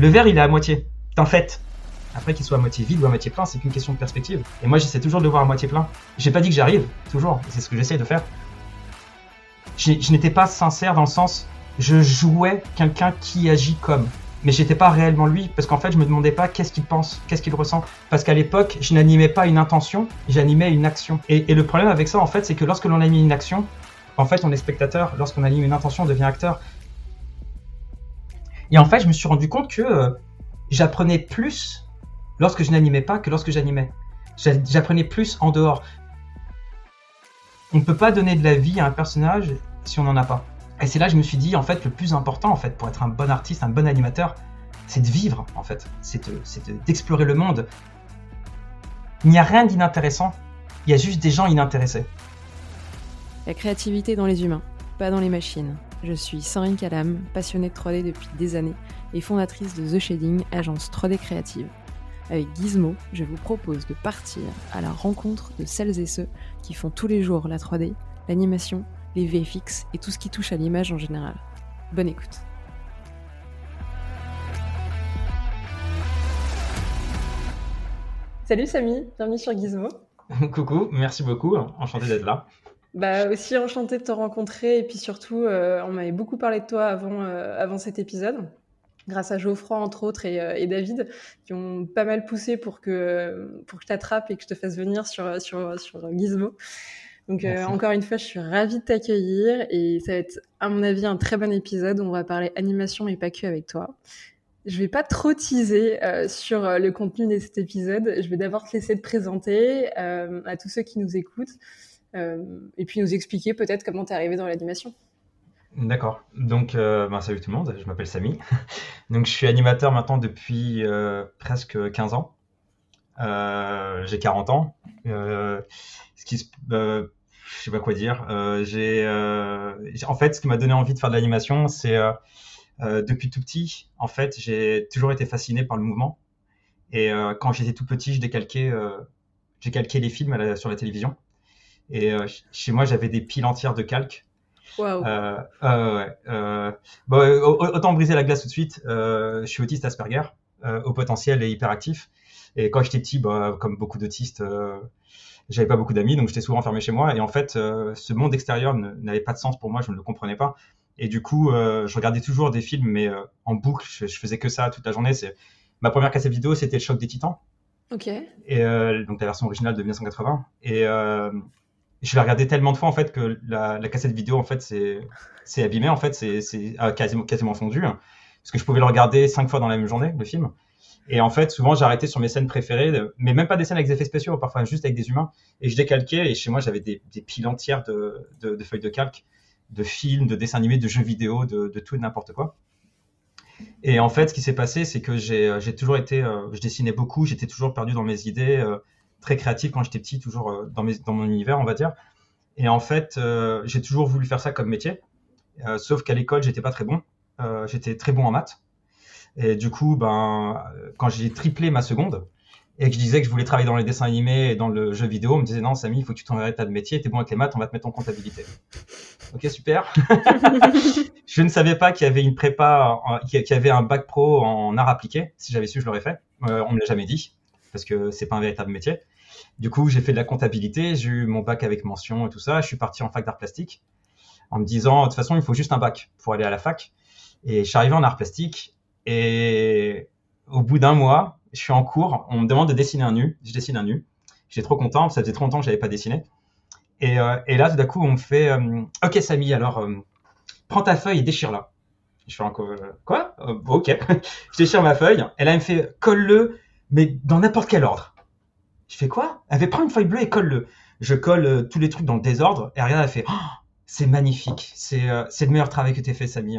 Le verre, il est à moitié. En fait, après qu'il soit à moitié vide ou à moitié plein, c'est qu'une question de perspective. Et moi, j'essaie toujours de le voir à moitié plein. J'ai pas dit que j'arrive, toujours. C'est ce que j'essaie de faire. Je, n'étais pas sincère dans le sens, je jouais quelqu'un qui agit comme. Mais j'étais pas réellement lui, parce qu'en fait, je me demandais pas qu'est-ce qu'il pense, qu'est-ce qu'il ressent. Parce qu'à l'époque, je n'animais pas une intention, j'animais une action. Et, et le problème avec ça, en fait, c'est que lorsque l'on anime une action, en fait, on est spectateur. Lorsqu'on anime une intention, on devient acteur. Et en fait, je me suis rendu compte que euh, j'apprenais plus lorsque je n'animais pas que lorsque j'animais. J'a- J'apprenais plus en dehors. On ne peut pas donner de la vie à un personnage si on n'en a pas. Et c'est là que je me suis dit, en fait, le plus important, en fait, pour être un bon artiste, un bon animateur, c'est de vivre, en fait. C'est de- c'est de- d'explorer le monde. Il n'y a rien d'inintéressant. Il y a juste des gens inintéressés. La créativité dans les humains, pas dans les machines. Je suis Sandrine Calam, passionnée de 3D depuis des années et fondatrice de The Shading, agence 3D créative. Avec Gizmo, je vous propose de partir à la rencontre de celles et ceux qui font tous les jours la 3D, l'animation, les VFX et tout ce qui touche à l'image en général. Bonne écoute. Salut Samy, bienvenue sur Gizmo. Coucou, merci beaucoup, enchanté d'être là. Bah aussi enchantée de te rencontrer et puis surtout euh, on m'avait beaucoup parlé de toi avant, euh, avant cet épisode grâce à Geoffroy entre autres et, euh, et David qui ont pas mal poussé pour que, pour que je t'attrape et que je te fasse venir sur, sur, sur Gizmo. Donc encore une fois je suis ravie de t'accueillir et ça va être à mon avis un très bon épisode où on va parler animation et pas que avec toi. Je vais pas trop teaser euh, sur euh, le contenu de cet épisode. Je vais d'abord te laisser te présenter euh, à tous ceux qui nous écoutent. Euh, et puis nous expliquer peut-être comment t'es arrivé dans l'animation. D'accord. Donc, euh, ben, salut tout le monde, je m'appelle Samy. Donc, je suis animateur maintenant depuis euh, presque 15 ans. J'ai 40 ans. Ce qui je sais pas quoi dire. J'ai, en fait, ce qui m'a donné envie de faire de l'animation, c'est depuis tout petit, en fait, j'ai toujours été fasciné par le mouvement. Et quand j'étais tout petit, je décalquais, j'ai calqué les films sur la télévision. Et euh, ch- chez moi, j'avais des piles entières de calques. Waouh. Euh, ouais, euh, bon, autant briser la glace tout de suite. je suis autiste Asperger, au potentiel et hyperactif. Et quand j'étais petit, bah, comme beaucoup d'autistes, j'avais pas beaucoup d'amis, donc j'étais souvent enfermé chez moi. Et en fait, euh, ce monde extérieur n'avait pas de sens pour moi, je ne le comprenais pas. Et du coup, euh, je regardais toujours des films, mais euh, en boucle. Je, je faisais que ça toute la journée. C'est ma première cassette vidéo, c'était le choc des Titans Ok. et donc la version originale de 1980 et je l'ai regardé tellement de fois en fait que la, cassette vidéo en fait c'est abîmé en fait c'est ah, quasiment quasiment fondu hein. parce que je pouvais le regarder cinq fois dans la même journée le film. Et en fait souvent j'arrêtais sur mes scènes préférées mais même pas des scènes avec des effets spéciaux parfois juste avec des humains. Et je décalquais et chez moi j'avais des, piles entières de, de, feuilles de calque de films de dessins animés de jeux vidéo de, de tout et n'importe quoi. Et en fait, ce qui s'est passé, c'est que j'ai euh, toujours été, euh, je dessinais beaucoup, j'étais toujours perdu dans mes idées, euh, très créatif quand j'étais petit, toujours euh, dans, mes, dans mon univers, on va dire. Et en fait, euh, j'ai toujours voulu faire ça comme métier, euh, sauf qu'à l'école, j'étais pas très bon. Euh, j'étais très bon en maths. Et du coup, ben, quand j'ai triplé ma seconde et que je disais que je voulais travailler dans les dessins animés et dans le jeu vidéo, on me disait non, Samy, il faut que tu t'en arrêtes de métier, t'es bon avec les maths, on va te mettre en comptabilité. Ok, super. je ne savais pas qu'il y avait une prépa, qu'il y avait un bac pro en art appliqué. Si j'avais su, je l'aurais fait. On me l'a jamais dit parce que c'est pas un véritable métier. Du coup, j'ai fait de la comptabilité, j'ai eu mon bac avec mention et tout ça. Je suis parti en fac d'art plastique en me disant de toute façon, il faut juste un bac pour aller à la fac. Et je suis arrivé en art plastique et au bout d'un mois, je suis en cours, on me demande de dessiner un nu. Je dessine un nu. J'étais trop content, ça faisait trop longtemps que j'avais pas dessiné. Et, euh, là, tout d'un coup, on me fait euh, Ok, Samy, alors euh, prends ta feuille et déchire-la. Je fais encore Quoi? Ok. je déchire ma feuille. Et là, elle me fait Colle-le, mais dans n'importe quel ordre. Je fais quoi? Elle fait Prends une feuille bleue et colle-le. Je colle euh, tous les trucs dans le désordre. Et regarde, elle fait Oh, C'est magnifique. C'est euh, le meilleur travail que tu fait, Samy.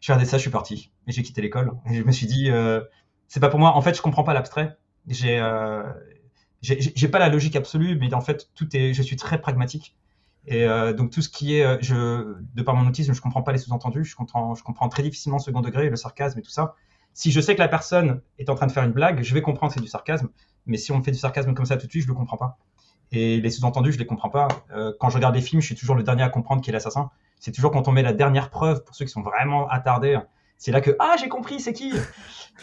J'ai regardé ça, je suis parti. Et j'ai quitté l'école. Je me suis dit euh, C'est pas pour moi. En fait, je comprends pas l'abstrait. J'ai. euh, j'ai j'ai pas la logique absolue, mais en fait, tout est, je suis très pragmatique. Et donc tout ce qui est, je, de par mon autisme, je comprends pas les sous-entendus, je comprends, je comprends très difficilement le second degré, le sarcasme et tout ça. Si je sais que la personne est en train de faire une blague, je vais comprendre que c'est du sarcasme. Mais si on me fait du sarcasme comme ça tout de suite, je le comprends pas. Et les sous-entendus, je les comprends pas. Euh, quand je regarde les films, je suis toujours le dernier à comprendre qui est l'assassin. C'est toujours quand on met la dernière preuve, pour ceux qui sont vraiment attardés, c'est là que ah j'ai compris c'est qui?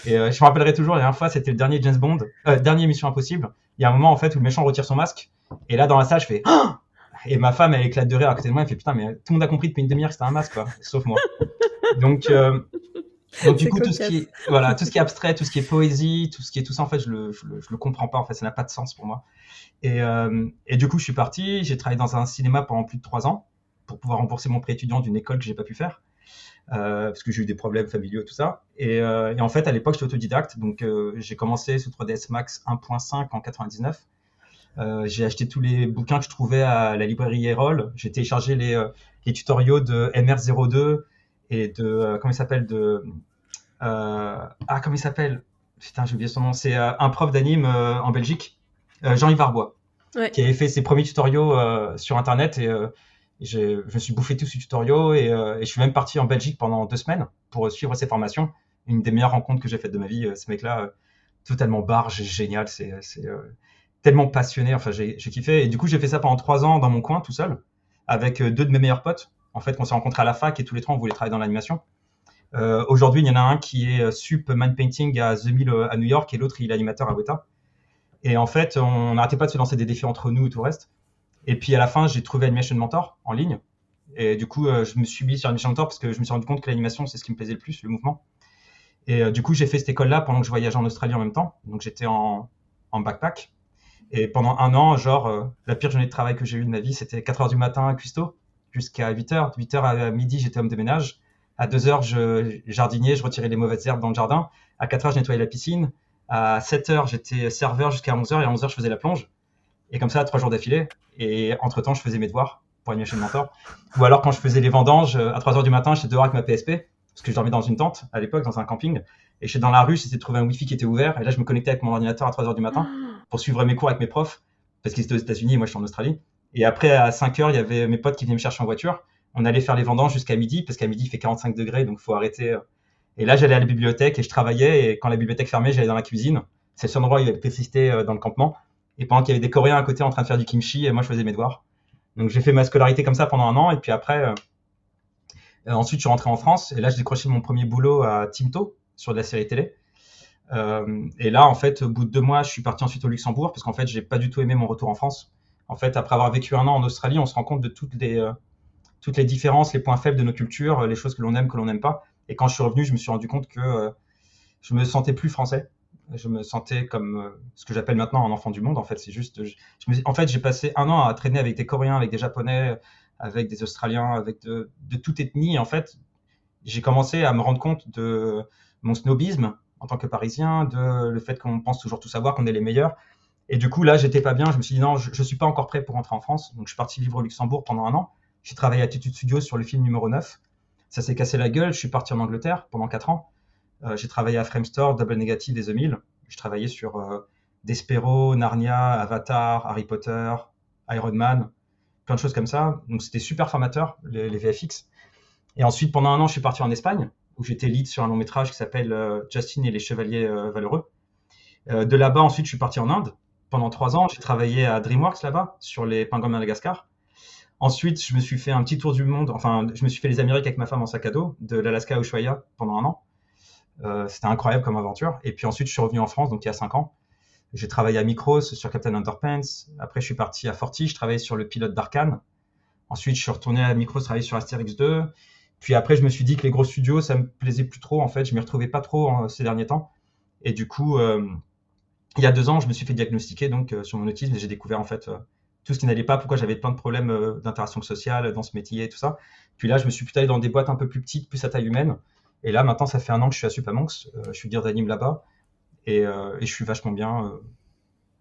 Et euh, je me rappellerai toujours la dernière fois c'était le dernier James Bond euh, dernier Mission Impossible il y a un moment en fait où le méchant retire son masque et là dans la salle je fais ah et ma femme elle éclate de rire à côté de moi elle fait putain mais tout le monde a compris depuis une demi-heure que c'était un masque sauf moi donc euh, donc du coup tout ce qui est voilà tout ce qui est abstrait tout ce qui est poésie tout ce qui est tout ça en fait je le je le, je le comprends pas en fait ça n'a pas de sens pour moi et, euh, et du coup je suis parti j'ai travaillé dans un cinéma pendant plus de trois ans pour pouvoir rembourser mon prêt étudiant d'une école que j'ai pas pu faire euh, parce que j'ai eu des problèmes familiaux et tout ça. Et, euh, et en fait, à l'époque, j'étais autodidacte, donc euh, j'ai commencé sous 3ds Max 1.5 en 99. Euh, j'ai acheté tous les bouquins que je trouvais à la librairie Erol. J'ai téléchargé les, euh, les tutoriaux de MR02 et de euh, comment il s'appelle de ah comment il s'appelle? Putain j'ai oublié son nom c'est un prof d'anime en Belgique Jean-Yves Arbois Ouais. qui avait fait ses premiers tutoriaux sur internet et je me suis bouffé tous ces tutoriaux et, euh, et je suis même parti en Belgique pendant deux semaines pour suivre ses formations. Une des meilleures rencontres que j'ai faites de ma vie. euh, Ce mec-là, euh, totalement barge, génial, c'est euh, tellement passionné. Enfin, j'ai kiffé. Et du coup, j'ai fait ça pendant trois ans dans mon coin, tout seul, avec euh, deux de mes meilleurs potes. En fait, on s'est rencontrés à la fac et tous les trois, on voulait travailler dans l'animation. Euh, Aujourd'hui, il y en a un qui est euh, sup man painting à The Mill euh, à New York et l'autre, il est animateur à Weta. Et en fait, on n'arrêtait pas de se lancer des défis entre nous et tout le reste. Et puis à la fin, j'ai trouvé Animation Mentor en ligne. Et du coup, je me suis mis sur Animation Mentor parce que je me suis rendu compte que l'animation, c'est ce qui me plaisait le plus, le mouvement. Et du coup, j'ai fait cette école-là pendant que je voyageais en Australie en même temps. Donc j'étais en, backpack. Et pendant un an, genre, la pire journée de travail que j'ai eue de ma vie, c'était 4 heures du matin à Custo jusqu'à 8 heures. De 8 heures à midi, j'étais homme de ménage. À 2 heures, je jardinier, je retirais les mauvaises herbes dans le jardin. À 4 heures, je nettoyais la piscine. À 7 heures, j'étais serveur jusqu'à 11 heures. Et à 11 heures, je faisais la plonge. Et comme ça, trois jours d'affilée. Et entre-temps, je faisais mes devoirs pour Animation Mentor. Ou alors, quand je faisais les vendanges, à 3 heures du matin, j'étais dehors avec ma PSP. Parce que je dormais dans une tente, à l'époque, dans un camping. Et j'étais dans la rue, j'essayais de trouver un Wi-Fi qui était ouvert. Et là, je me connectais avec mon ordinateur à 3 heures du matin pour suivre mes cours avec mes profs. Parce qu'ils étaient aux États-Unis et moi, je suis en Australie. Et après, à 5 heures, il y avait mes potes qui venaient me chercher en voiture. On allait faire les vendanges jusqu'à midi, parce qu'à midi, il fait 45 degrés, donc faut arrêter. euh. Et là, j'allais à la bibliothèque et je travaillais. Et quand la bibliothèque fermait, j'allais dans la cuisine. C'est le seul endroit il y avait l'électricité euh, dans le campement. Et pendant qu'il y avait des Coréens à côté en train de faire du kimchi, et moi, je faisais mes devoirs. Donc, j'ai fait ma scolarité comme ça pendant un an. Et puis après, euh, ensuite, je suis rentré en France. Et là, j'ai décroché mon premier boulot à Timto, sur de la série télé. Et là, en fait, au bout de deux mois, je suis parti ensuite au Luxembourg, parce qu'en fait, j'ai pas du tout aimé mon retour en France. En fait, après avoir vécu un an en Australie, on se rend compte de toutes les, euh, différences, les points faibles de nos cultures, euh, les choses que l'on aime, que l'on n'aime pas. Et quand je suis revenu, je me suis rendu compte que euh, je me sentais plus français. Je me sentais comme ce que j'appelle maintenant un enfant du monde. En fait, c'est juste. En fait, j'ai passé un an à traîner avec des Coréens, avec des Japonais, avec des Australiens, avec de, de toute ethnie. En fait, j'ai commencé à me rendre compte de mon snobisme en tant que Parisien, de le fait qu'on pense toujours tout savoir, qu'on est les meilleurs. Et du coup, là, j'étais pas bien. Je me suis dit non, je, je suis pas encore prêt pour rentrer en France. Donc, je suis parti vivre au Luxembourg pendant un an. J'ai travaillé à Attitude Studio sur le film numéro 9. Ça s'est cassé la gueule. Je suis parti en Angleterre pendant 4 ans. Euh, j'ai travaillé à Framestore, Double Negative et The Mill. Je travaillais sur euh, Despero, Narnia, Avatar, Harry Potter, Iron Man, plein de choses comme ça. Donc c'était super formateur, les, VFX. Et ensuite, pendant un an, je suis parti en Espagne, où j'étais lead sur un long métrage qui s'appelle euh, Justin et les Chevaliers Valeureux. De là-bas, ensuite, je suis parti en Inde. Pendant trois ans, j'ai travaillé à DreamWorks là-bas, sur les pingouins de Madagascar. Ensuite, je me suis fait un petit tour du monde, enfin, je me suis fait les Amériques avec ma femme en sac à dos, de l'Alaska à Ushuaia pendant un an. Euh, C'était incroyable comme aventure. Et puis ensuite, je suis revenu en France, donc il y a cinq ans. J'ai travaillé à Micros sur Captain Underpants. Après, je suis parti à Forti, je travaillais sur le pilote d'Arkane. Ensuite, je suis retourné à Micros, travailler sur Astérix 2. Puis après, je me suis dit que les gros studios, ça me plaisait plus trop. En fait, je m'y retrouvais pas trop en, ces derniers temps. Et du coup, euh, il y a deux ans, je me suis fait diagnostiquer donc euh, sur mon autisme et j'ai découvert en fait euh, tout ce qui n'allait pas, pourquoi j'avais plein de problèmes euh, d'interaction sociale dans ce métier et tout ça. Puis là, je me suis plutôt allé dans des boîtes un peu plus petites, plus à taille humaine. Et là, maintenant, ça fait un an que je suis à Supamonks. Euh, je suis dire d'anime là-bas et, et je suis vachement bien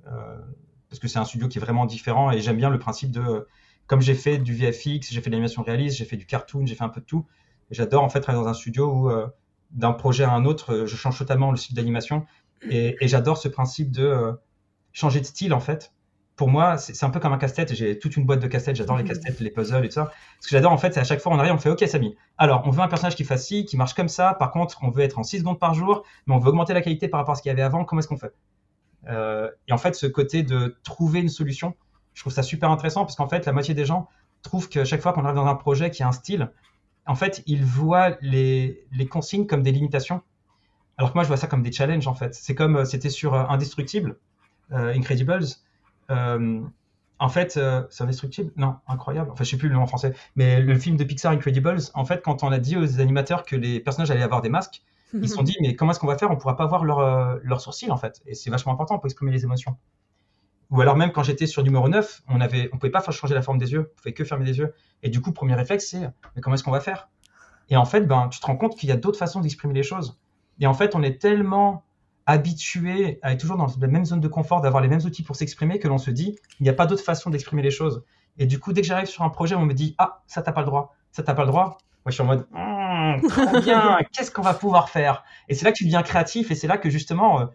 parce que c'est un studio qui est vraiment différent et j'aime bien le principe de comme j'ai fait du VFX, j'ai fait de l'animation réaliste, j'ai fait du cartoon, j'ai fait un peu de tout. J'adore en fait travailler dans un studio où d'un projet à un autre, je change totalement le style d'animation et, et j'adore ce principe de euh, changer de style en fait. Pour moi, c'est un peu comme un casse-tête. J'ai toute une boîte de casse-têtes. J'adore les Mhm. casse-têtes, les puzzles et tout ça. Ce que j'adore en fait, c'est à chaque fois on arrive, on fait OK Samy. Alors, on veut un personnage qui fasse ci, qui marche comme ça. Par contre, on veut être en 6 secondes par jour, mais on veut augmenter la qualité par rapport à ce qu'il y avait avant. Comment est-ce qu'on fait? Euh, Et en fait, ce côté de trouver une solution, je trouve ça super intéressant parce qu'en fait, la moitié des gens trouvent que chaque fois qu'on arrive dans un projet qui a un style, en fait, ils voient les, les consignes comme des limitations. Alors que moi, je vois ça comme des challenges, en fait. C'est comme, c'était sur Indestructible, Incredibles. en fait, c'est Indestructible? Non, incroyable. Enfin, je sais plus le nom en français. Mais le film de Pixar Incredibles, en fait, quand on a dit aux animateurs que les personnages allaient avoir des masques, ils se sont dit, mais comment est-ce qu'on va faire? On pourra pas voir leurs leur sourcils, en fait. Et c'est vachement important pour exprimer les émotions. Ou alors même quand j'étais sur numéro 9, on avait, on pouvait pas faire changer la forme des yeux, on pouvait que fermer les yeux. Et du coup, premier réflexe, c'est mais comment est-ce qu'on va faire? Et en fait, ben, tu te rends compte qu'il y a d'autres façons d'exprimer les choses. Et en fait, on est tellement habitué à être toujours dans la même zone de confort, d'avoir les mêmes outils pour s'exprimer, que l'on se dit, il n'y a pas d'autre façon d'exprimer les choses. Et du coup, dès que j'arrive sur un projet, on me dit, ah, ça t'as pas le droit, ça t'as pas le droit. Moi, je suis en mode, mmh, trop bien, qu'est-ce qu'on va pouvoir faire? Et c'est là que tu deviens créatif, et c'est là que justement, euh,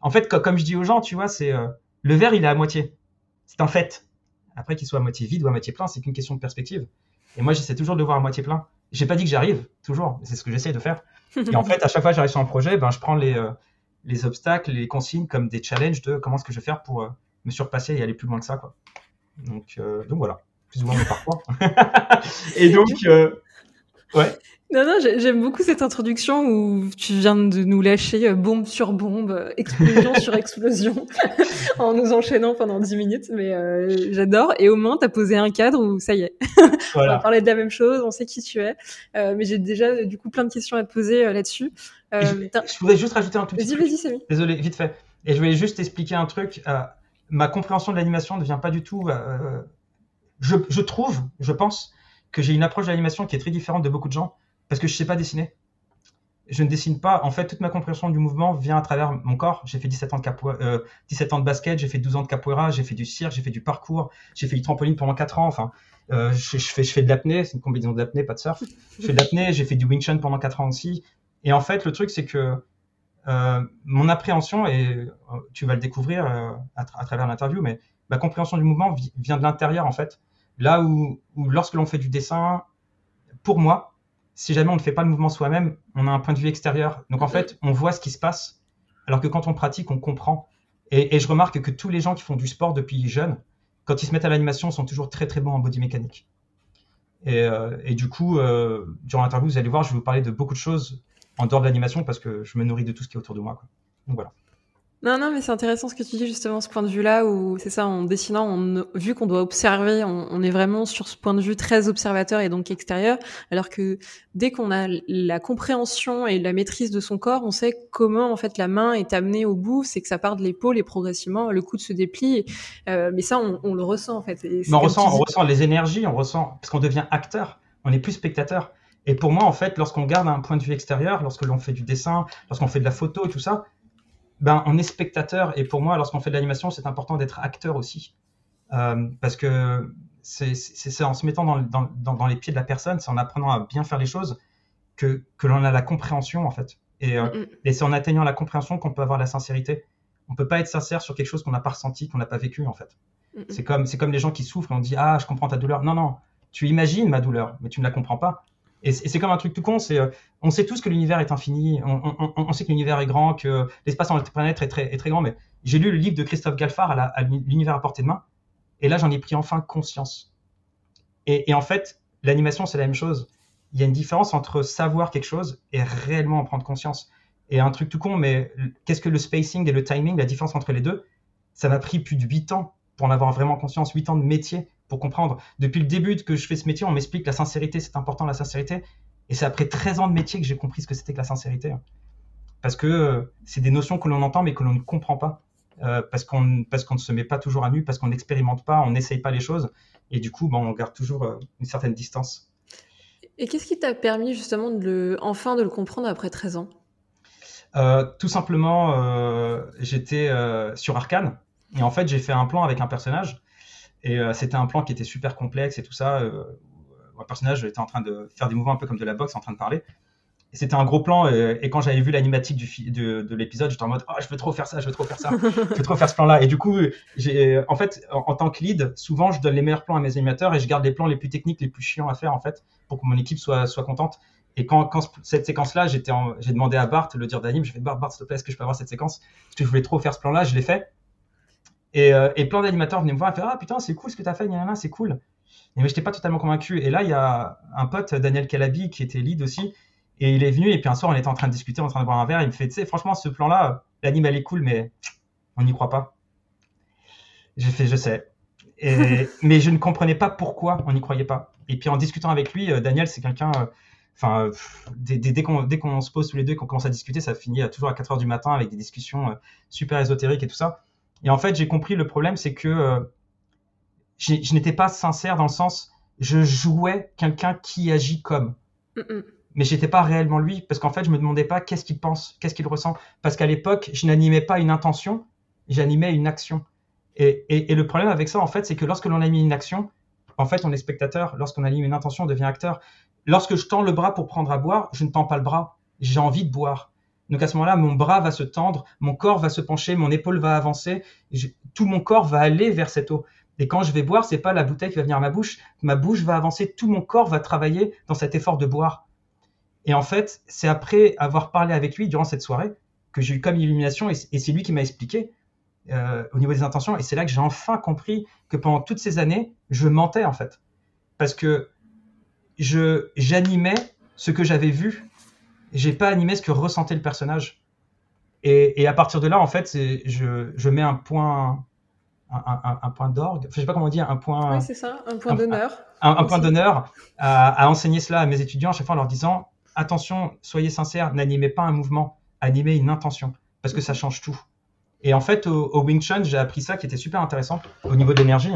en fait, comme je dis aux gens, tu vois, c'est euh, le verre, il est à moitié. C'est un fait. Après, qu'il soit à moitié vide ou à moitié plein, c'est qu'une question de perspective. Et moi, j'essaie toujours de voir à moitié plein. J'ai pas dit que j'arrive, toujours. C'est ce que j'essaie de faire. Et en fait, à chaque fois que j'arrive sur un projet, ben, je prends les, euh, les obstacles, les consignes comme des challenges de comment est-ce que je vais faire pour euh, me surpasser et aller plus loin que ça. Quoi. Donc, euh, donc voilà, plus ou moins mon parcours. et donc, ouais. Non, non, j'aime beaucoup cette introduction où tu viens de nous lâcher euh, bombe sur bombe, euh, explosion sur explosion, en nous enchaînant pendant 10 minutes. Mais euh, j'adore. Et au moins, tu as posé un cadre où ça y est. on va parler de la même chose, on sait qui tu es. mais j'ai déjà, du coup, plein de questions à te poser là-dessus. je, voudrais juste rajouter un tout petit truc. Vas-y, vas-y, Désolé, vite fait. Et je voulais juste expliquer un truc. ma compréhension de l'animation ne vient pas du tout. Je, je trouve, je pense, que j'ai une approche de l'animation qui est très différente de beaucoup de gens parce que je sais pas dessiner. Je ne dessine pas. En fait, toute ma compréhension du mouvement vient à travers mon corps. J'ai fait 17 ans de, euh, 17 ans de basket, j'ai fait 12 ans de capoeira, j'ai fait du cirque, j'ai fait du parcours, j'ai fait du trampoline pendant 4 ans. Enfin, euh, je, fais, de l'apnée, c'est une combinaison de l'apnée, pas de surf. Je fais de l'apnée, j'ai fait du wing chun pendant 4 ans aussi. Et en fait, le truc, c'est que euh, mon appréhension, et tu vas le découvrir à, travers l'interview, mais ma compréhension du mouvement vient de l'intérieur, en fait. Là où lorsque l'on fait du dessin, pour moi, si jamais on ne fait pas le mouvement soi-même, on a un point de vue extérieur. Donc en fait, on voit ce qui se passe, alors que quand on pratique, on comprend. Et, je remarque que tous les gens qui font du sport depuis jeune, quand ils se mettent à l'animation, sont toujours très très bons en body mécanique. Et, euh, du coup, euh, durant l'interview, vous allez voir, je vais vous parler de beaucoup de choses en dehors de l'animation parce que je me nourris de tout ce qui est autour de moi. Donc voilà. Non, non, mais c'est intéressant ce que tu dis justement, ce point de vue-là, où c'est ça, en dessinant, on, vu qu'on doit observer, on, est vraiment sur ce point de vue très observateur et donc extérieur, alors que dès qu'on a la compréhension et la maîtrise de son corps, on sait comment en fait la main est amenée au bout, c'est que ça part de l'épaule et progressivement le coude se déplie, euh, mais ça on, le ressent en fait. on ressent, on ressent les énergies, on ressent, parce qu'on devient acteur, on n'est plus spectateur. Et pour moi, en fait, lorsqu'on garde un point de vue extérieur, lorsque l'on fait du dessin, lorsqu'on fait de la photo et tout ça, ben, on est spectateur. Et pour moi, lorsqu'on fait de l'animation, c'est important d'être acteur aussi. Euh, parce que c'est en se mettant dans, dans, dans, les pieds de la personne, c'est en apprenant à bien faire les choses que, que l'on a la compréhension, en fait. Et, euh, et c'est en atteignant la compréhension qu'on peut avoir la sincérité. On peut pas être sincère sur quelque chose qu'on n'a pas ressenti, qu'on n'a pas vécu, en fait. C'est comme, comme les gens qui souffrent et on dit Ah, je comprends ta douleur. Non, non, tu imagines ma douleur, mais tu ne la comprends pas. Et c'est comme un truc tout con, c'est euh, on sait tous que l'univers est infini, on, sait que l'univers est grand, que l'espace en planète est très, est très grand, mais j'ai lu le livre de Christophe Galfard l'univers à, portée de main, et là j'en ai pris enfin conscience. Et, en fait, l'animation c'est la même chose. Il y a une différence entre savoir quelque chose et réellement en prendre conscience. Et un truc tout con, mais qu'est-ce que le spacing et le timing, la différence entre les deux Ça m'a pris plus de 8 ans pour en avoir vraiment conscience, 8 ans de métier pour comprendre. Depuis le début que je fais ce métier, on m'explique que la sincérité, c'est important, la sincérité. Et c'est après 13 ans de métier que j'ai compris ce que c'était que la sincérité. Parce que euh, c'est des notions que l'on entend mais que l'on ne comprend pas. Euh, parce qu'on parce qu'on ne se met pas toujours à nu, parce qu'on n'expérimente pas, on n'essaye pas les choses. Et du coup, on garde toujours euh, une certaine distance. Et qu'est-ce qui t'a permis justement de le, enfin de le comprendre après 13 ans? Tout simplement, j'étais sur Arcane. Et en fait, j'ai fait un plan avec un personnage et euh, c'était un plan qui était super complexe et tout ça. Euh, un personnage était en train de faire des mouvements un peu comme de la boxe, en train de parler. Et c'était un gros plan. Et, quand j'avais vu l'animatique du, de, de l'épisode, j'étais en mode, oh, je veux trop faire ça, je veux trop faire ça, je veux trop faire ce plan-là. Et du coup, j'ai, en fait, en, tant que lead, souvent, je donne les meilleurs plans à mes animateurs et je garde les plans les plus techniques, les plus chiants à faire, en fait, pour que mon équipe soit, soit contente. Et quand, quand cette séquence-là, j'étais j'ai demandé à Bart, le dire d'anime, je fais Bart, Bart, s'il te plaît, est-ce que je peux avoir cette séquence? Parce que je voulais trop faire ce plan-là, je l'ai fait. Et, euh, et plein d'animateurs venaient me voir et faire Ah putain, c'est cool ce que tu as fait, c'est cool. Et moi, j'étais pas totalement convaincu. Et là, il y a un pote, Daniel Calabi, qui était lead aussi. Et il est venu, et puis un soir, on était en train de discuter, en train de boire un verre. Il me fait, tu sais, franchement, ce plan-là, l'anime, elle est cool, mais on n'y croit pas. J'ai fait, je sais. Et, mais je ne comprenais pas pourquoi on n'y croyait pas. Et puis en discutant avec lui, euh, Daniel, c'est quelqu'un. euh, Enfin, pff, dès, dès- dès qu'on se pose tous les deux, et qu'on commence à discuter, ça finit toujours à 4 heures du matin avec des discussions euh, super ésotériques et tout ça. Et en fait, j'ai compris le problème, c'est que euh, je n'étais pas sincère dans le sens, je jouais quelqu'un qui agit comme Mm, mm. mais j'étais pas réellement lui parce qu'en fait je me demandais pas qu'est-ce qu'il pense, qu'est-ce qu'il ressent parce qu'à l'époque je n'animais pas une intention, j'animais une action. Et, et, et le problème avec ça en fait c'est que lorsque l'on anime une action, en fait on est spectateur. Lorsqu'on anime une intention, on devient acteur. Lorsque je tends le bras pour prendre à boire, je ne tends pas le bras, j'ai envie de boire. Donc à ce moment-là, mon bras va se tendre, mon corps va se pencher, mon épaule va avancer, tout mon corps va aller vers cette eau. Et quand je vais boire, c'est pas la bouteille qui va venir à ma bouche, ma bouche va avancer, tout mon corps va travailler dans cet effort de boire. Et en fait, c'est après avoir parlé avec lui durant cette soirée que j'ai eu comme illumination, et c'est lui qui m'a expliqué euh, au niveau des intentions. Et c'est là que j'ai enfin compris que pendant toutes ces années, je mentais en fait, parce que j'animais ce que j'avais vu, j'ai pas animé ce que ressentait le personnage. Et, et à partir de là, en fait, je, je mets un point un, un- un point d'orgue, enfin, je sais pas comment dire, un point Ouais, c'est ça, un point d'honneur. un, point d'honneur à, à enseigner cela à mes étudiants à chaque fois en leur disant attention, soyez sincères, n'animez pas un mouvement, animez une intention parce que ça change tout. Et en fait, au, au Wing Chun, j'ai appris ça qui était super intéressant au niveau de l'énergie.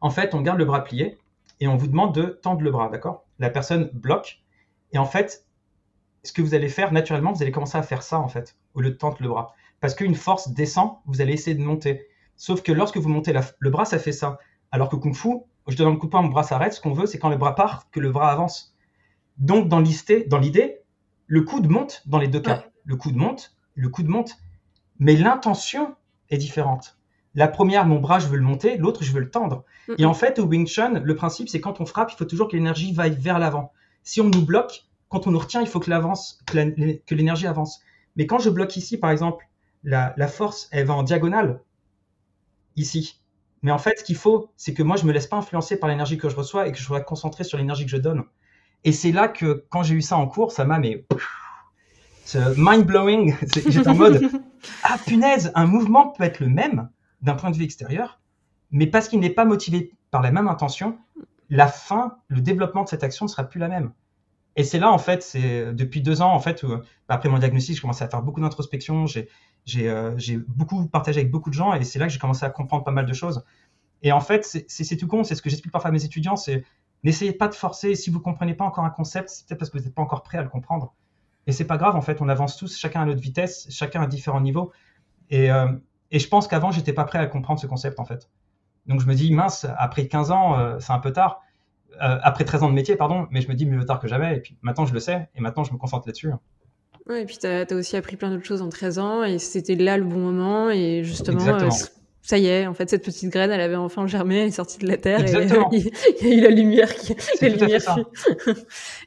En fait, on garde le bras plié et on vous demande de tendre le bras, d'accord? La personne bloque et en fait, ce que vous allez faire naturellement, vous allez commencer à faire ça en fait au lieu de tendre le bras parce qu'une force descend, vous allez essayer de monter. Sauf que lorsque vous montez la- le bras, ça fait ça. Alors que Kung Fu, je donne un coup de poing, mon bras s'arrête. Ce qu'on veut, c'est quand le bras part, que le bras avance. Donc, dans l'idée, le coude monte dans les deux cas. Ouais. Le coude monte, le coude monte. Mais l'intention est différente. La première, mon bras, je veux le monter. L'autre, je veux le tendre. Mm, Et en fait, au Wing Chun, le principe, c'est quand on frappe, il faut toujours que l'énergie vaille vers l'avant. Si on nous bloque, quand on nous retient, il faut que l'avance, que l'énergie avance. Mais quand je bloque ici, par exemple, la, la force, elle va en diagonale, ici. Mais en fait, ce qu'il faut, c'est que moi, je me laisse pas influencer par l'énergie que je reçois et que je sois concentré sur l'énergie que je donne. Et c'est là que, quand j'ai eu ça en cours, ça m'a, mais, mind blowing. J'étais en mode, ah punaise, un mouvement peut être le même d'un point de vue extérieur, mais parce qu'il n'est pas motivé par la même intention, la fin, le développement de cette action ne sera plus la même. Et c'est là, en fait, c'est depuis deux ans, en fait, où, bah, après mon diagnostic, je commençais à faire beaucoup d'introspection, euh, j'ai beaucoup partagé avec beaucoup de gens, et c'est là que j'ai commencé à comprendre pas mal de choses. Et en fait, c'est- tout con, c'est ce que j'explique parfois à mes étudiants, c'est n'essayez pas de forcer, si vous comprenez pas encore un concept, c'est peut-être parce que vous n'êtes pas encore prêt à le comprendre. Et c'est pas grave, en fait, on avance tous, chacun à notre vitesse, chacun à différents niveaux. Et, euh, je pense qu'avant, j'étais pas prêt à comprendre ce concept, en fait. Donc je me dis, mince, après 15 ans, euh, c'est un peu tard. Euh, après 13 ans de métier, pardon, mais je me dis mieux tard que jamais. Et puis maintenant, je le sais, et maintenant, je me concentre là-dessus. Ouais, et puis tu as, aussi appris plein d'autres choses en 13 ans, et c'était là le bon moment, et justement, euh, ça y est, en fait, cette petite graine, elle avait enfin germé, elle est sortie de la terre, Exactement. et il y a eu la lumière qui, la lumière.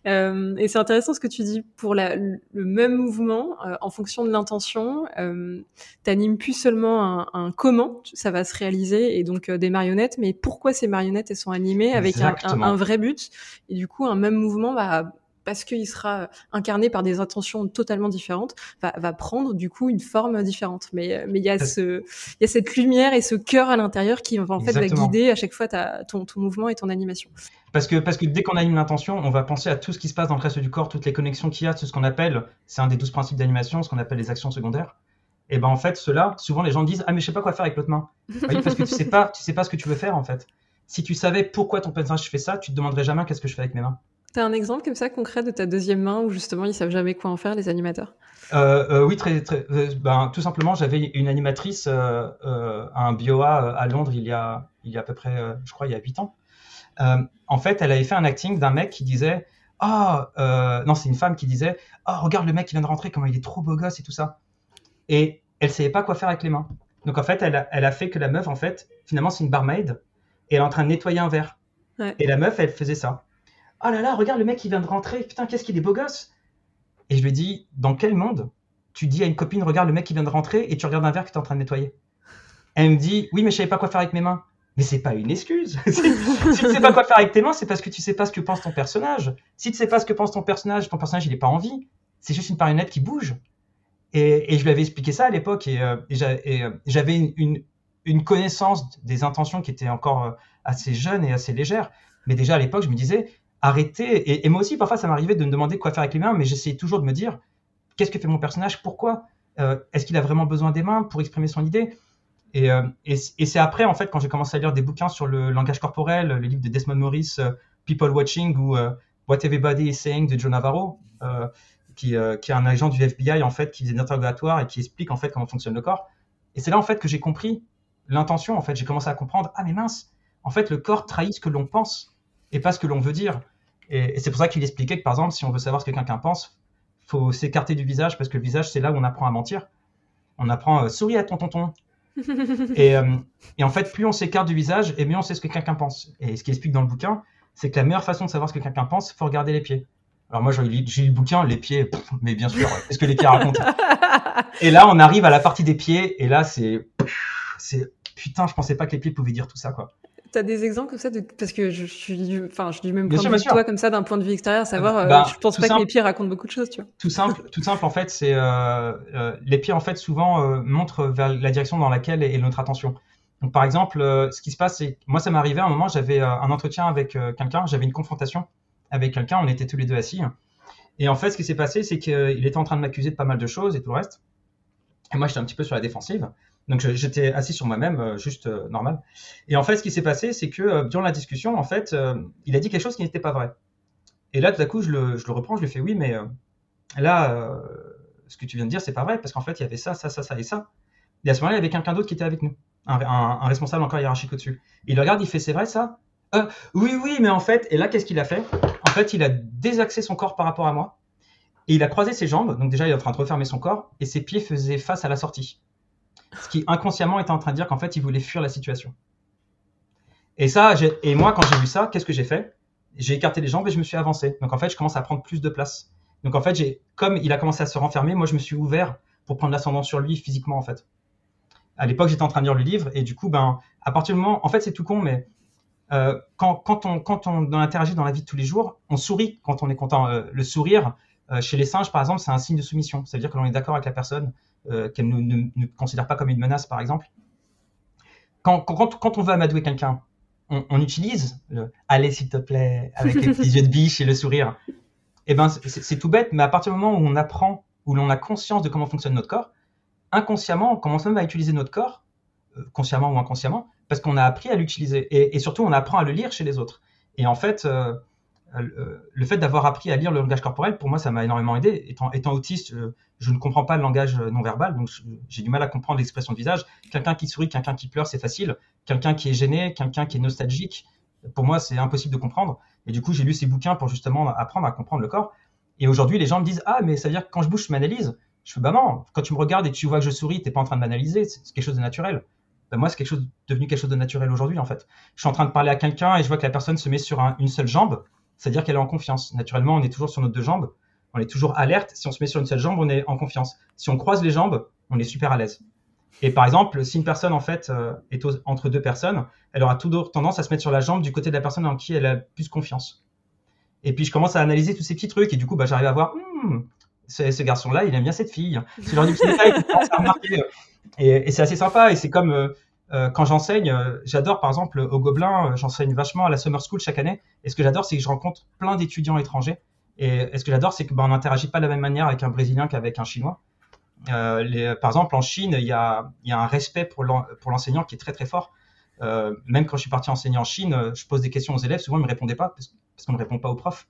Euh, et c'est intéressant ce que tu dis pour la, le même mouvement, euh, en fonction de l'intention, euh, t'animes plus seulement un, un comment ça va se réaliser et donc euh, des marionnettes, mais pourquoi ces marionnettes elles sont animées avec un, un, Exactement. un vrai but? Et du coup, un même mouvement va parce qu'il sera incarné par des intentions totalement différentes, va, va prendre du coup une forme différente. Mais euh, mais il y a Ça- ce il y a cette lumière et ce cœur à l'intérieur qui en fait va guider à chaque fois ta, ton, ton mouvement et ton animation. Parce que, parce que dès qu'on anime l'intention, on va penser à tout ce qui se passe dans le reste du corps, toutes les connexions qu'il y a, ce qu'on appelle, c'est un des douze principes d'animation, ce qu'on appelle les actions secondaires. Et ben en fait, ceux-là, souvent les gens disent Ah, mais je sais pas quoi faire avec l'autre main. Oui, parce que tu sais pas, tu sais pas ce que tu veux faire en fait. Si tu savais pourquoi ton personnage fait ça, tu te demanderais jamais qu'est-ce que je fais avec mes mains. T'as un exemple comme ça concret de ta deuxième main où justement ils savent jamais quoi en faire les animateurs? Euh, euh, oui, très, très, euh, ben, tout simplement, j'avais une animatrice euh, à un BioA à Londres il y a, il y a à peu près, je crois, il y a 8 ans. En fait, elle avait fait un acting d'un mec qui disait Ah, euh, non, c'est une femme qui disait Oh, regarde le mec qui vient de rentrer, comment il est trop beau gosse et tout ça. Et elle savait pas quoi faire avec les mains. Donc en fait, elle a, elle a fait que la meuf, en fait, finalement, c'est une barmaid et elle est en train de nettoyer un verre. Ouais. Et la meuf, elle faisait ça. Oh là là, regarde le mec qui vient de rentrer, putain, qu'est-ce qu'il est beau gosse. Et je lui dis Dans quel monde tu dis à une copine, regarde le mec qui vient de rentrer et tu regardes un verre que tu es en train de nettoyer? Elle me dit, oui, mais je savais pas quoi faire avec mes mains. mais c'est pas une excuse. si tu sais pas quoi faire avec tes mains, c'est parce que tu sais pas ce que pense ton personnage. Si tu sais pas ce que pense ton personnage, ton personnage il est pas en vie. C'est juste une marionnette qui bouge. Et, je lui avais expliqué ça à l'époque et, euh, euh, j'avais une, une, connaissance des intentions qui était encore euh, assez jeune et assez légère. Mais déjà à l'époque, je me disais, arrêtez. Et, moi aussi, parfois, ça m'arrivait de me demander quoi faire avec les mains, mais j'essayais toujours de me dire, qu'est-ce que fait mon personnage? Pourquoi? Est-ce qu'il a vraiment besoin des mains pour exprimer son idée? Et, et c'est après, en fait, quand j'ai commencé à lire des bouquins sur le langage corporel, le livre de Desmond Morris, People Watching ou What Everybody is Saying de Joe Navarro, euh, qui, est un agent du FBI en fait qui faisait des interrogatoires et qui explique en fait comment fonctionne le corps. Et c'est là en fait que j'ai compris l'intention. En fait, j'ai commencé à comprendre ah mais mince, en fait le corps trahit ce que l'on pense et pas ce que l'on veut dire. Et, c'est pour ça qu'il expliquait que par exemple si on veut savoir ce que quelqu'un pense, faut s'écarter du visage parce que le visage c'est là où on apprend à mentir. On apprend euh, souris à ton tonton. et, euh, et, en fait, plus on s'écarte du visage, et mieux on sait ce que quelqu'un pense. Et ce qu'il explique dans le bouquin, c'est que la meilleure façon de savoir ce que quelqu'un pense, faut regarder les pieds. Alors moi, j'ai lu le bouquin, les pieds, mais bien sûr, qu'est-ce que les pieds racontent? Et là, on arrive à la partie des pieds, et là, c'est, c'est, putain, je pensais pas que les pieds pouvaient dire tout ça, quoi. T'as des exemples comme ça de... Parce que je suis, enfin, je dis même point de vue toi comme ça d'un point de vue extérieur, savoir, euh, bah, je pense pas que les pieds racontent beaucoup de choses, tu vois. Tout simple, tout simple en fait, c'est euh, euh, les pieds en fait souvent euh, montrent vers la direction dans laquelle est notre attention. Donc par exemple, euh, ce qui se passe, c'est moi ça m'est arrivé à un moment, j'avais un entretien avec quelqu'un, j'avais une confrontation avec quelqu'un, on était tous les deux assis. Et en fait, ce qui s'est passé, c'est qu'il était en train de m'accuser de pas mal de choses et tout le reste. Et moi, j'étais un petit peu sur la défensive. Donc, j'étais assis sur moi-même, euh, juste euh, normal. Et en fait, ce qui s'est passé, c'est que euh, durant la discussion, en fait, il a dit quelque chose qui n'était pas vrai. Et là, tout à coup, je le, reprends, je lui fais oui, mais là, ce que tu viens de dire, c'est pas vrai, parce qu'en fait, il y avait ça, ça, ça, ça et ça. Et à ce moment-là, il y avait quelqu'un d'autre qui était avec nous, un, un, responsable encore hiérarchique au-dessus. Il regarde, il fait c'est vrai ça? Oui, oui, mais en fait, et là, qu'est-ce qu'il a fait? En fait, il a désaxé son corps par rapport à moi. Et il a croisé ses jambes. Donc, déjà, il est en train de refermer son corps. Et ses pieds faisaient face à la sortie. Ce qui, inconsciemment, était en train de dire qu'en fait, il voulait fuir la situation. Et ça, et moi, quand j'ai vu ça, qu'est-ce que j'ai fait? J'ai écarté les jambes et je me suis avancé. Donc, en fait, je commence à prendre plus de place. Donc, en fait, j'ai, comme il a commencé à se renfermer, moi, je me suis ouvert pour prendre l'ascendant sur lui physiquement, en fait. À l'époque, j'étais en train de lire le livre. Et du coup, ben, à partir du moment, en fait, c'est tout con, mais euh, quand, quand, on, quand on interagit dans la vie de tous les jours, on sourit quand on est content. Euh, le sourire, euh, chez les singes, par exemple, c'est un signe de soumission. C'est-à-dire que l'on est d'accord avec la personne, qu'elle ne, considère pas comme une menace, par exemple. Quand, on veut amadouer quelqu'un, on, utilise le allez s'il te plaît avec les petits yeux de biche et le sourire. Eh ben c'est tout bête, mais à partir du moment où on apprend, où l'on a conscience de comment fonctionne notre corps, inconsciemment, on commence même à utiliser notre corps, consciemment ou inconsciemment, parce qu'on a appris à l'utiliser et, surtout on apprend à le lire chez les autres. Et en fait, euh, euh, le fait d'avoir appris à lire le langage corporel, pour moi, ça m'a énormément aidé. Étant, autiste, euh, je, ne comprends pas le langage non verbal, donc j'ai du mal à comprendre l'expression de visage. Quelqu'un qui sourit, quelqu'un qui pleure, c'est facile. Quelqu'un qui est gêné, quelqu'un qui est nostalgique, pour moi, c'est impossible de comprendre. Et du coup, j'ai lu ces bouquins pour justement apprendre à comprendre le corps. Et aujourd'hui, les gens me disent Ah, mais ça veut dire que quand je bouge, je m'analyse. Je fais Bah non, quand tu me regardes et tu vois que je souris, t'es pas en train de m'analyser, c'est quelque chose de naturel. Ben, moi, c'est quelque chose devenu quelque chose de naturel aujourd'hui, en fait. Je suis en train de parler à quelqu'un et je vois que la personne se met sur une seule jambe, c'est-à-dire qu'elle est en confiance. Naturellement, on est toujours sur nos deux jambes, on est toujours alerte. Si on se met sur une seule jambe, on est en confiance. Si on croise les jambes, on est super à l'aise. Et par exemple, si une personne en fait euh, est entre deux personnes, elle aura tendance à se mettre sur la jambe du côté de la personne en qui elle a plus confiance. Et puis je commence à analyser tous ces petits trucs et du coup, bah, j'arrive à voir, hmm, ce, garçon-là, il aime bien cette fille. C'est remarquer. Et, c'est assez sympa. Et c'est comme euh, euh, quand j'enseigne, euh, j'adore par exemple au Gobelin, j'enseigne vachement à la Summer School chaque année. Et ce que j'adore, c'est que je rencontre plein d'étudiants étrangers. Et, ce que j'adore, c'est que ben, n'interagit pas de la même manière avec un Brésilien qu'avec un Chinois. Par exemple, en Chine, il y a, un respect pour l'enseignant qui est très très fort. même quand je suis parti enseigner en Chine, je pose des questions aux élèves, souvent ils me répondaient pas parce, qu'on ne répond pas aux profs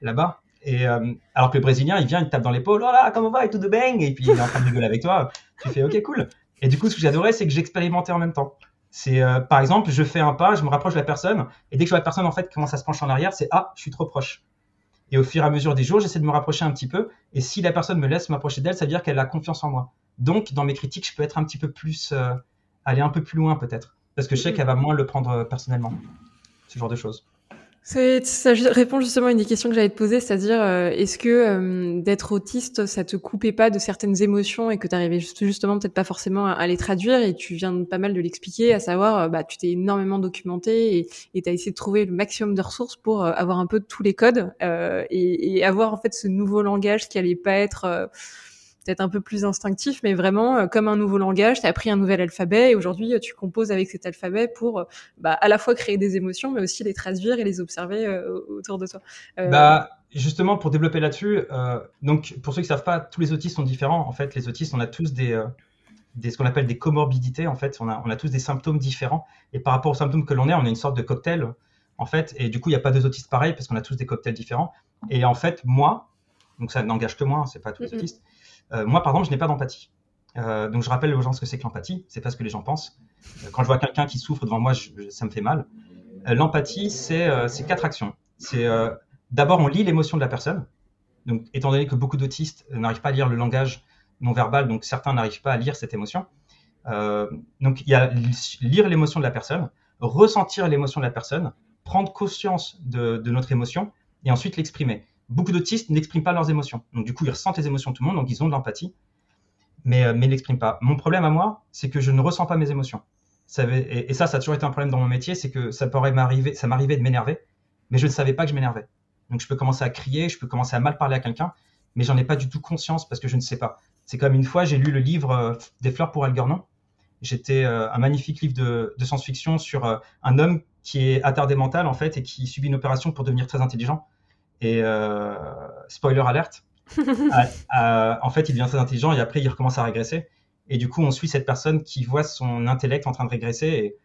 là-bas. Et euh, alors que le Brésilien, il vient, il tape dans l'épaule, oh là, comment va? Et tout de bang, et puis il est en train de rigoler avec toi. Tu fais, ok, cool. Et du coup, ce que j'adorais, c'est que j'expérimentais en même temps. C'est, euh, par exemple, je fais un pas, je me rapproche de la personne, et dès que je vois la personne en fait commence à se pencher en arrière, c'est ah, je suis trop proche. Et au fur et à mesure des jours, j'essaie de me rapprocher un petit peu. Et si la personne me laisse m'approcher d'elle, ça veut dire qu'elle a confiance en moi. Donc, dans mes critiques, je peux être un petit peu plus, euh, aller un peu plus loin peut-être, parce que je sais mm-hmm. qu'elle va moins le prendre personnellement. Ce genre de choses. Ça, répond justement à une des questions que j'allais te poser, c'est-à-dire euh, est-ce que euh, d'être autiste, ça te coupait pas de certaines émotions et que tu arrivais justement peut-être pas forcément à, les traduire et tu viens pas mal de l'expliquer, à savoir euh, bah tu t'es énormément documenté et tu as essayé de trouver le maximum de ressources pour avoir un peu tous les codes et, et, avoir en fait ce nouveau langage qui allait pas être peut-être un peu plus instinctif, mais vraiment euh, comme un nouveau langage. Tu as appris un nouvel alphabet et aujourd'hui, euh, tu composes avec cet alphabet pour euh, bah, à la fois créer des émotions, mais aussi les traduire et les observer autour de toi. Bah, justement, pour développer là-dessus, donc pour ceux qui savent pas, tous les autistes sont différents. En fait, les autistes, on a tous des, des ce qu'on appelle des comorbidités. En fait, on a, on a tous des symptômes différents. Et par rapport aux symptômes que l'on est, on a une sorte de cocktail, en fait. Et du coup, il n'y a pas deux autistes pareils parce qu'on a tous des cocktails différents. Et en fait, moi, donc ça n'engage que moi, hein, c'est pas tous les autistes. Euh, moi, par exemple, je n'ai pas d'empathie. Euh, donc je rappelle aux gens ce que c'est que l'empathie. C'est pas ce que les gens pensent. Euh, quand je vois quelqu'un qui souffre devant moi, ça me fait mal. l'empathie, c'est quatre actions. C'est d'abord on lit l'émotion de la personne. Donc étant donné que beaucoup d'autistes n'arrivent pas à lire le langage non verbal, donc certains n'arrivent pas à lire cette émotion. donc il y a lire l'émotion de la personne, ressentir l'émotion de la personne, prendre conscience de notre émotion et ensuite l'exprimer beaucoup d'autistes n'expriment pas leurs émotions. Donc du coup, ils ressentent les émotions de tout le monde, donc ils ont de l'empathie, mais, euh, mais ils n'expriment pas. Mon problème à moi, c'est que je ne ressens pas mes émotions. Et, ça, ça a toujours été un problème dans mon métier, c'est que ça pourrait m'arriver, ça m'arrivait de m'énerver, mais je ne savais pas que je m'énervais. Donc je peux commencer à crier, je peux commencer à mal parler à quelqu'un, mais j'en ai pas du tout conscience parce que je ne sais pas. C'est comme une fois, j'ai lu le livre euh, Des fleurs pour Algernon. J'étais euh, un magnifique livre de, de science-fiction sur un homme qui est attardé mental en fait et qui subit une opération pour devenir très intelligent. Et euh, spoiler alerte, en fait, il devient très intelligent et après, il recommence à régresser. Et du coup, on suit cette personne qui voit son intellect en train de régresser. Et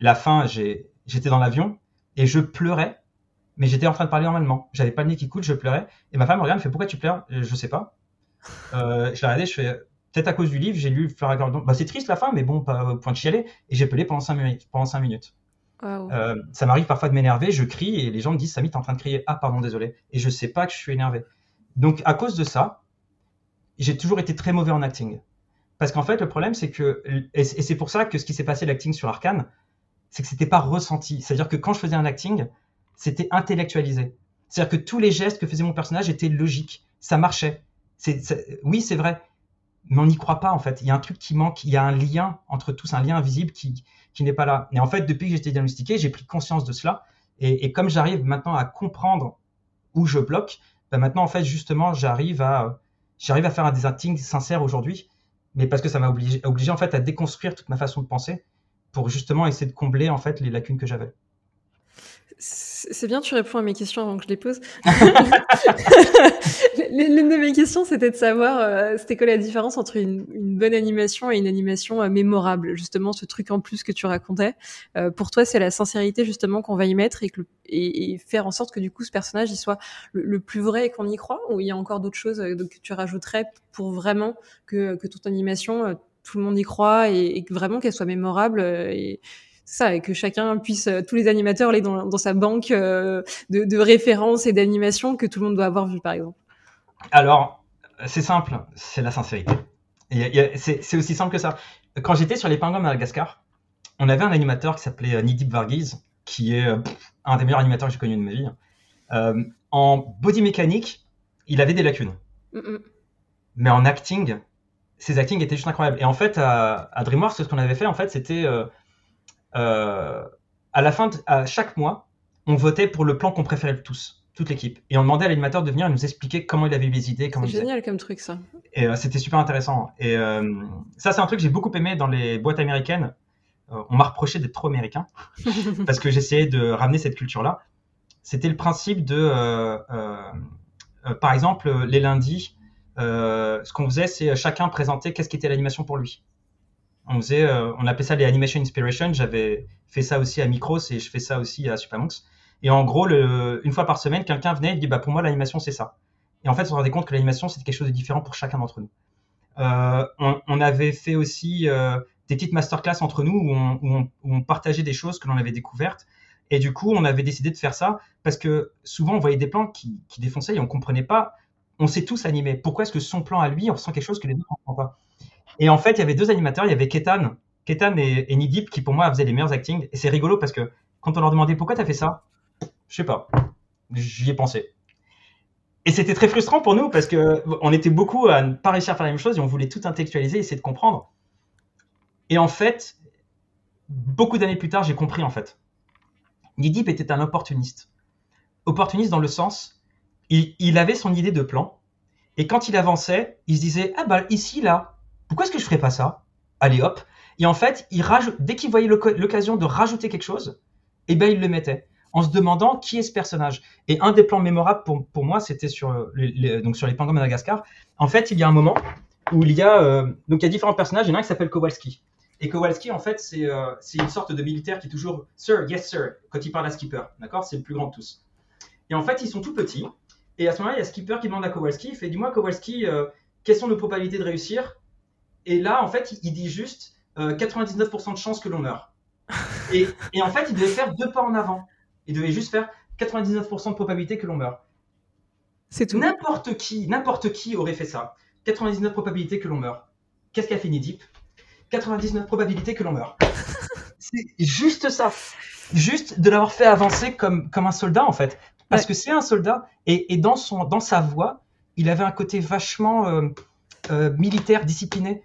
la fin, j'étais dans l'avion et je pleurais, mais j'étais en train de parler normalement. J'avais pas le nez qui coule, je pleurais. Et ma femme me regarde, me fait pourquoi tu pleures? Je sais pas. Euh, je l'ai regardé, je fais peut-être à cause du livre, j'ai lu Fleur Bah, c'est triste la fin, mais bon, pas au point de chialer. Et j'ai pelé pendant 5 minutes. Pendant 5 minutes. Euh, ça m'arrive parfois de m'énerver, je crie et les gens me disent Samy, t'es en train de crier. Ah, pardon, désolé. Et je sais pas que je suis énervé. Donc, à cause de ça, j'ai toujours été très mauvais en acting. Parce qu'en fait, le problème, c'est que, et c'est pour ça que ce qui s'est passé l'acting sur Arkane, c'est que c'était pas ressenti. C'est-à-dire que quand je faisais un acting, c'était intellectualisé. C'est-à-dire que tous les gestes que faisait mon personnage étaient logiques. Ça marchait. oui, c'est vrai. Mais on n'y croit pas, en fait. Il y a un truc qui manque. Il y a un lien entre tous, un lien invisible qui, qui n'est pas là. Et en fait, depuis que j'ai été diagnostiqué, j'ai pris conscience de cela. Et, comme j'arrive maintenant à comprendre où je bloque, ben maintenant, en fait, justement, j'arrive à, j'arrive à faire des actings sincères aujourd'hui. Mais parce que ça m'a obligé, obligé, en fait, à déconstruire toute ma façon de penser pour justement essayer de combler, en fait, les lacunes que j'avais. C'est bien, tu réponds à mes questions avant que je les pose. L'une de mes questions, c'était de savoir, euh, c'était quoi la différence entre une, bonne animation et une animation euh, mémorable? Justement, ce truc en plus que tu racontais. Euh, pour toi, c'est la sincérité justement qu'on va y mettre et, faire en sorte que du coup, ce personnage, il soit le, plus vrai et qu'on y croit? Ou il y a encore d'autres choses que tu rajouterais pour vraiment que, que toute animation, tout le monde y croit et, vraiment qu'elle soit mémorable ça, et que chacun puisse, euh, tous les animateurs, aller dans, dans sa banque euh, de, de références et d'animations que tout le monde doit avoir vu, par exemple Alors, c'est simple, c'est la sincérité. C'est aussi simple que ça. Quand j'étais sur les pingouins Madagascar, on avait un animateur qui s'appelait euh, Nidip Varghese, qui est un des meilleurs animateurs que j'ai connu de ma vie. en body mécanique, il avait des lacunes. Mais en acting, ses acting étaient juste incroyables. Et en fait, à, à DreamWorks, ce qu'on avait fait, en fait, c'était euh, à la fin, à chaque mois, on votait pour le plan qu'on préférait tous, toute l'équipe. Et on demandait à l'animateur de venir nous expliquer comment il avait eu les idées. C'est génial comme truc, ça. Et euh, c'était super intéressant. Et euh, ça, c'est un truc que j'ai beaucoup aimé dans les boîtes américaines. on m'a reproché d'être trop américain parce que j'essayais de ramener cette culture-là. C'était le principe de, par exemple, les lundis, ce qu'on faisait, c'est chacun présenter qu'est-ce qui était l'animation pour lui on faisait, euh, on appelait ça les animation inspiration. J'avais fait ça aussi à Micros et je fais ça aussi à Supermonks. Et en gros, une fois par semaine, quelqu'un venait et dit bah pour moi l'animation c'est ça. Et en fait, on se rendait compte que l'animation c'était quelque chose de différent pour chacun d'entre nous. Euh, on, avait fait aussi euh, des petites masterclass entre nous où on, partageait des choses que l'on avait découvertes. Et du coup, on avait décidé de faire ça parce que souvent on voyait des plans qui, qui défonçaient et on comprenait pas. On s'est tous animés. Pourquoi est-ce que son plan à lui, on ressent quelque chose que les autres ne comprennent pas? Et en fait, il y avait deux animateurs, il y avait Ketan, Ketan et, Nidip qui pour moi faisaient les meilleurs actings. Et c'est rigolo parce que quand on leur demandait pourquoi tu as fait ça, Je sais pas. J'y ai pensé. Et c'était très frustrant pour nous parce que on était beaucoup à ne pas réussir à faire la même chose et on voulait tout intellectualiser, essayer de comprendre. Et en fait, beaucoup d'années plus tard, j'ai compris en fait. Nidip était un opportuniste. Opportuniste dans le sens, il, il, avait son idée de plan et quand il avançait, il se disait ah bah ici là, pourquoi est-ce que je ferais pas ça? Allez hop. Et en fait, dès qu'il voyait l'occasion de rajouter quelque chose, eh ben il le mettait en se demandant qui est ce personnage. Et un des plans mémorables pour, moi, c'était sur les, donc sur les pingouins de Madagascar. En fait, il y a un moment où il y a euh, donc il y a différents personnages. Il y en a un qui s'appelle Kowalski. Et Kowalski, en fait, c'est euh, une sorte de militaire qui est toujours Sir, yes sir quand il parle à Skipper. D'accord? C'est le plus grand de tous. Et en fait, ils sont tout petits. Et à ce moment-là, il y a Skipper qui demande à Kowalski, il fait Dis-moi, Kowalski, euh, quelles sont nos probabilités de réussir? Et là, en fait, il dit juste 99% de chances que l'on meure. Et, et, en fait, il devait faire deux pas en avant. Il devait juste faire 99% de probabilité que l'on meure. C'est tout. N'importe qui, n'importe qui aurait fait ça. 99 probabilités que l'on meure. Qu'est-ce qu'a fait Nidip 99 probabilités que l'on meure. c'est juste ça. Juste de l'avoir fait avancer comme, comme un soldat, en fait. Parce que c'est un soldat, et, et, dans, son, dans sa voix, il avait un côté vachement euh, euh, militaire, discipliné.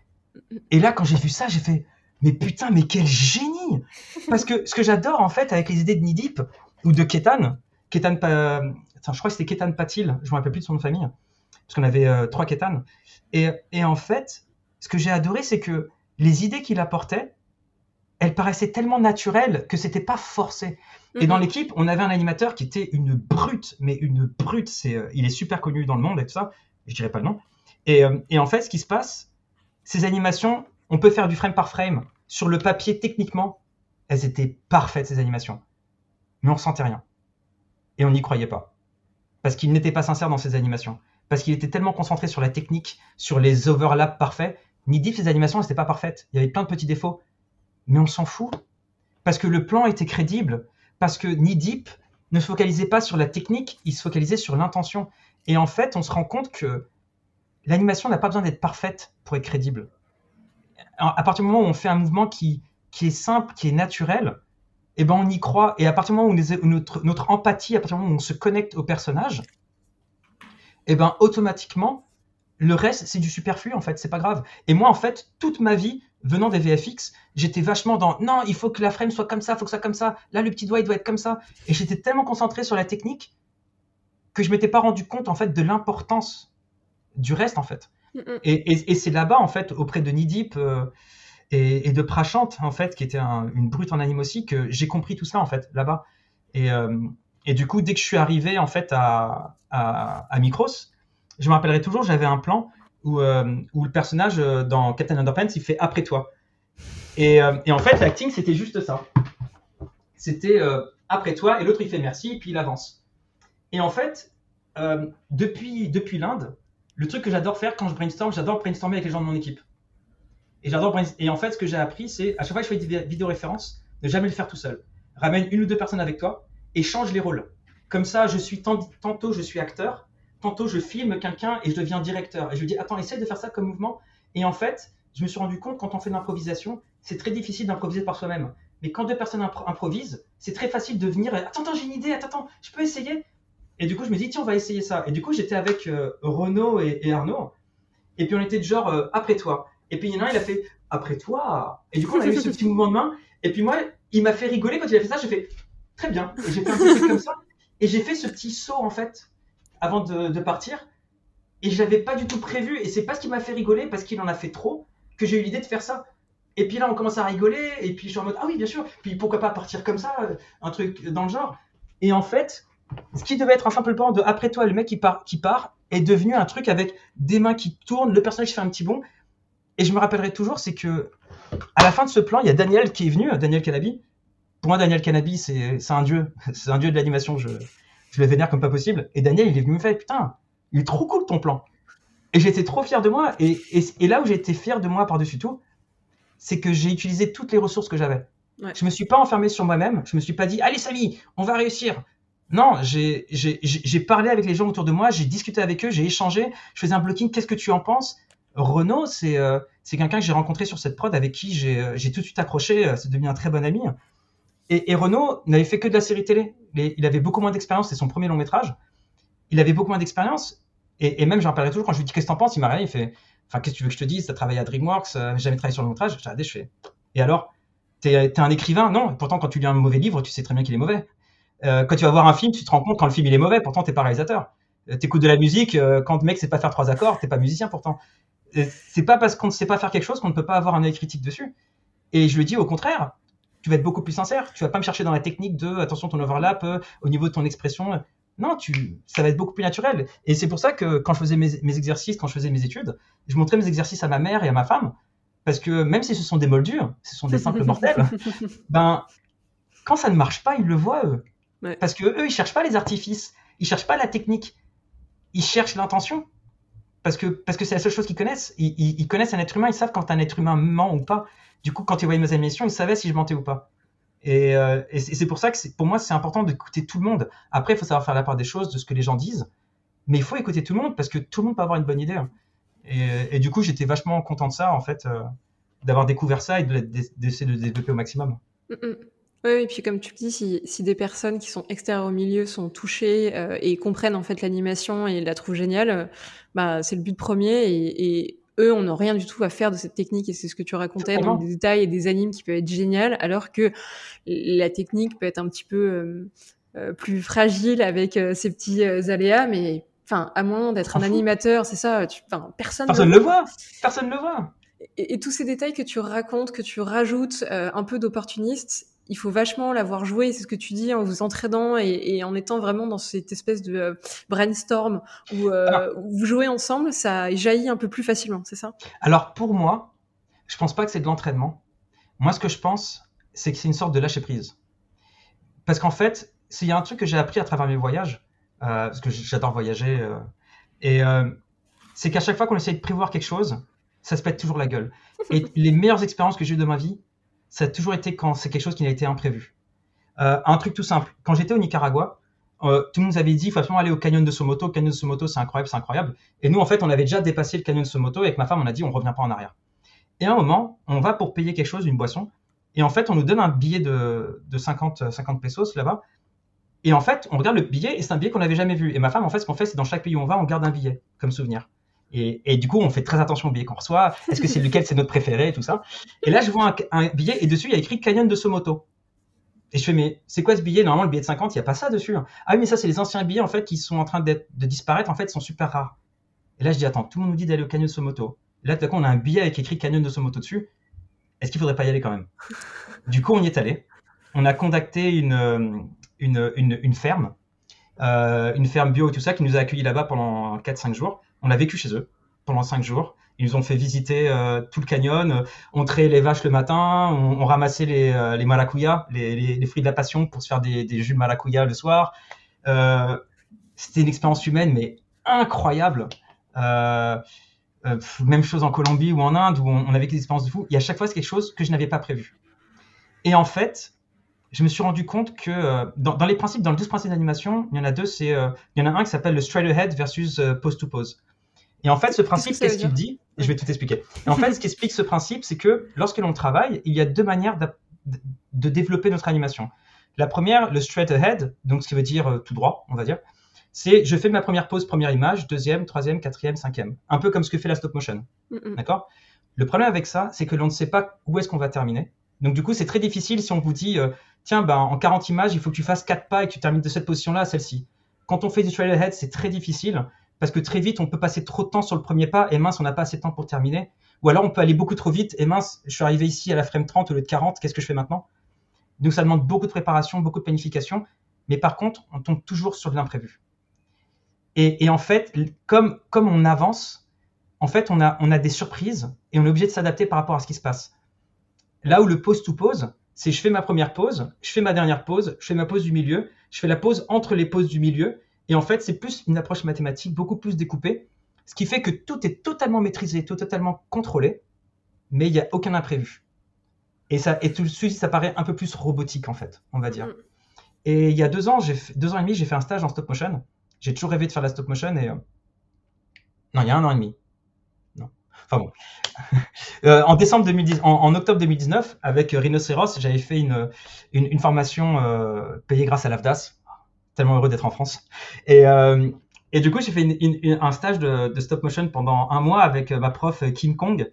Et là, quand j'ai vu ça, j'ai fait, mais putain, mais quel génie Parce que ce que j'adore, en fait, avec les idées de Nidip, ou de Ketan. Ketan, je crois que c'était Ketan Patil, je ne me rappelle plus de son nom de famille, parce qu'on avait euh, trois Ketan. Et, et, en fait, ce que j'ai adoré, c'est que les idées qu'il apportait, elles paraissaient tellement naturelles que c'était pas forcé. Et dans mhm. l'équipe, on avait un animateur qui était une brute, mais une brute. C'est, euh, il est super connu dans le monde et tout ça. Je dirais pas le nom. Et, euh, et en fait, ce qui se passe, ces animations, on peut faire du frame par frame. Sur le papier, techniquement, elles étaient parfaites, ces animations mais on ressentait rien. Et on n'y croyait pas. Parce qu'il n'était pas sincère dans ses animations. Parce qu'il était tellement concentré sur la technique, sur les overlaps parfaits. Ni dit ses animations, n'étaient pas parfaites. Il y avait plein de petits défauts. Mais on s'en fout. Parce que le plan était crédible. Parce que Nidip ne se focalisait pas sur la technique, il se focalisait sur l'intention. Et en fait, on se rend compte que l'animation n'a pas besoin d'être parfaite pour être crédible. À partir du moment où on fait un mouvement qui, est simple, qui est naturel, eh ben on y croit. Et à partir du moment où, notre, notre, empathie, à partir du moment où on se connecte au personnage, eh ben automatiquement, le reste, c'est du superflu, en fait, c'est pas grave. Et moi, en fait, toute ma vie, venant des VFX, j'étais vachement dans non, il faut que la frame soit comme ça, il faut que ça comme ça, là, le petit doigt, il doit être comme ça. Et j'étais tellement concentré sur la technique que je m'étais pas rendu compte, en fait, de l'importance du reste, en fait. Et, c'est là-bas, en fait, auprès de Nidip, euh, et, de Prachant, en fait, qui était une brute en anime aussi, que j'ai compris tout ça, en fait, là-bas. Et, euh, et, du coup, dès que je suis arrivé, en fait, à, à, à Micros, je me rappellerai toujours, j'avais un plan où, euh, où, le personnage dans Captain Underpants, il fait après toi. Et, et en fait, l'acting, c'était juste ça. C'était après toi, et l'autre, il fait merci, et puis il avance. Et en fait, depuis, depuis l'Inde, le truc que j'adore faire quand je brainstorm, j'adore brainstormer avec les gens de mon équipe. Et. Et en fait, ce que j'ai appris, c'est à chaque fois que je fais des vidéos références, ne jamais le faire tout seul. Ramène une ou deux personnes avec toi et change les rôles. Comme ça, je suis tantôt je suis acteur, tantôt je filme quelqu'un et je deviens directeur. Et je lui dis attends, essaye de faire ça comme mouvement. Et en fait, je me suis rendu compte quand on fait de l'improvisation, c'est très difficile d'improviser par soi-même. Mais quand deux personnes improvisent, c'est très facile de venir. Attends, attends, j'ai une idée. Attends, attends, je peux essayer? Et du coup, je me dis tiens, on va essayer ça. Et du coup, j'étais avec euh, Renaud et, Arnaud. Et puis on était de genre euh, après toi. Et puis il y en a un, il a fait après toi. Et du coup, on a eu ce petit mouvement de main. Et puis moi, il m'a fait rigoler quand il a fait ça. J'ai fait très bien. Et j'ai fait un petit comme ça. Et j'ai fait ce petit saut en fait avant de, partir. Et je l'avais pas du tout prévu. Et c'est parce qu'il m'a fait rigoler, parce qu'il en a fait trop, que j'ai eu l'idée de faire ça. Et puis là, on commence à rigoler. Et puis je suis en mode ah oui, bien sûr. Puis pourquoi pas partir comme ça, euh, un truc dans le genre. Et en fait, ce qui devait être un simple plan de après toi, le mec qui part, qui part est devenu un truc avec des mains qui tournent, le personnage fait un petit bond. Et je me rappellerai toujours, c'est que à la fin de ce plan, il y a Daniel qui est venu, Daniel Canabi. Pour moi, Daniel Canabi, c'est un dieu. C'est un dieu de l'animation. Je, je le vénère comme pas possible. Et Daniel, il est venu me faire, putain, il est trop cool ton plan. Et j'étais trop fier de moi. Et, et, là où j'ai été fier de moi par-dessus tout, c'est que j'ai utilisé toutes les ressources que j'avais. Ouais. Je me suis pas enfermé sur moi-même. Je me suis pas dit, allez Samy, on va réussir. Non, j'ai parlé avec les gens autour de moi, j'ai discuté avec eux, j'ai échangé, je faisais un blocking, qu'est-ce que tu en penses? Renaud, c'est euh, quelqu'un que j'ai rencontré sur cette prod avec qui j'ai euh, tout de suite accroché, euh, c'est devenu un très bon ami. Et, Renaud n'avait fait que de la série télé. il avait beaucoup moins d'expérience, c'est son premier long métrage. Il avait beaucoup moins d'expérience. Et, même, j'en parlais toujours quand je lui dis qu'est-ce que t'en penses, il m'a rien, il fait, enfin, qu'est-ce que tu veux que je te dise, t'as travaillé à DreamWorks, euh, jamais travaillé sur le long métrage. J'ai regardé, je fais, et alors, t'es es un écrivain? Non, pourtant quand tu lis un mauvais livre, tu sais très bien qu'il est mauvais. Euh, quand tu vas voir un film, tu te rends compte quand le film il est mauvais, pourtant t'es pas réalisateur. Euh, t'écoutes de la musique, euh, quand le mec sait pas faire trois accords, t'es pas musicien pourtant. C'est pas parce qu'on ne sait pas faire quelque chose qu'on ne peut pas avoir un œil critique dessus. Et je le dis au contraire, tu vas être beaucoup plus sincère. Tu vas pas me chercher dans la technique de attention ton overlap au niveau de ton expression. Non, tu, ça va être beaucoup plus naturel. Et c'est pour ça que quand je faisais mes, mes, exercices, quand je faisais mes études, je montrais mes exercices à ma mère et à ma femme parce que même si ce sont des moldus, ce sont des simples mortels, ben, quand ça ne marche pas, ils le voient, eux. Parce que eux, ils cherchent pas les artifices, ils cherchent pas la technique, ils cherchent l'intention. Parce que parce que c'est la seule chose qu'ils connaissent. Ils, connaissent un être humain, ils savent quand un être humain ment ou pas. Du coup, quand ils voyaient mes émissions, ils savaient si je mentais ou pas. Et, euh, c'est pour ça que pour moi, c'est important d'écouter tout le monde. Après, il faut savoir faire la part des choses, de ce que les gens disent. Mais il faut écouter tout le monde parce que tout le monde peut avoir une bonne idée. Hein. Et, du coup, j'étais vachement content de ça, en fait, euh, d'avoir découvert ça et d'essayer de, le développer au maximum. Mm, mm. Oui, et puis comme tu dis, si, si, des personnes qui sont extérieures au milieu sont touchées euh, et comprennent en fait l'animation et la trouvent géniale, euh, bah c'est le but premier et, eux, on n'a rien du tout à faire de cette technique et c'est ce que tu racontais dans des détails et des animes qui peuvent être géniales, alors que la technique peut être un petit peu plus fragile avec ces petits aléas, mais Enfin, à moins d'être un animateur, c'est ça. Tu, personne. Personne ne le voit. Personne ne le voit. Et, tous ces détails que tu racontes, que tu rajoutes, euh, un peu d'opportuniste, il faut vachement l'avoir joué. C'est ce que tu dis en vous entraînant et, en étant vraiment dans cette espèce de euh, brainstorm euh, où, vous jouez ensemble, ça jaillit un peu plus facilement, c'est ça? Alors pour moi, je pense pas que c'est de l'entraînement. Moi, ce que je pense, c'est que c'est une sorte de lâcher prise. Parce qu'en fait, s'il y a un truc que j'ai appris à travers mes voyages, euh, parce que j'adore voyager. Euh, et euh, c'est qu'à chaque fois qu'on essaye de prévoir quelque chose, ça se pète toujours la gueule. Et les meilleures expériences que j'ai eues de ma vie, ça a toujours été quand c'est quelque chose qui n'a été imprévu. un truc tout simple. Quand j'étais au Nicaragua, tout le monde nous avait dit il faut absolument aller au canyon de Somoto. Le canyon de Somoto, c'est incroyable, c'est incroyable. Et nous, en fait, on avait déjà dépassé le canyon de Somoto. Et avec ma femme, on a dit on revient pas en arrière. Et à un moment, on va pour payer quelque chose, une boisson. Et en fait, on nous donne un billet de, de 50, 50 pesos là-bas. Et en fait, on regarde le billet et c'est un billet qu'on n'avait jamais vu. Et ma femme, en fait, ce qu'on fait, c'est dans chaque pays où on va, on garde un billet comme souvenir. Et, du coup, on fait très attention au billet qu'on reçoit. Est-ce que c'est lequel c'est notre préféré et tout ça. Et là, je vois un, billet et dessus, il y a écrit Canyon de Somoto. Et je fais, mais c'est quoi ce billet? Normalement, le billet de 50, il n'y a pas ça dessus. Ah oui, mais ça, c'est les anciens billets, en fait, qui sont en train de disparaître, en fait, sont super rares. Et là, je dis, attends, tout le monde nous dit d'aller au Canyon de Somoto. Là, tout à coup, on a un billet avec écrit Canyon de Somoto dessus. Est-ce qu'il faudrait pas y aller quand même? Du coup, on y est allé. On a contacté une, euh, ferme euh, une ferme bio et tout ça, qui nous a accueillis là-bas pendant 4-5 jours. On a vécu chez eux pendant 5 jours. Ils nous ont fait visiter euh, tout le canyon. Euh, on trayait les vaches le matin, on, ramassait les, euh, les fruits de la passion pour se faire des, jus de le soir. C'était une expérience humaine, mais incroyable. même chose en Colombie ou en Inde, où on, on a vécu des expériences de fou. Et à chaque fois, c'est quelque chose que je n'avais pas prévu. Et en fait, je me suis rendu compte que euh, dans, les principes, dans les 12 principes d'animation, il y en a deux, euh, il y en a un qui s'appelle le straight ahead versus euh, pose to pose. Et en fait, ce principe, qu'est-ce qu'il dit? Je vais tout expliquer. Et en fait, ce qui explique ce principe, c'est que lorsque l'on travaille, il y a deux manières de développer notre animation. La première, le straight ahead, donc ce qui veut dire tout droit, on va dire, c'est je fais ma première pose, première image, deuxième, troisième, quatrième, cinquième. Un peu comme ce que fait la stop motion. D'accord? Le problème avec ça, c'est que l'on ne sait pas où est-ce qu'on va terminer. Donc du coup, c'est très difficile si on vous dit, tiens, ben, en 40 images, il faut que tu fasses 4 pas et que tu termines de cette position-là à celle-ci. Quand on fait du trail ahead, c'est très difficile parce que très vite, on peut passer trop de temps sur le premier pas et mince, on n'a pas assez de temps pour terminer. Ou alors, on peut aller beaucoup trop vite et mince, je suis arrivé ici à la frame 30 au lieu de 40, qu'est-ce que je fais maintenant? Donc, ça demande beaucoup de préparation, beaucoup de planification. Mais par contre, on tombe toujours sur de l'imprévu. Et, en fait, comme, comme on avance, en fait, on a, on a des surprises et on est obligé de s'adapter par rapport à ce qui se passe. Là où le pose-to-pose, c'est je fais ma première pause, je fais ma dernière pause, je fais ma pause du milieu, je fais la pause entre les pauses du milieu. Et en fait, c'est plus une approche mathématique, beaucoup plus découpée, ce qui fait que tout est totalement maîtrisé, totalement contrôlé, mais il n'y a aucun imprévu. Et, ça, et tout de suite, ça paraît un peu plus robotique, en fait, on va dire. Mm. Et il y a deux ans, j'ai deux ans et demi, j'ai fait un stage en stop motion. J'ai toujours rêvé de faire la stop motion et. Euh, non, il y a un an et demi. Non. Enfin bon. Euh, en décembre 2010, en, octobre 2019, avec Rhinocéros, j'avais fait une, une, formation euh, payée grâce à l'AFDAS. Tellement heureux d'être en France. Et, euh, et du coup, j'ai fait un stage de, stop motion pendant un mois avec ma prof Kim Kong,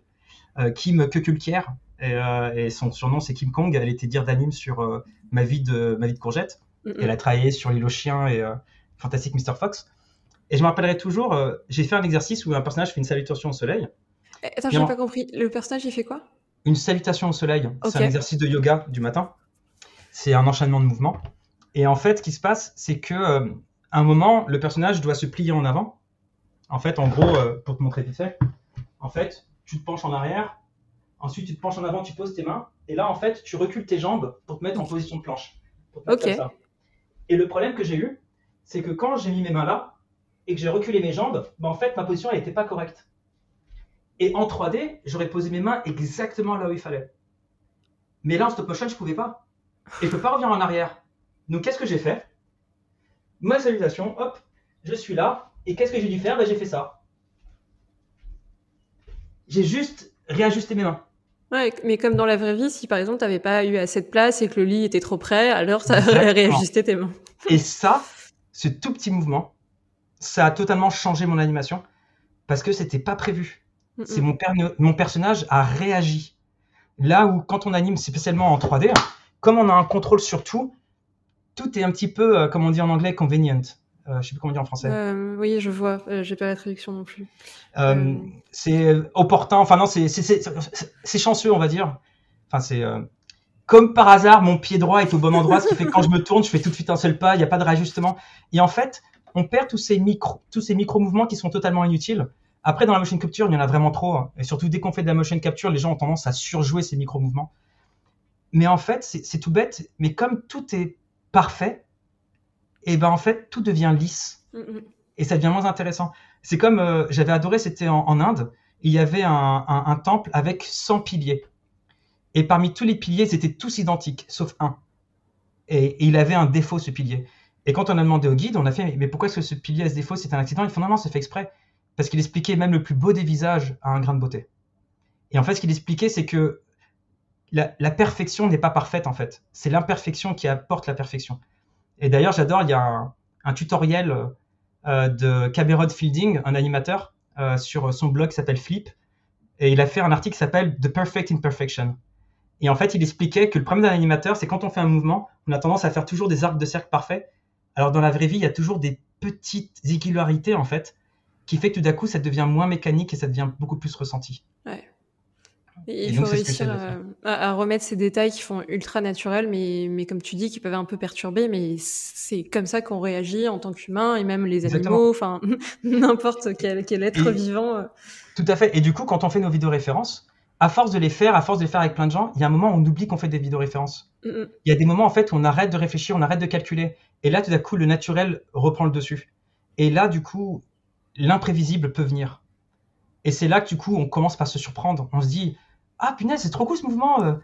Kim Kekulkier. Et, et, son surnom, c'est Kim Kong. Elle était dire d'anime sur ma, vie de, ma vie de courgette. Elle a travaillé sur L'île aux chiens et Fantastic Mr. Fox. Et je me rappellerai toujours, j'ai fait un exercice où un personnage fait une salutation au soleil. Eh, attends, j'ai pas compris. Le personnage, il fait quoi? Une salutation au soleil. C'est un exercice de yoga du matin. C'est un enchaînement de mouvements. Et en fait, ce qui se passe, c'est que euh, un moment, le personnage doit se plier en avant. En fait, en gros, euh, pour te montrer vite fait, en fait, tu te penches en arrière. Ensuite, tu te penches en avant, tu poses tes mains. Et là, en fait, tu recules tes jambes pour te mettre en position de planche. ok. Et le problème que j'ai eu, c'est que quand j'ai mis mes mains là et que j'ai reculé mes jambes, bah, en fait, ma position n'était pas correcte. Et en 3D, j'aurais posé mes mains exactement là où il fallait. Mais là, en stop motion, je ne pouvais pas. Et je ne peux pas revenir en arrière. Donc, qu'est-ce que j'ai fait? Ma salutation, hop, je suis là. Et qu'est-ce que j'ai dû faire? Ben, J'ai fait ça. J'ai juste réajusté mes mains. Ouais, mais comme dans la vraie vie, si par exemple tu n'avais pas eu assez de place et que le lit était trop près, alors ça aurait réajusté tes mains. Et ça, ce tout petit mouvement, ça a totalement changé mon animation parce que c'était pas prévu. C'est mon, mon personnage a réagi. Là où quand on anime spécialement en 3D, comme on a un contrôle sur tout, tout est un petit peu, euh, comme on dit en anglais, convenient. Euh, je sais plus comment dire en français. Euh, oui, je vois. Euh, j'ai pas la traduction non plus. c'est opportun. Enfin non, c'est chanceux, on va dire. Enfin c'est comme par hasard, mon pied droit est au bon endroit, ce qui fait que quand je me tourne, je fais tout de suite un seul pas. Il n'y a pas de réajustement. Et en fait, on perd tous ces micro, tous ces micro mouvements qui sont totalement inutiles. Après, dans la motion capture, il y en a vraiment trop. Hein. Et surtout, dès qu'on fait de la motion capture, les gens ont tendance à surjouer ces micro-mouvements. Mais en fait, c'est tout bête. Mais comme tout est parfait, et ben en fait, tout devient lisse. Et ça devient moins intéressant. C'est comme, euh, j'avais adoré, c'était en, Inde, il y avait un, temple avec 100 piliers. Et parmi tous les piliers, ils étaient tous identiques, sauf un. Et, et, il avait un défaut, ce pilier. Et quand on a demandé au guide, on a fait, mais pourquoi est-ce que ce pilier a ce défaut? C'est un accident Ils font, non, non, c'est fait exprès parce qu'il expliquait même le plus beau des visages a un grain de beauté. Et en fait, ce qu'il expliquait, c'est que la, perfection n'est pas parfaite, en fait. C'est l'imperfection qui apporte la perfection. Et d'ailleurs, j'adore, il y a un, tutoriel euh, de Cameron Fielding, un animateur, euh, sur son blog qui s'appelle Flip. Et il a fait un article qui s'appelle The Perfect Imperfection. Et en fait, il expliquait que le problème d'un animateur, c'est quand on fait un mouvement, on a tendance à faire toujours des arcs de cercle parfaits. Alors dans la vraie vie, il y a toujours des petites irrégularités, en fait, qui fait que tout d'un coup, ça devient moins mécanique et ça devient beaucoup plus ressenti. Ouais. Il faut réussir à, remettre ces détails qui font ultra naturels, mais, mais comme tu dis, qui peuvent un peu perturber, mais c'est comme ça qu'on réagit en tant qu'humain, et même les animaux, enfin, n'importe quel, quel, être vivant. Euh. Tout à fait. Et du coup, quand on fait nos vidéos références, à force de les faire, à force de les faire avec plein de gens, il y a un moment où on oublie qu'on fait des vidéos références. Mm, mm. Il y a des moments, en fait, où on arrête de réfléchir, on arrête de calculer. Et là, tout d'un coup, le naturel reprend le dessus. Et là, du coup, l'imprévisible peut venir. Et c'est là que du coup, on commence par se surprendre. On se dit, ah punaise, c'est trop cool ce mouvement. Euh,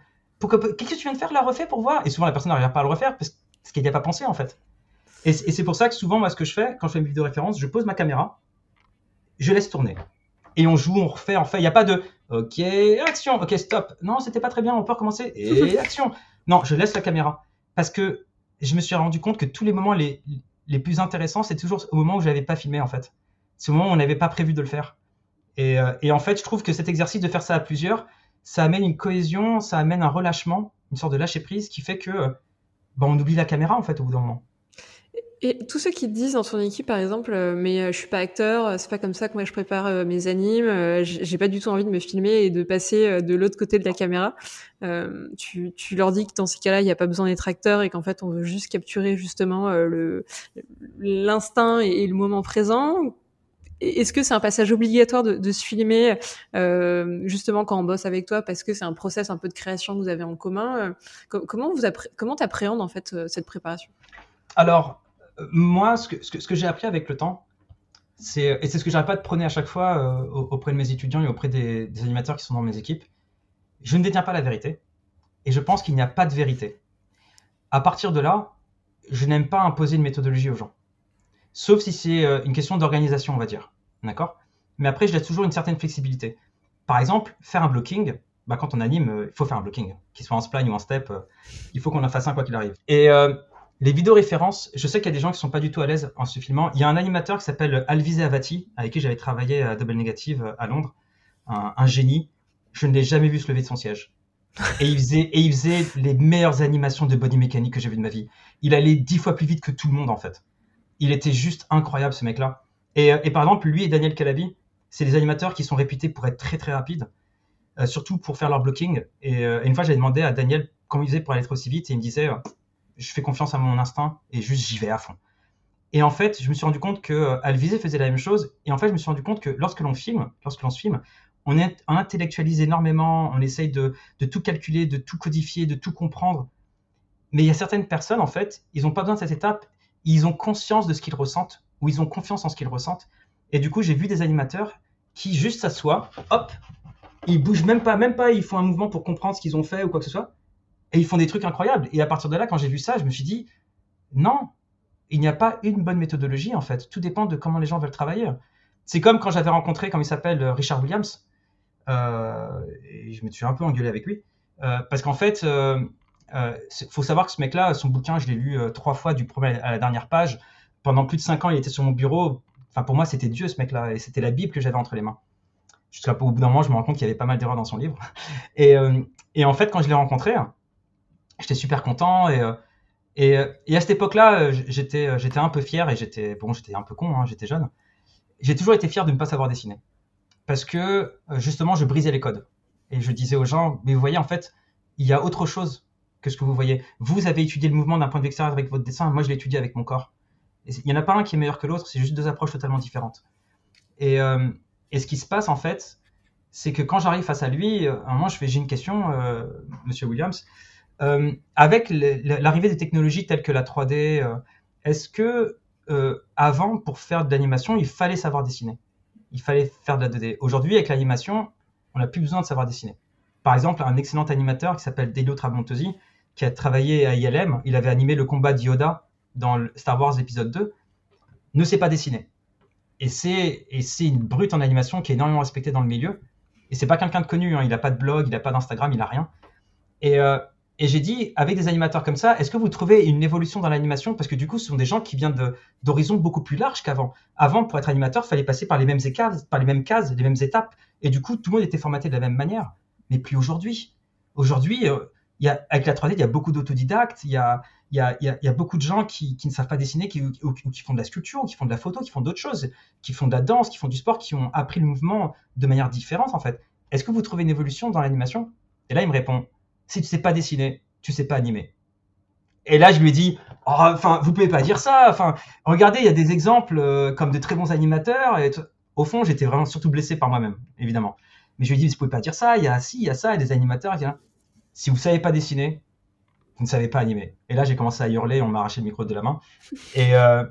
qu'est-ce que tu viens de faire là, refait pour voir? Et souvent, la personne n'arrive pas à le refaire parce, qu'elle n'y a pas pensé en fait. Et, c'est pour ça que souvent, moi, ce que je fais, quand je fais une vidéo référence, je pose ma caméra, je laisse tourner. Et on joue, on refait, en fait, il n'y a pas de OK, action, OK, stop. Non, c'était pas très bien, on peut recommencer. Et action. Non, je laisse la caméra. Parce que je me suis rendu compte que tous les moments les, les plus intéressants, c'est toujours au moment où je n'avais pas filmé, en fait. C'est au moment où on n'avait pas prévu de le faire. Euh, et, en fait, je trouve que cet exercice de faire ça à plusieurs, ça amène une cohésion, ça amène un relâchement, une sorte de lâcher prise qui fait que bah, on oublie la caméra en fait au bout d'un moment. Et tous ceux qui te disent dans ton équipe, par exemple, euh, mais euh, je suis pas acteur, c'est pas comme ça que moi je prépare mes animes, j'ai pas du tout envie de me filmer et de passer de l'autre côté de la caméra. Tu, leur dis que dans ces cas-là, il n'y a pas besoin d'être acteur et qu'en fait, on veut juste capturer justement l'instinct et, le moment présent est-ce que c'est un passage obligatoire de, se filmer euh, justement quand on bosse avec toi parce que c'est un process un peu de création que vous avez en commun euh, Comment vous comment t'appréhendes en fait euh, cette préparation? Alors moi, ce que, ce que, j'ai appris avec le temps, c'est et c'est ce que j'arrête pas de prôner à chaque fois auprès de mes étudiants et auprès des, des animateurs qui sont dans mes équipes. Je ne détiens pas la vérité et je pense qu'il n'y a pas de vérité. À partir de là, je n'aime pas imposer une méthodologie aux gens sauf si c'est une question d'organisation, on va dire. D'accord? Mais après, je laisse toujours une certaine flexibilité. par exemple, faire un blocking, bah, quand on anime, euh, il faut faire un blocking, qu'il soit en spline ou en step, euh, il faut qu'on en fasse un quoi qu'il arrive. Et euh, les vidéos références, je sais qu'il y a des gens qui sont pas du tout à l'aise en se filmant. Il y a un animateur qui s'appelle Alvise Avati, avec qui j'avais travaillé à Double Negative à Londres, un, génie. Je ne l'ai jamais vu se lever de son siège. Et il faisait, et il faisait les meilleures animations de body mécanique que j'ai vues de ma vie. Il allait dix fois plus vite que tout le monde en fait. Il était juste incroyable ce mec-là. Et, et par exemple, lui et Daniel Calabi, c'est des animateurs qui sont réputés pour être très très rapides. Euh, surtout pour faire leur blocking. Euh, et, une fois, j'avais demandé à Daniel comment il faisait pour aller trop aussi vite, et il me disait, euh, je fais confiance à mon instinct et juste j'y vais à fond. Et en fait, je me suis rendu compte que Alvisé faisait la même chose. Et en fait, je me suis rendu compte que lorsque l'on filme, lorsque l'on se filme, on, intellectualise énormément, on essaye de, de, tout calculer, de tout codifier, de tout comprendre. Mais il y a certaines personnes, en fait, ils n'ont pas besoin de cette étape. Ils ont conscience de ce qu'ils ressentent, ou ils ont confiance en ce qu'ils ressentent. Et du coup, j'ai vu des animateurs qui juste s'assoient, hop, ils bougent même pas, même pas, ils font un mouvement pour comprendre ce qu'ils ont fait ou quoi que ce soit. Et ils font des trucs incroyables. Et à partir de là, quand j'ai vu ça, je me suis dit, non, il n'y a pas une bonne méthodologie en fait. Tout dépend de comment les gens veulent travailler. C'est comme quand j'avais rencontré, comme il s'appelle, Richard Williams. Euh, et je me suis un peu engueulé avec lui. Euh, parce qu'en fait, il euh, faut savoir que ce mec-là, son bouquin, je l'ai lu trois fois du premier à la dernière page. Pendant plus de cinq ans, il était sur mon bureau. Enfin, pour moi, c'était Dieu ce mec-là. Et c'était la Bible que j'avais entre les mains jusqu'à au bout d'un moment, je me rends compte qu'il y avait pas mal d'erreurs dans son livre. Et, euh, et, en fait, quand je l'ai rencontré, j'étais super content. Et, euh, euh, à cette époque-là, j'étais, j'étais un peu fier et j'étais, bon, j'étais un peu con, hein, j'étais jeune. J'ai toujours été fier de ne pas savoir dessiner. Parce que, justement, je brisais les codes. Et je disais aux gens, mais vous voyez, en fait, il y a autre chose que ce que vous voyez. Vous avez étudié le mouvement d'un point de vue extérieur avec votre dessin, moi je l'ai étudié avec mon corps. Il n'y en a pas un qui est meilleur que l'autre, c'est juste deux approches totalement différentes. Et, et ce qui se passe en fait, c'est que quand j'arrive face à lui, euh, à un moment je fais j'ai une question, euh, Monsieur Williams, euh, avec l'arrivée des technologies telles que la 3D, est-ce que avant pour faire de l'animation il fallait savoir dessiner, il fallait faire de la 2D. Aujourd'hui avec l'animation, on n'a plus besoin de savoir dessiner. Par exemple, un excellent animateur qui s'appelle Delio Tramontosi, qui a travaillé à ILM, il avait animé le combat d'Yoda dans Star Wars épisode 2, ne sait pas dessiner. Et c'est, une brute en animation qui est énormément respectée dans le milieu. Et c'est pas quelqu'un de connu, hein. il n'a pas de blog, il n'a pas d'Instagram, il n'a rien. Et, euh, et j'ai dit, avec des animateurs comme ça, est-ce que vous trouvez une évolution dans l'animation? Parce que du coup, ce sont des gens qui viennent d'horizons beaucoup plus larges qu'avant. Avant, pour être animateur, il fallait passer par les mêmes cases, par les mêmes cases, les mêmes étapes. Et du coup, tout le monde était formaté de la même manière. Mais plus aujourd'hui. Aujourd'hui, euh, avec la 3D, il y a beaucoup d'autodidactes, il y a, il y a, y beaucoup de gens qui, ne savent pas dessiner, qui, ou, qui font de la sculpture, ou qui font de la photo, qui font d'autres choses, qui font de la danse, qui font du sport, qui ont appris le mouvement de manière différente en fait. Est-ce que vous trouvez une évolution dans l'animation? Et là, il me répond si tu sais pas dessiner, tu sais pas animer. Et là, je lui ai dit, oh, enfin, vous pouvez pas dire ça. Enfin, regardez, il y a des exemples euh, comme de très bons animateurs. Et au fond, j'étais vraiment surtout blessé par moi-même, évidemment. Mais je lui ai dit, vous pouvez pas dire ça. Il y a si, il y a ça, il y a des animateurs. Si vous savez pas dessiner, vous ne savez pas animer. Et là, j'ai commencé à hurler, on m'a arraché le micro de la main. Et, euh,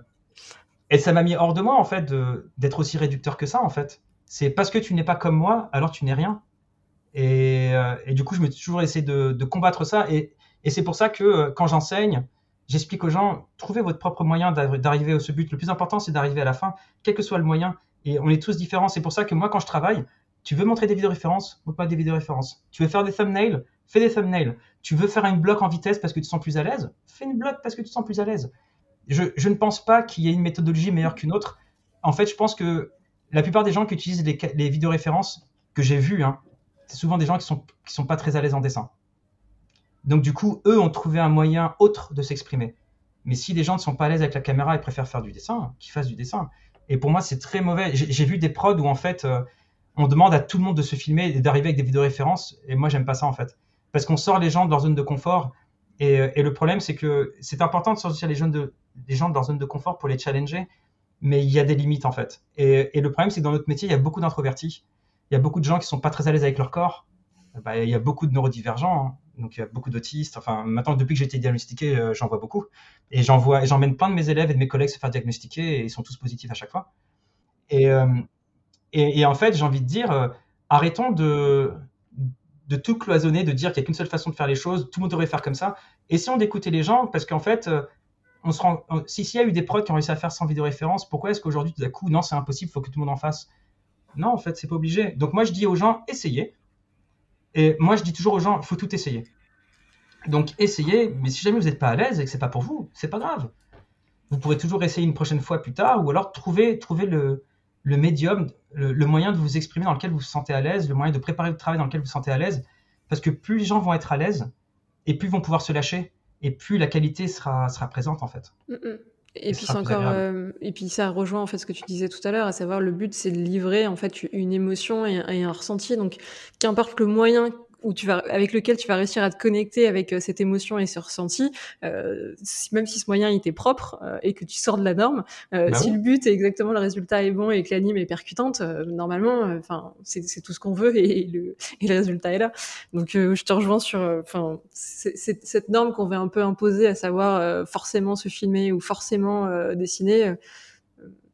ça m'a mis hors de moi, en fait, d'être aussi réducteur que ça, en fait. C'est parce que tu n'es pas comme moi, alors tu n'es rien. Et, euh, du coup, je me suis toujours essayé de, de combattre ça. Et, et c'est pour ça que euh, quand j'enseigne, j'explique aux gens, trouvez votre propre moyen d'arriver à ce but. Le plus important, c'est d'arriver à la fin, quel que soit le moyen. Et on est tous différents. C'est pour ça que moi, quand je travaille, tu veux montrer des vidéos références, montre pas des vidéos références. Tu veux faire des thumbnails, fais des thumbnails. Tu veux faire une bloc en vitesse parce que tu te sens plus à l'aise, fais une bloc parce que tu te sens plus à l'aise. Je, ne pense pas qu'il y ait une méthodologie meilleure qu'une autre. En fait, je pense que la plupart des gens qui utilisent les, les vidéos références que j'ai vues, hein, c'est souvent des gens qui sont, qui sont pas très à l'aise en dessin. Donc du coup, eux ont trouvé un moyen autre de s'exprimer. Mais si les gens ne sont pas à l'aise avec la caméra et préfèrent faire du dessin, qu'ils fassent du dessin. Et pour moi, c'est très mauvais. J'ai vu des prods où en fait, euh, on demande à tout le monde de se filmer et d'arriver avec des vidéos références. Et moi, j'aime pas ça en fait. Parce qu'on sort les gens de leur zone de confort. Et, et le problème, c'est que c'est important de sortir les, gens de leur zone de confort pour les challenger. Mais il y a des limites en fait. Et, le problème, c'est que dans notre métier, il y a beaucoup d'introvertis. Il y a beaucoup de gens qui sont pas très à l'aise avec leur corps. Bah, il y a beaucoup de neurodivergents. Hein. Donc, il y a beaucoup d'autistes. Enfin, maintenant, depuis que j'ai été diagnostiqué, euh, j'en vois beaucoup. Et j'emmène plein de mes élèves et de mes collègues se faire diagnostiquer et ils sont tous positifs à chaque fois. Et, euh, en fait, j'ai envie de dire, euh, arrêtons de, de tout cloisonner, de dire qu'il n'y a qu'une seule façon de faire les choses, tout le monde devrait faire comme ça. Essayons d'écouter les gens, parce qu'en fait, euh, on se rend, si s'il y a eu des prods qui ont réussi à faire sans vidéo référence, pourquoi est-ce qu'aujourd'hui, tout à coup, non, c'est impossible, il faut que tout le monde en fasse? Non, en fait, c'est pas obligé. Donc moi, je dis aux gens, essayez. Et moi, je dis toujours aux gens, il faut tout essayer. Donc essayez, mais si jamais vous n'êtes pas à l'aise et que c'est pas pour vous, c'est pas grave. Vous pourrez toujours essayer une prochaine fois plus tard, ou alors trouver, trouver le, le médium, le, moyen de vous exprimer dans lequel vous vous sentez à l'aise, le moyen de préparer votre travail dans lequel vous vous sentez à l'aise. Parce que plus les gens vont être à l'aise, et plus ils vont pouvoir se lâcher, et plus la qualité sera, sera présente en fait. Mm, mm. Et, puis encore, euh, et puis ça rejoint en fait ce que tu disais tout à l'heure, à savoir le but c'est de livrer en fait une émotion et, et un ressenti. Donc qu'importe le moyen où tu vas, avec lequel tu vas réussir à te connecter avec euh, cette émotion et ce ressenti, euh, même si ce moyen était propre euh, et que tu sors de la norme, euh, bah si le but est exactement le résultat est bon et que l'anime est percutante, euh, normalement, enfin c'est tout ce qu'on veut et, le, et le résultat est là. Donc je te rejoins sur, enfin cette norme qu'on veut un peu imposer, à savoir forcément se filmer ou forcément dessiner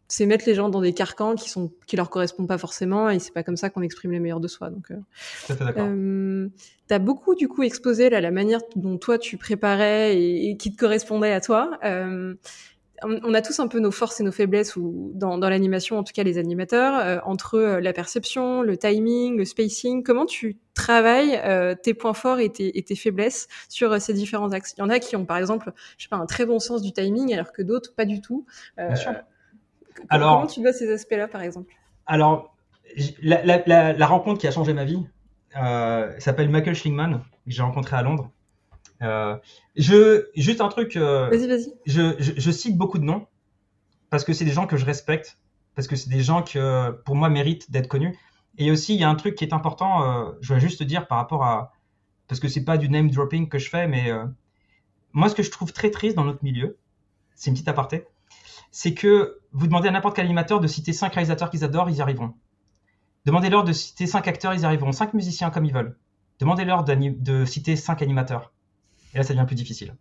c'est mettre les gens dans des carcans qui sont qui leur correspondent pas forcément et c'est pas comme ça qu'on exprime les meilleurs de soi donc euh, euh, t'as beaucoup du coup exposé là, la manière dont toi tu préparais et, qui te correspondait à toi euh, on a tous un peu nos forces et nos faiblesses ou dans, dans l'animation en tout cas les animateurs euh, entre euh, la perception le timing le spacing. Comment tu travailles tes points forts et tes, et tes faiblesses sur ces différents axes? Il y en a qui ont par exemple je sais pas un très bon sens du timing alors que d'autres pas du tout. Bien sûr alors, comment tu vois ces aspects-là, par exemple? Alors, la, rencontre qui a changé ma vie euh, s'appelle Michael Schlingman, que j'ai rencontré à Londres. Euh, je, juste un truc. Euh, vas-y, vas-y. Je, je, cite beaucoup de noms parce que c'est des gens que je respecte, parce que c'est des gens que, pour moi, méritent d'être connus. Et aussi, il y a un truc qui est important, je vais juste te dire par rapport à. Parce que c'est pas du name dropping que je fais, mais moi, ce que je trouve très triste dans notre milieu, c'est une petite aparté, c'est que vous demandez à n'importe quel animateur de citer cinq réalisateurs qu'ils adorent, ils y arriveront. Demandez-leur de citer cinq acteurs, ils y arriveront. Cinq musiciens comme ils veulent. Demandez-leur de citer cinq animateurs. Et là, ça devient plus difficile.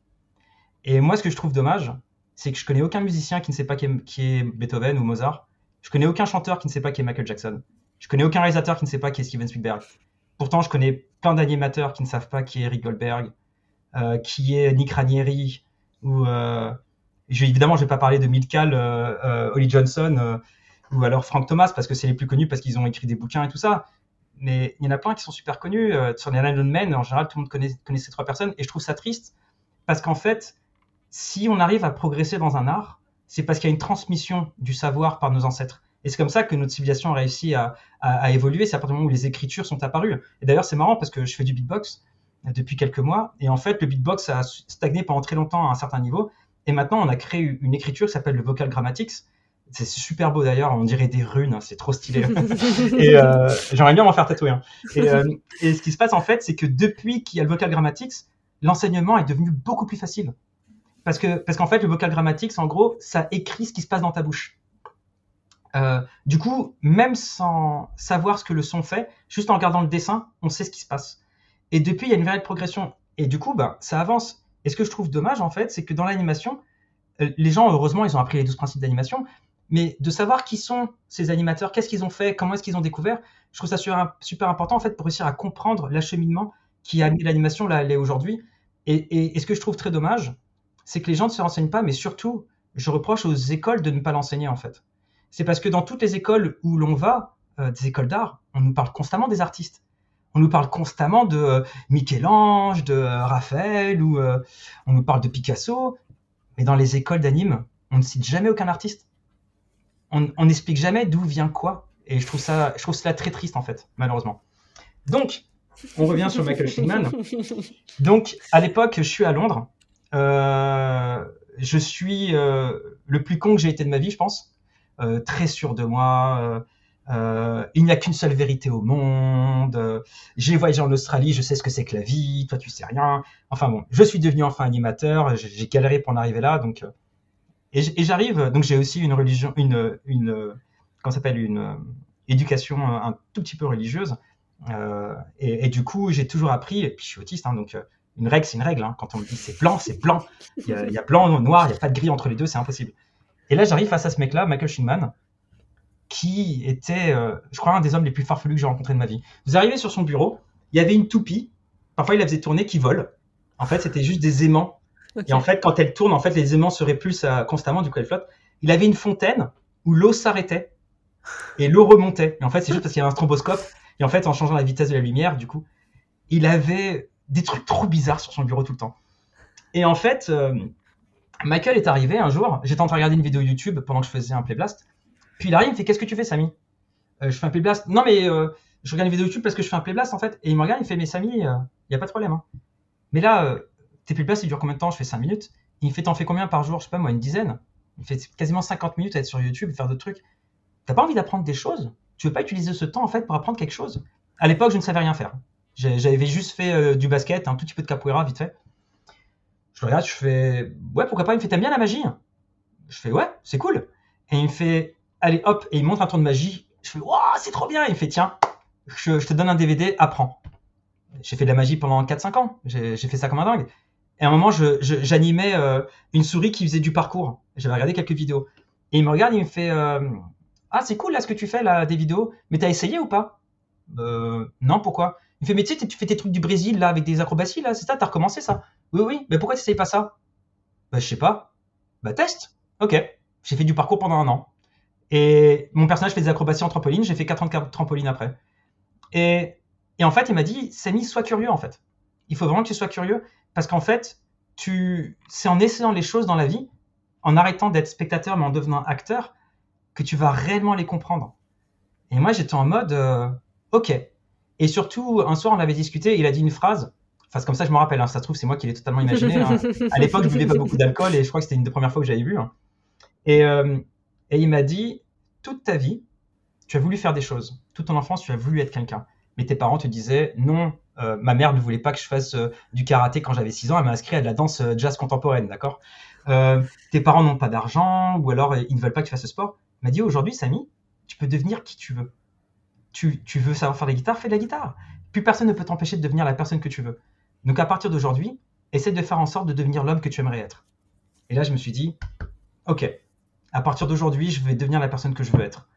Et moi, ce que je trouve dommage, c'est que je connais aucun musicien qui ne sait pas qui est, Beethoven ou Mozart. Je connais aucun chanteur qui ne sait pas qui est Michael Jackson. Je connais aucun réalisateur qui ne sait pas qui est Steven Spielberg. Pourtant, je connais plein d'animateurs qui ne savent pas qui est Eric Goldberg, euh, qui est Nick Ranieri, ou euh, évidemment, je vais pas parler de Midcal, euh, euh, Holly Johnson euh, ou alors Frank Thomas parce que c'est les plus connus parce qu'ils ont écrit des bouquins et tout ça. Mais il y en a plein qui sont super connus. sur les Iron Men, en général, tout le monde connaît, ces trois personnes. Et je trouve ça triste parce qu'en fait, si on arrive à progresser dans un art, c'est parce qu'il y a une transmission du savoir par nos ancêtres. Et c'est comme ça que notre civilisation a réussi à, à évoluer. C'est à partir du moment où les écritures sont apparues. Et d'ailleurs, c'est marrant parce que je fais du beatbox depuis quelques mois. Et en fait, le beatbox a stagné pendant très longtemps à un certain niveau. Et maintenant, on a créé une écriture qui s'appelle le Vocal Grammatics. C'est super beau d'ailleurs, on dirait des runes, hein, c'est trop stylé. et euh, j'aimerais bien m'en faire tatouer. Hein. Euh, et, ce qui se passe en fait, c'est que depuis qu'il y a le Vocal Grammatics, l'enseignement est devenu beaucoup plus facile. Parce que parce qu'en fait, le Vocal Grammatics, en gros, ça écrit ce qui se passe dans ta bouche. Euh, du coup, même sans savoir ce que le son fait, juste en regardant le dessin, on sait ce qui se passe. Et depuis, il y a une vraie progression. Et du coup, bah, ça avance. Et ce que je trouve dommage, en fait, c'est que dans l'animation, euh, les gens, heureusement, ils ont appris les 12 principes d'animation, mais de savoir qui sont ces animateurs, qu'est-ce qu'ils ont fait, comment est-ce qu'ils ont découvert, je trouve ça super, important, en fait, pour réussir à comprendre l'acheminement qui a amené l'animation là elle est aujourd'hui. Et, ce que je trouve très dommage, c'est que les gens ne se renseignent pas, mais surtout, je reproche aux écoles de ne pas l'enseigner, en fait. C'est parce que dans toutes les écoles où l'on va, euh, des écoles d'art, on nous parle constamment des artistes on nous parle constamment de euh, Michel-Ange, de euh, Raphaël, ou euh, on nous parle de Picasso, mais dans les écoles d'anime, on ne cite jamais aucun artiste. On n'explique jamais d'où vient quoi. Et je trouve ça, je trouve cela très triste en fait, malheureusement. Donc, on revient sur Michael Shingman. Donc, à l'époque, je suis à Londres. je suis le plus con que j'ai été de ma vie, je pense. très sûr de moi euh, il n'y a qu'une seule vérité au monde. Euh, j'ai voyagé en Australie, je sais ce que c'est que la vie. Toi, tu sais rien. Enfin bon, je suis devenu enfin animateur. J'ai galéré pour en arriver là, donc euh, et, j'arrive. Donc j'ai aussi une religion, une une s'appelle une éducation un tout petit peu religieuse. Et, du coup, j'ai toujours appris. Et puis je suis autiste, hein, donc une règle, c'est une règle. Hein. Quand on me dit c'est blanc, c'est blanc. Il y, a, il y a blanc, noir, il n'y a pas de gris entre les deux, c'est impossible. Et là, j'arrive face à ce mec-là, Michael Shinman, qui était, euh, je crois, un des hommes les plus farfelus que j'ai rencontré de ma vie. Vous arrivez sur son bureau, il y avait une toupie, parfois il la faisait tourner, qui vole. En fait, c'était juste des aimants. Et en fait, quand elle tourne, en fait, les aimants se répulsent euh, constamment, du coup, elle flotte. Il avait une fontaine où l'eau s'arrêtait. et l'eau remontait. Et en fait, c'est juste parce qu'il y avait un stroboscope. Et en fait, en changeant la vitesse de la lumière, du coup, il avait des trucs trop bizarres sur son bureau tout le temps. Et en fait, euh, Michael est arrivé un jour. J'étais en train de regarder une vidéo YouTube pendant que je faisais un playblast. Puis il arrive, il me fait Qu'est-ce que tu fais, Samy? Euh, Je fais un playblast. Non, mais euh, je regarde une vidéo YouTube parce que je fais un playblast en fait. Et il me regarde, il me fait Mais Samy, il n'y a pas de problème. Hein. Mais là, tes playblasts, ils durent combien de temps? Je fais 5 minutes. Il me fait T'en fais combien par jour? Je sais pas, moi, une dizaine. Il me fait quasiment 50 minutes à être sur YouTube, faire d'autres trucs. T'as pas envie d'apprendre des choses? Tu veux pas utiliser ce temps en fait pour apprendre quelque chose? À l'époque, je ne savais rien faire. J'avais juste fait du basket, un tout petit peu de capoeira vite fait. Je regarde, je fais ouais, pourquoi pas? Il me fait t'aimes bien la magie? Je fais ouais, c'est cool. Et il me fait allez hop, et il montre un tour de magie. Je fais waouh, c'est trop bien. Il me fait tiens, je, te donne un DVD, apprends. J'ai fait de la magie pendant 4-5 ans. J'ai fait ça comme un dingue. Et à un moment, j'animais euh, une souris qui faisait du parcours. J'avais regardé quelques vidéos. Et il me regarde, il me fait euh, Ah, c'est cool là ce que tu fais là, des vidéos. Mais t'as essayé ou pas? Euh, Non, pourquoi? Il me fait Mais tu sais, tu fais tes trucs du Brésil là avec des acrobaties là, c'est ça, t'as recommencé ça? Oui, oui, mais pourquoi tu n'essayes pas ça? Bah, je sais pas. Bah, teste. Ok. J'ai fait du parcours pendant un an. Et mon personnage fait des acrobaties en trampoline. J'ai fait 4 ans de trampoline après. Et, en fait, il m'a dit, Samy, sois curieux, en fait. Il faut vraiment que tu sois curieux parce qu'en fait, tu, c'est en essayant les choses dans la vie, en arrêtant d'être spectateur mais en devenant acteur, que tu vas réellement les comprendre. Et moi, j'étais en mode, euh, ok. Et surtout, un soir, on avait discuté, il a dit une phrase Enfin, comme ça, je me rappelle. Hein, ça se trouve, c'est moi qui l'ai totalement imaginé. Hein. À l'époque, je buvais pas beaucoup d'alcool et je crois que c'était une des premières fois que j'avais bu. Hein. Et, euh, et il m'a dit toute ta vie, tu as voulu faire des choses. Toute ton enfance, tu as voulu être quelqu'un. Mais tes parents te disaient non. Euh, ma mère ne voulait pas que je fasse euh, du karaté quand j'avais 6 ans. Elle m'a inscrit à de la danse jazz contemporaine, d'accord? Tes parents n'ont pas d'argent ou alors ils ne veulent pas que tu fasses ce sport. Il m'a dit aujourd'hui, Samy, tu peux devenir qui tu veux. Tu, tu veux savoir faire de la guitare, fais de la guitare. Plus personne ne peut t'empêcher de devenir la personne que tu veux. Donc à partir d'aujourd'hui, essaie de faire en sorte de devenir l'homme que tu aimerais être. Et là, je me suis dit, ok, à partir d'aujourd'hui, je vais devenir la personne que je veux être.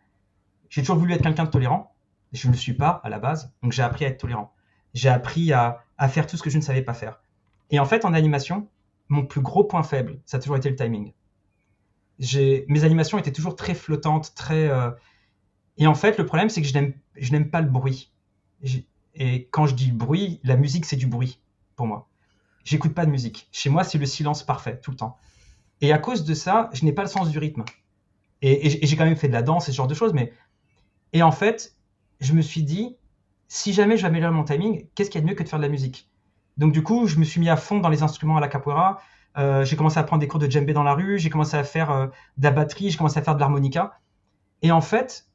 J'ai toujours voulu être quelqu'un de tolérant, je ne le suis pas à la base, donc j'ai appris à être tolérant. J'ai appris à, faire tout ce que je ne savais pas faire. Et en fait, en animation, mon plus gros point faible, ça a toujours été le timing. Mes animations étaient toujours très flottantes, très... Euh, et en fait, le problème, c'est que je n'aime pas le bruit. Et quand je dis bruit, la musique, c'est du bruit pour moi. J'écoute pas de musique. Chez moi, c'est le silence parfait, tout le temps. Et à cause de ça, je n'ai pas le sens du rythme. Et, j'ai quand même fait de la danse et ce genre de choses, mais. Et en fait, je me suis dit, si jamais je vais améliorer mon timing, qu'est-ce qu'il y a de mieux que de faire de la musique? Donc, du coup, je me suis mis à fond dans les instruments à la capoeira. Euh, j'ai commencé à prendre des cours de djembé dans la rue, j'ai commencé à faire euh, de la batterie, j'ai commencé à faire de l'harmonica. Et en fait,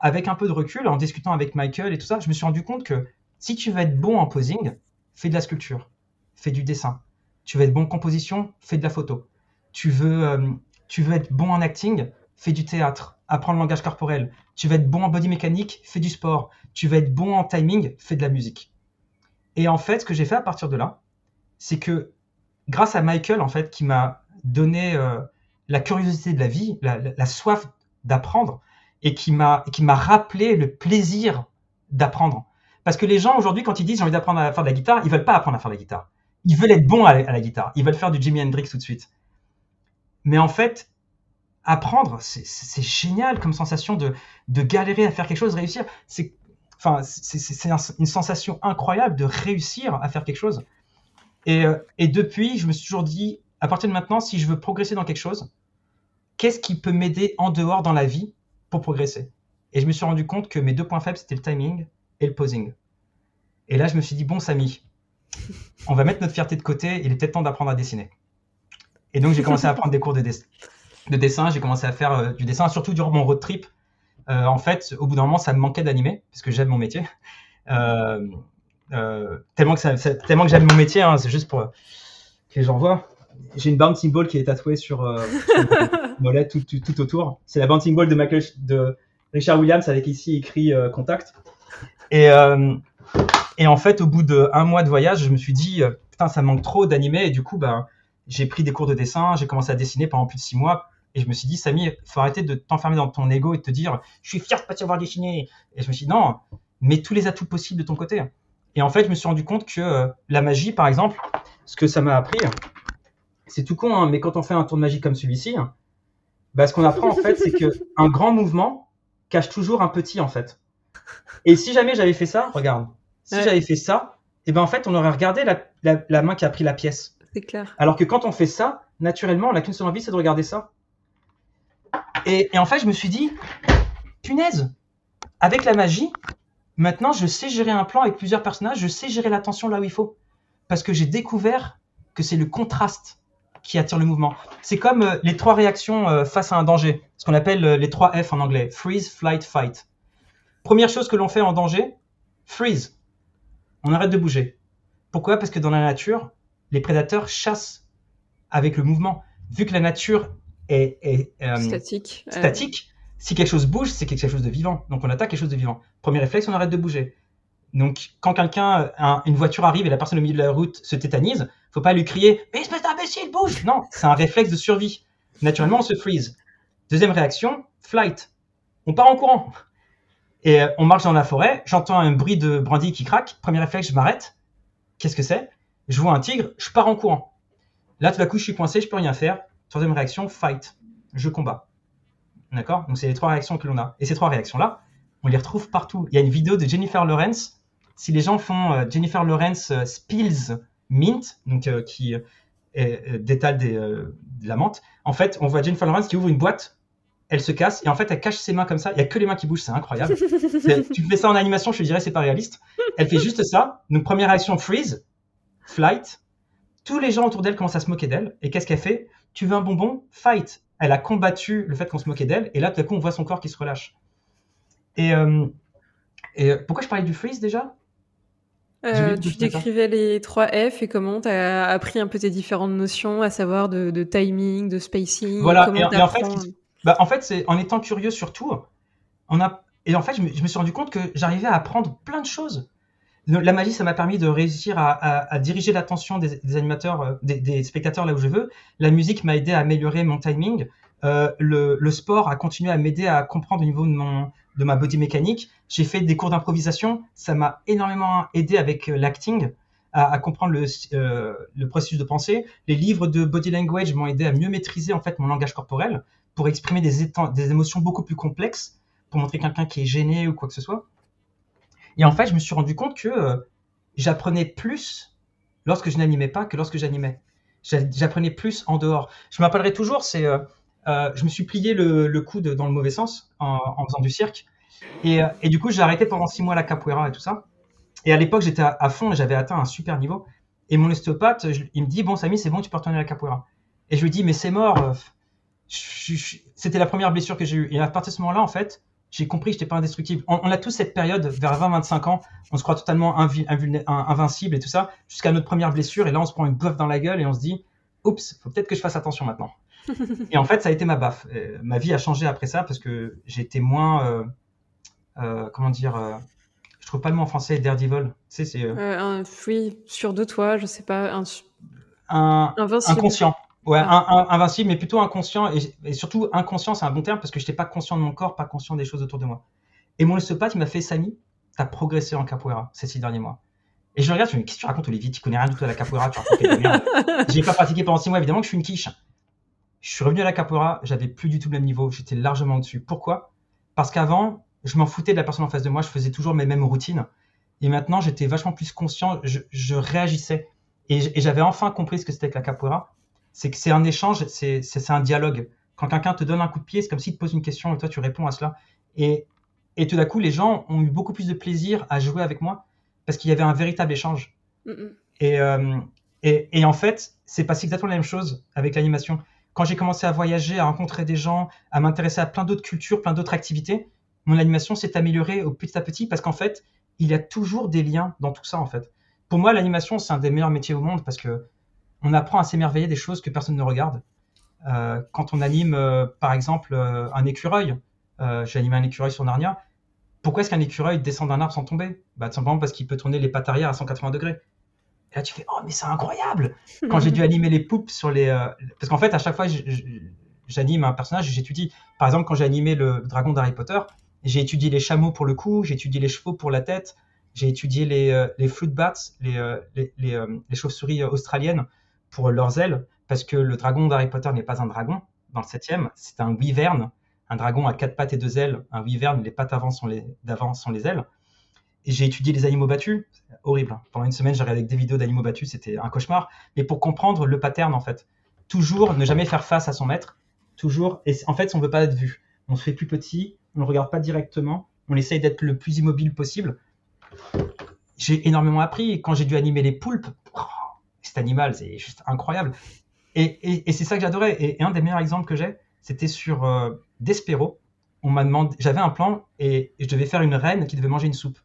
avec un peu de recul, en discutant avec Michael et tout ça, je me suis rendu compte que si tu veux être bon en posing, fais de la sculpture, fais du dessin. Tu veux être bon en composition, fais de la photo. Tu veux, euh, tu veux être bon en acting, fais du théâtre, apprends le langage corporel. Tu veux être bon en body mécanique, fais du sport. Tu veux être bon en timing, fais de la musique. Et en fait, ce que j'ai fait à partir de là, c'est que grâce à Michael, en fait, qui m'a donné euh, la curiosité de la vie, la, soif d'apprendre, et qui m'a rappelé le plaisir d'apprendre. Parce que les gens aujourd'hui, quand ils disent j'ai envie d'apprendre à faire de la guitare, ils veulent pas apprendre à faire de la guitare. Ils veulent être bons à la, guitare. Ils veulent faire du Jimi Hendrix tout de suite. Mais en fait, apprendre, c'est génial comme sensation de, de galérer à faire quelque chose, réussir. C'est enfin, c'est une sensation incroyable de réussir à faire quelque chose. Et, euh, et, depuis, je me suis toujours dit, à partir de maintenant, si je veux progresser dans quelque chose, qu'est-ce qui peut m'aider en dehors dans la vie pour progresser? Et je me suis rendu compte que mes deux points faibles, c'était le timing et le posing. Et là, je me suis dit, bon, Samy, on va mettre notre fierté de côté, il est peut-être temps d'apprendre à dessiner. Et donc, j'ai commencé à prendre des cours de, de dessin, j'ai commencé à faire euh, du dessin, surtout durant mon road trip. Euh, en fait, au bout d'un moment, ça me manquait d'animer, parce que j'aime mon métier. Euh, tellement que, tellement que j'aime mon métier, hein, c'est juste pour que les gens voient. J'ai une bouncing ball qui est tatouée sur, mollet tout, tout, tout, autour. C'est la bouncing ball de, Michael, de Richard Williams avec ici écrit Contact. Et, et en fait, au bout d'un mois de voyage, je me suis dit, putain, ça manque trop d'animer. Et du coup, ben, j'ai pris des cours de dessin, j'ai commencé à dessiner pendant plus de six mois. Et je me suis dit, Samy, il faut arrêter de t'enfermer dans ton ego et de te dire, je suis fier de pas savoir dessiner. Et je me suis dit, non, mets tous les atouts possibles de ton côté. Et en fait, je me suis rendu compte que euh, la magie, par exemple, ce que ça m'a appris, c'est tout con, hein, mais quand on fait un tour de magie comme celui-ci, bah, ce qu'on apprend en fait, c'est qu'un grand mouvement, cache toujours un petit en fait. Et si jamais j'avais fait ça, regarde, si Ouais. j'avais fait ça, et ben en fait on aurait regardé la, la- la main qui a pris la pièce. Alors que quand on fait ça, naturellement, on n'a qu'une seule envie, c'est de regarder ça. Et, et en fait, je me suis dit, punaise, avec la magie, maintenant, je sais gérer un plan avec plusieurs personnages, je sais gérer l'attention là où il faut. Parce que j'ai découvert que c'est le contraste qui attire le mouvement. C'est comme euh, les trois réactions euh, face à un danger, ce qu'on appelle euh, les trois F en anglais, freeze, flight, fight. Première chose que l'on fait en danger, freeze. On arrête de bouger. Pourquoi? Parce que dans la nature, les prédateurs chassent avec le mouvement. Vu que la nature est, est, euh, Statique. Euh, statique, si quelque chose bouge, c'est quelque chose de vivant. Donc on attaque quelque chose de vivant. Premier réflexe, on arrête de bouger. Donc quand quelqu'un, un- une voiture arrive et la personne au milieu de la route se tétanise, faut pas lui crier Mais espèce d'imbécile, bouge Non, c'est un réflexe de survie. Naturellement, on se freeze. Deuxième réaction, flight. On part en courant. Et euh, on marche dans la forêt, j'entends un bruit de brandy qui craque. Premier réflexe, je m'arrête. Qu'est-ce que c'est? Je vois un tigre, je pars en courant. Là, tout d'un coup, je suis coincé, je peux rien faire. Troisième réaction, fight. Je combats. D'accord? Donc, c'est les trois réactions que l'on a. Et ces trois réactions-là, on les retrouve partout. Il y a une vidéo de Jennifer Lawrence. Si les gens font euh, Jennifer Lawrence euh, spills mint, donc euh, qui détale des, de la menthe, en fait, on voit Jennifer Lawrence qui ouvre une boîte, elle se casse et en fait, elle cache ses mains comme ça. Il y a que les mains qui bougent, c'est incroyable. Tu fais ça en animation, je te dirais, c'est pas réaliste. Elle fait juste ça. Donc, première réaction, freeze, flight. Tous les gens autour d'elle commencent à se moquer d'elle. Et qu'est-ce qu'elle fait? Tu veux un bonbon? Fight. Elle a combattu le fait qu'on se moquait d'elle. Et là, tout à coup, on voit son corps qui se relâche. Et, euh, et euh, pourquoi je parlais du freeze déjà? Euh, tu décrivais les 3 F et comment tu as appris un peu tes différentes notions, à savoir de, de timing, de spacing. Voilà, comment et- et en fait, Bah, en fait, c'est en étant curieux surtout, on a et en fait, je me, je me suis rendu compte que j'arrivais à apprendre plein de choses. La magie, ça m'a permis de réussir à, à- à diriger l'attention des, animateurs, euh, des, des spectateurs là où je veux. La musique m'a aidé à améliorer mon timing. Euh, le, le sport a continué à m'aider à comprendre au niveau de mon de ma body mécanique. J'ai fait des cours d'improvisation. Ça m'a énormément aidé avec euh, l'acting à, à comprendre le, euh, le processus de pensée. Les livres de body language m'ont aidé à mieux maîtriser en fait mon langage corporel pour exprimer des, des émotions beaucoup plus complexes, pour montrer quelqu'un qui est gêné ou quoi que ce soit. Et en fait, je me suis rendu compte que euh, j'apprenais plus lorsque je n'animais pas que lorsque j'animais. J'a- J'apprenais plus en dehors. Je me rappellerai toujours, c'est, euh, euh, je me suis plié le, le coude dans le mauvais sens en, faisant du cirque. Et, euh, et du coup, j'ai arrêté pendant six mois la capoeira et tout ça. Et à l'époque, j'étais à, fond et j'avais atteint un super niveau. Et mon ostéopathe, il me dit, bon, Samy, c'est bon, tu peux retourner à la capoeira. Et je lui dis, mais c'est mort. c'était la première blessure que j'ai eue. Et à partir de ce moment-là, en fait, j'ai compris que j'étais pas indestructible. On, on a tous cette période vers 20-25 ans, on se croit totalement invincible et tout ça, jusqu'à notre première blessure. Et là, on se prend une baffe dans la gueule et on se dit, oups, faut peut-être que je fasse attention maintenant. et en fait, ça a été ma baffe. Euh, ma vie a changé après ça parce que été moins, euh, euh, comment dire, je trouve pas le mot en français, daredevil. Tu sais, c'est un, oui, sûr de toi, je sais pas, un, un, invincible. inconscient. Ouais, un- un- invincible, mais plutôt inconscient. Et, et surtout, inconscient, c'est un bon terme parce que je n'étais pas conscient de mon corps, pas conscient des choses autour de moi. Et mon ostéopathe, il m'a fait Samy, t'as progressé en capoeira ces six derniers mois. Et je le regarde, je me dis, qu'est-ce que tu racontes, Olivier? Tu connais rien du tout à la capoeira, tu racontes des merdes. J'ai pas pratiqué pendant six mois, évidemment que je suis une quiche. Je suis revenu à la capoeira, j'avais plus du tout le même niveau, j'étais largement au-dessus. Pourquoi? Parce qu'avant, je m'en foutais de la personne en face de moi, je faisais toujours mes mêmes routines. Et maintenant, j'étais vachement plus conscient, je, je réagissais. Et, et j'avais enfin compris ce que c'était que la capoeira. C'est que c'est un échange, c'est un dialogue. Quand quelqu'un te donne un coup de pied, c'est comme s'il te pose une question et toi, tu réponds à cela. Et, et tout d'un coup, les gens ont eu beaucoup plus de plaisir à jouer avec moi parce qu'il y avait un véritable échange. Mm, mm. Et, euh, et, et en fait, c'est passé exactement la même chose avec l'animation. Quand j'ai commencé à voyager, à rencontrer des gens, à m'intéresser à plein d'autres cultures, plein d'autres activités, mon animation s'est améliorée au petit à petit parce qu'en fait, il y a toujours des liens dans tout ça en fait. Pour moi, l'animation, c'est un des meilleurs métiers au monde parce que on apprend à s'émerveiller des choses que personne ne regarde. Euh, quand on anime, euh, par exemple, euh, un écureuil, j'ai animé un écureuil sur Narnia. Pourquoi est-ce qu'un écureuil descend d'un arbre sans tomber? Bah, Tout simplement parce qu'il peut tourner les pattes arrière à 180 degrés. Et là, tu fais Oh, mais c'est incroyable Quand j'ai dû animer les poupes sur les. Parce qu'en fait, à chaque fois, j'anime un personnage, j'étudie. Par exemple, quand j'ai animé le dragon d'Harry Potter, j'ai étudié les chameaux pour le cou, j'ai étudié les chevaux pour la tête, j'ai étudié les, les fruit bats, les, les, les, les chauves-souris australiennes pour leurs ailes, parce que le dragon d'Harry Potter n'est pas un dragon dans le septième, c'est un wyvern. Un dragon a quatre pattes et deux ailes. Un wyvern, les pattes d'avant sont les, sont les ailes. Et j'ai étudié les animaux battus. Horrible. Hein. Pendant une semaine, j'ai regardé des vidéos d'animaux battus. C'était un cauchemar. Mais pour comprendre le pattern, en fait. Toujours ne jamais faire face à son maître. Toujours. Et en fait, on ne veut pas être vu. On se fait plus petit. On ne regarde pas directement. On essaye d'être le plus immobile possible. J'ai énormément appris. Quand j'ai dû animer les poulpes, cet animal, c'est juste incroyable. Et, c'est ça que j'adorais. Et, un des meilleurs exemples que j'ai, c'était sur euh, Despero. On m'a demandé, j'avais un plan et, je devais faire une reine qui devait manger une soupe.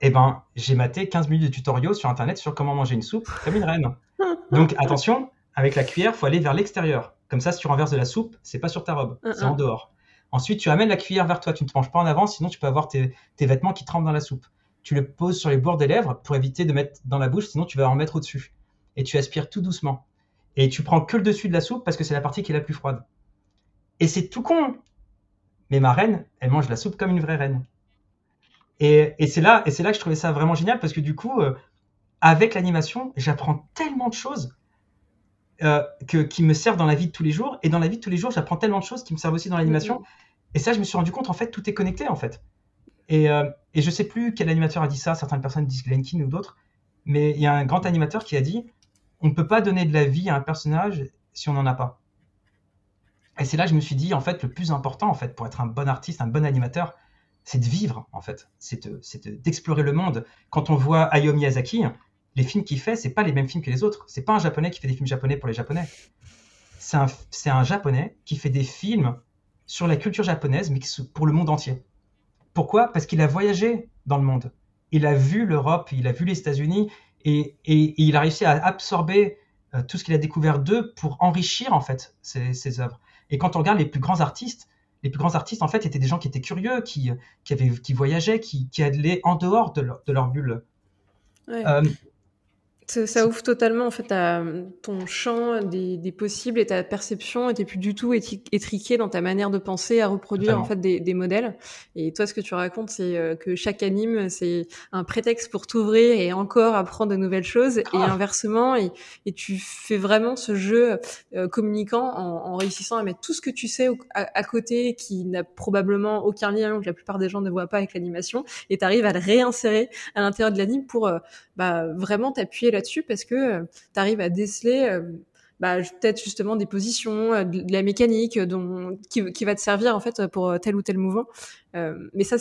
Eh ben, j'ai maté 15 minutes de tutoriaux sur internet sur comment manger une soupe comme une reine. Donc attention, avec la cuillère, faut aller vers l'extérieur. Comme ça, si tu renverses de la soupe, c'est pas sur ta robe, c'est en dehors. Ensuite, tu amènes la cuillère vers toi. Tu ne te manges pas en avant, sinon tu peux avoir tes, vêtements qui trempent dans la soupe. Tu le poses sur les bords des lèvres pour éviter de mettre dans la bouche, sinon tu vas en mettre au-dessus. Et tu aspires tout doucement. Et tu prends que le dessus de la soupe parce que c'est la partie qui est la plus froide. Et c'est tout con. Mais ma reine, elle mange la soupe comme une vraie reine. Et, c'est là, et c'est là que je trouvais ça vraiment génial parce que du coup, euh, avec l'animation, j'apprends tellement de choses euh, que, qui me servent dans la vie de tous les jours. Et dans la vie de tous les jours, j'apprends tellement de choses qui me servent aussi dans l'animation. Mm-hmm. Et ça, je me suis rendu compte, en fait, tout est connecté, en fait. Et, euh, et je sais plus quel animateur a dit ça, certaines personnes disent Glenkin ou d'autres, mais il y a un grand animateur qui a dit on ne peut pas donner de la vie à un personnage si on n'en a pas. Et c'est là que je me suis dit, en fait, le plus important, en fait, pour être un bon artiste, un bon animateur, c'est de vivre, en fait. C'est d'explorer le monde. Quand on voit Hayao Miyazaki, les films qu'il fait, c'est pas les mêmes films que les autres. C'est pas un japonais qui fait des films japonais pour les japonais. C'est un, un, japonais qui fait des films sur la culture japonaise, mais pour le monde entier. Pourquoi? Parce qu'il a voyagé dans le monde. Il a vu l'Europe, il a vu les États-Unis, et, il a réussi à absorber euh, tout ce qu'il a découvert d'eux pour enrichir en fait ses, œuvres. Et quand on regarde les plus grands artistes, les plus grands artistes en fait étaient des gens qui étaient curieux, qui, qui, avaient, qui voyageaient, qui, qui allaient en dehors de leur, de leur bulle. Euh, ça, ouvre totalement en fait ton champ des, des, possibles et ta perception était plus du tout étriquée dans ta manière de penser à reproduire en fait des, des, modèles. Et toi, ce que tu racontes, c'est euh, que chaque anime, c'est un prétexte pour t'ouvrir et encore apprendre de nouvelles choses. Et inversement, et, et, tu fais vraiment ce jeu euh, communicant en, en, réussissant à mettre tout ce que tu sais à, côté qui n'a probablement aucun lien, que la plupart des gens ne voient pas avec l'animation, et tu arrives à le réinsérer à l'intérieur de l'anime pour euh, bah, vraiment t'appuyer là-dessus parce que euh, tu arrives à déceler euh, bah, peut-être justement des positions, euh, de, la mécanique dont, qui, va te servir en fait pour tel ou tel mouvement. mais ça,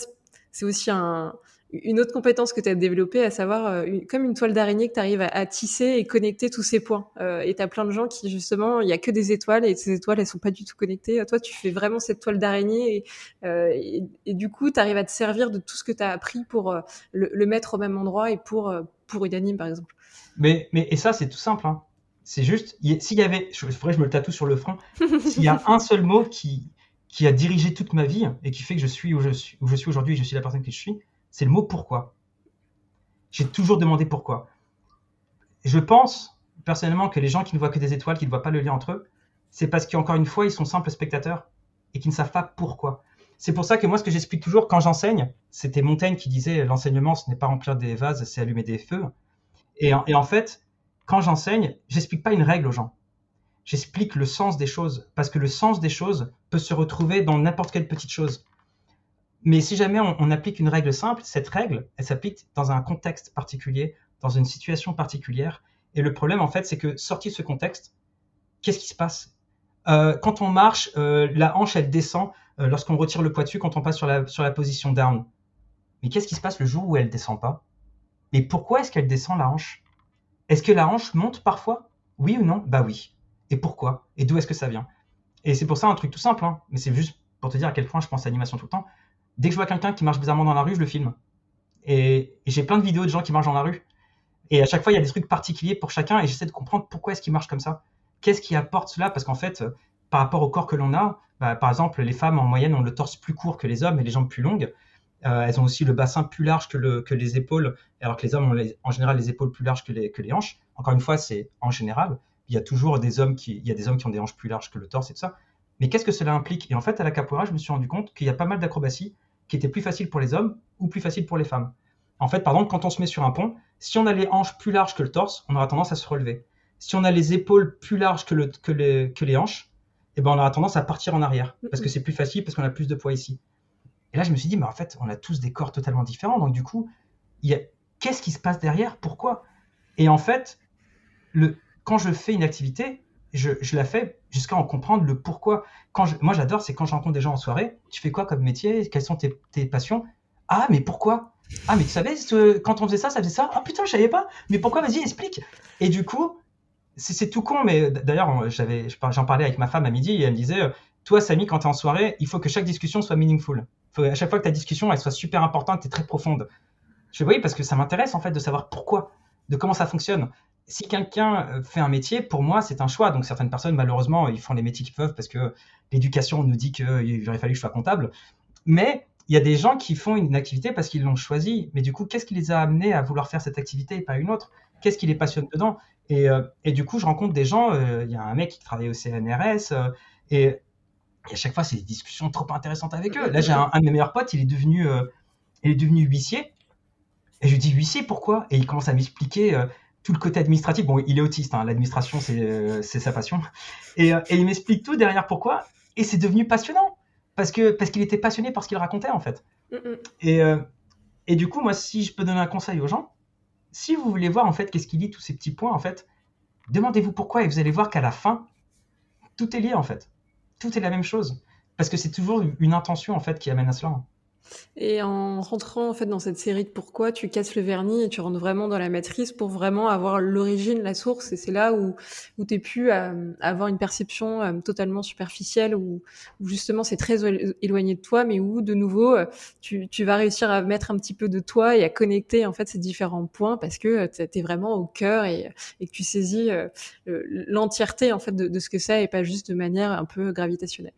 c'est aussi un, une autre compétence que tu as développée, à savoir comme une toile d'araignée que tu arrives à, tisser et connecter tous ces points. et tu as plein de gens qui, justement, il y a que des étoiles et ces étoiles, elles sont pas du tout connectées. Toi, tu fais vraiment cette toile d'araignée et, du coup, tu arrives à te servir de tout ce que tu as appris pour le, le, mettre au même endroit et pour, pour une anime, par exemple. Mais, mais, et ça, c'est tout simple. Hein. C'est juste, s'il y avait, je, je me le tatoue sur le front, s'il y a un seul mot qui, qui a dirigé toute ma vie et qui fait que je suis où je suis, où je suis aujourd'hui et je suis la personne que je suis, c'est le mot pourquoi. J'ai toujours demandé pourquoi. Je pense personnellement que les gens qui ne voient que des étoiles, qui ne voient pas le lien entre eux, c'est parce qu'encore une fois, ils sont simples spectateurs et qui ne savent pas pourquoi. C'est pour ça que moi, ce que j'explique toujours quand j'enseigne, c'était Montaigne qui disait l'enseignement, ce n'est pas remplir des vases, c'est allumer des feux. Et, en fait, quand j'enseigne, j'explique pas une règle aux gens. J'explique le sens des choses, parce que le sens des choses peut se retrouver dans n'importe quelle petite chose. Mais si jamais on, applique une règle simple, cette règle, elle s'applique dans un contexte particulier, dans une situation particulière. Et le problème, en fait, c'est que sorti de ce contexte, qu'est-ce qui se passe? Euh, Quand on marche, euh, la hanche, elle descend euh, lorsqu'on retire le poids dessus, quand on passe sur la, sur la position down. Mais qu'est-ce qui se passe le jour où elle descend pas? Mais pourquoi est-ce qu'elle descend la hanche? Est-ce que la hanche monte parfois? Oui ou non? Bah oui. Et pourquoi? Et d'où est-ce que ça vient? Et c'est pour ça un truc tout simple, hein, mais c'est juste pour te dire à quel point je pense à l'animation tout le temps. Dès que je vois quelqu'un qui marche bizarrement dans la rue, je le filme. Et, j'ai plein de vidéos de gens qui marchent dans la rue. Et à chaque fois, il y a des trucs particuliers pour chacun et j'essaie de comprendre pourquoi est-ce qu'ils marchent comme ça. Qu'est-ce qui apporte cela? Parce qu'en fait, par rapport au corps que l'on a, bah, par exemple, les femmes en moyenne ont le torse plus court que les hommes et les jambes plus longues. Euh, elles ont aussi le bassin plus large que, le, que, les épaules, alors que les hommes ont en général les épaules plus larges que les, que les hanches. Encore une fois, c'est en général. Il y a toujours des hommes qui, il y a des hommes qui ont des hanches plus larges que le torse et tout ça. Mais qu'est-ce que cela implique? Et en fait, à la capoeira, je me suis rendu compte qu'il y a pas mal d'acrobaties qui étaient plus faciles pour les hommes ou plus faciles pour les femmes. En fait, par exemple, quand on se met sur un pont, si on a les hanches plus larges que le torse, on aura tendance à se relever. Si on a les épaules plus larges que, le, que, les, que les hanches, et ben on aura tendance à partir en arrière parce que c'est plus facile, parce qu'on a plus de poids ici. Et là, je me suis dit, mais en fait, on a tous des corps totalement différents. Donc, du coup, a... qu'est-ce qui se passe derrière? Pourquoi? Et en fait, quand je fais une activité, je, la fais jusqu'à en comprendre le pourquoi. Quand. Moi, j'adore, c'est quand je rencontre des gens en soirée, tu fais quoi comme métier? Quelles sont tes, passions? Ah, mais pourquoi? Ah, mais tu savais, quand on faisait ça, ça faisait ça? Ah putain, je savais pas. Mais pourquoi? Vas-y, explique. Et du coup, c'est tout con, mais d'ailleurs, j'en parlais avec ma femme à midi et elle me disait Toi, Samy, quand tu es en soirée, il faut que chaque discussion soit meaningful. Faut, à chaque fois que ta discussion elle soit super importante et très profonde. Je dis Oui, parce que ça m'intéresse en fait de savoir pourquoi, de comment ça fonctionne. Si quelqu'un euh, fait un métier, pour moi, c'est un choix. Donc, certaines personnes, malheureusement, ils font les métiers qu'ils peuvent parce que l'éducation nous dit qu'il aurait fallu que je sois comptable. Mais il y a des gens qui font une activité parce qu'ils l'ont choisi. Mais du coup, qu'est-ce qui les a amenés à vouloir faire cette activité et pas une autre? Qu'est-ce qui les passionne dedans? Et, euh, du coup, je rencontre des gens. Euh, il y a un mec qui travaille au CNRS et, et, à chaque fois, c'est des discussions trop intéressantes avec eux. Là, j'ai un, un, de mes meilleurs potes, il est devenu, il est devenu huissier. Et je lui dis huissier, pourquoi? Et il commence à m'expliquer tout le côté administratif. Bon, il est autiste, hein, l'administration, c'est sa passion. Et, et il m'explique tout derrière pourquoi. Et c'est devenu passionnant parce que parce qu'il était passionné par ce qu'il racontait en fait. Mm -mm. Et, et du coup, moi, si je peux donner un conseil aux gens, si vous voulez voir en fait qu'est-ce qu'il dit tous ces petits points en fait, demandez-vous pourquoi et vous allez voir qu'à la fin, tout est lié en fait. Tout est la même chose parce que c'est toujours une intention en fait qui amène à cela. Et en rentrant en fait dans cette série de pourquoi, tu casses le vernis et tu rentres vraiment dans la matrice pour vraiment avoir l'origine, la source. Et c'est là où, où tu es pu euh, avoir une perception euh, totalement superficielle, où, où justement c'est très éloigné de toi, mais où de nouveau euh, tu, tu, vas réussir à mettre un petit peu de toi et à connecter en fait ces différents points parce que tu es vraiment au cœur et, et que tu saisis l'entièreté en fait de, de ce que c'est et pas juste de manière un peu gravitationnelle.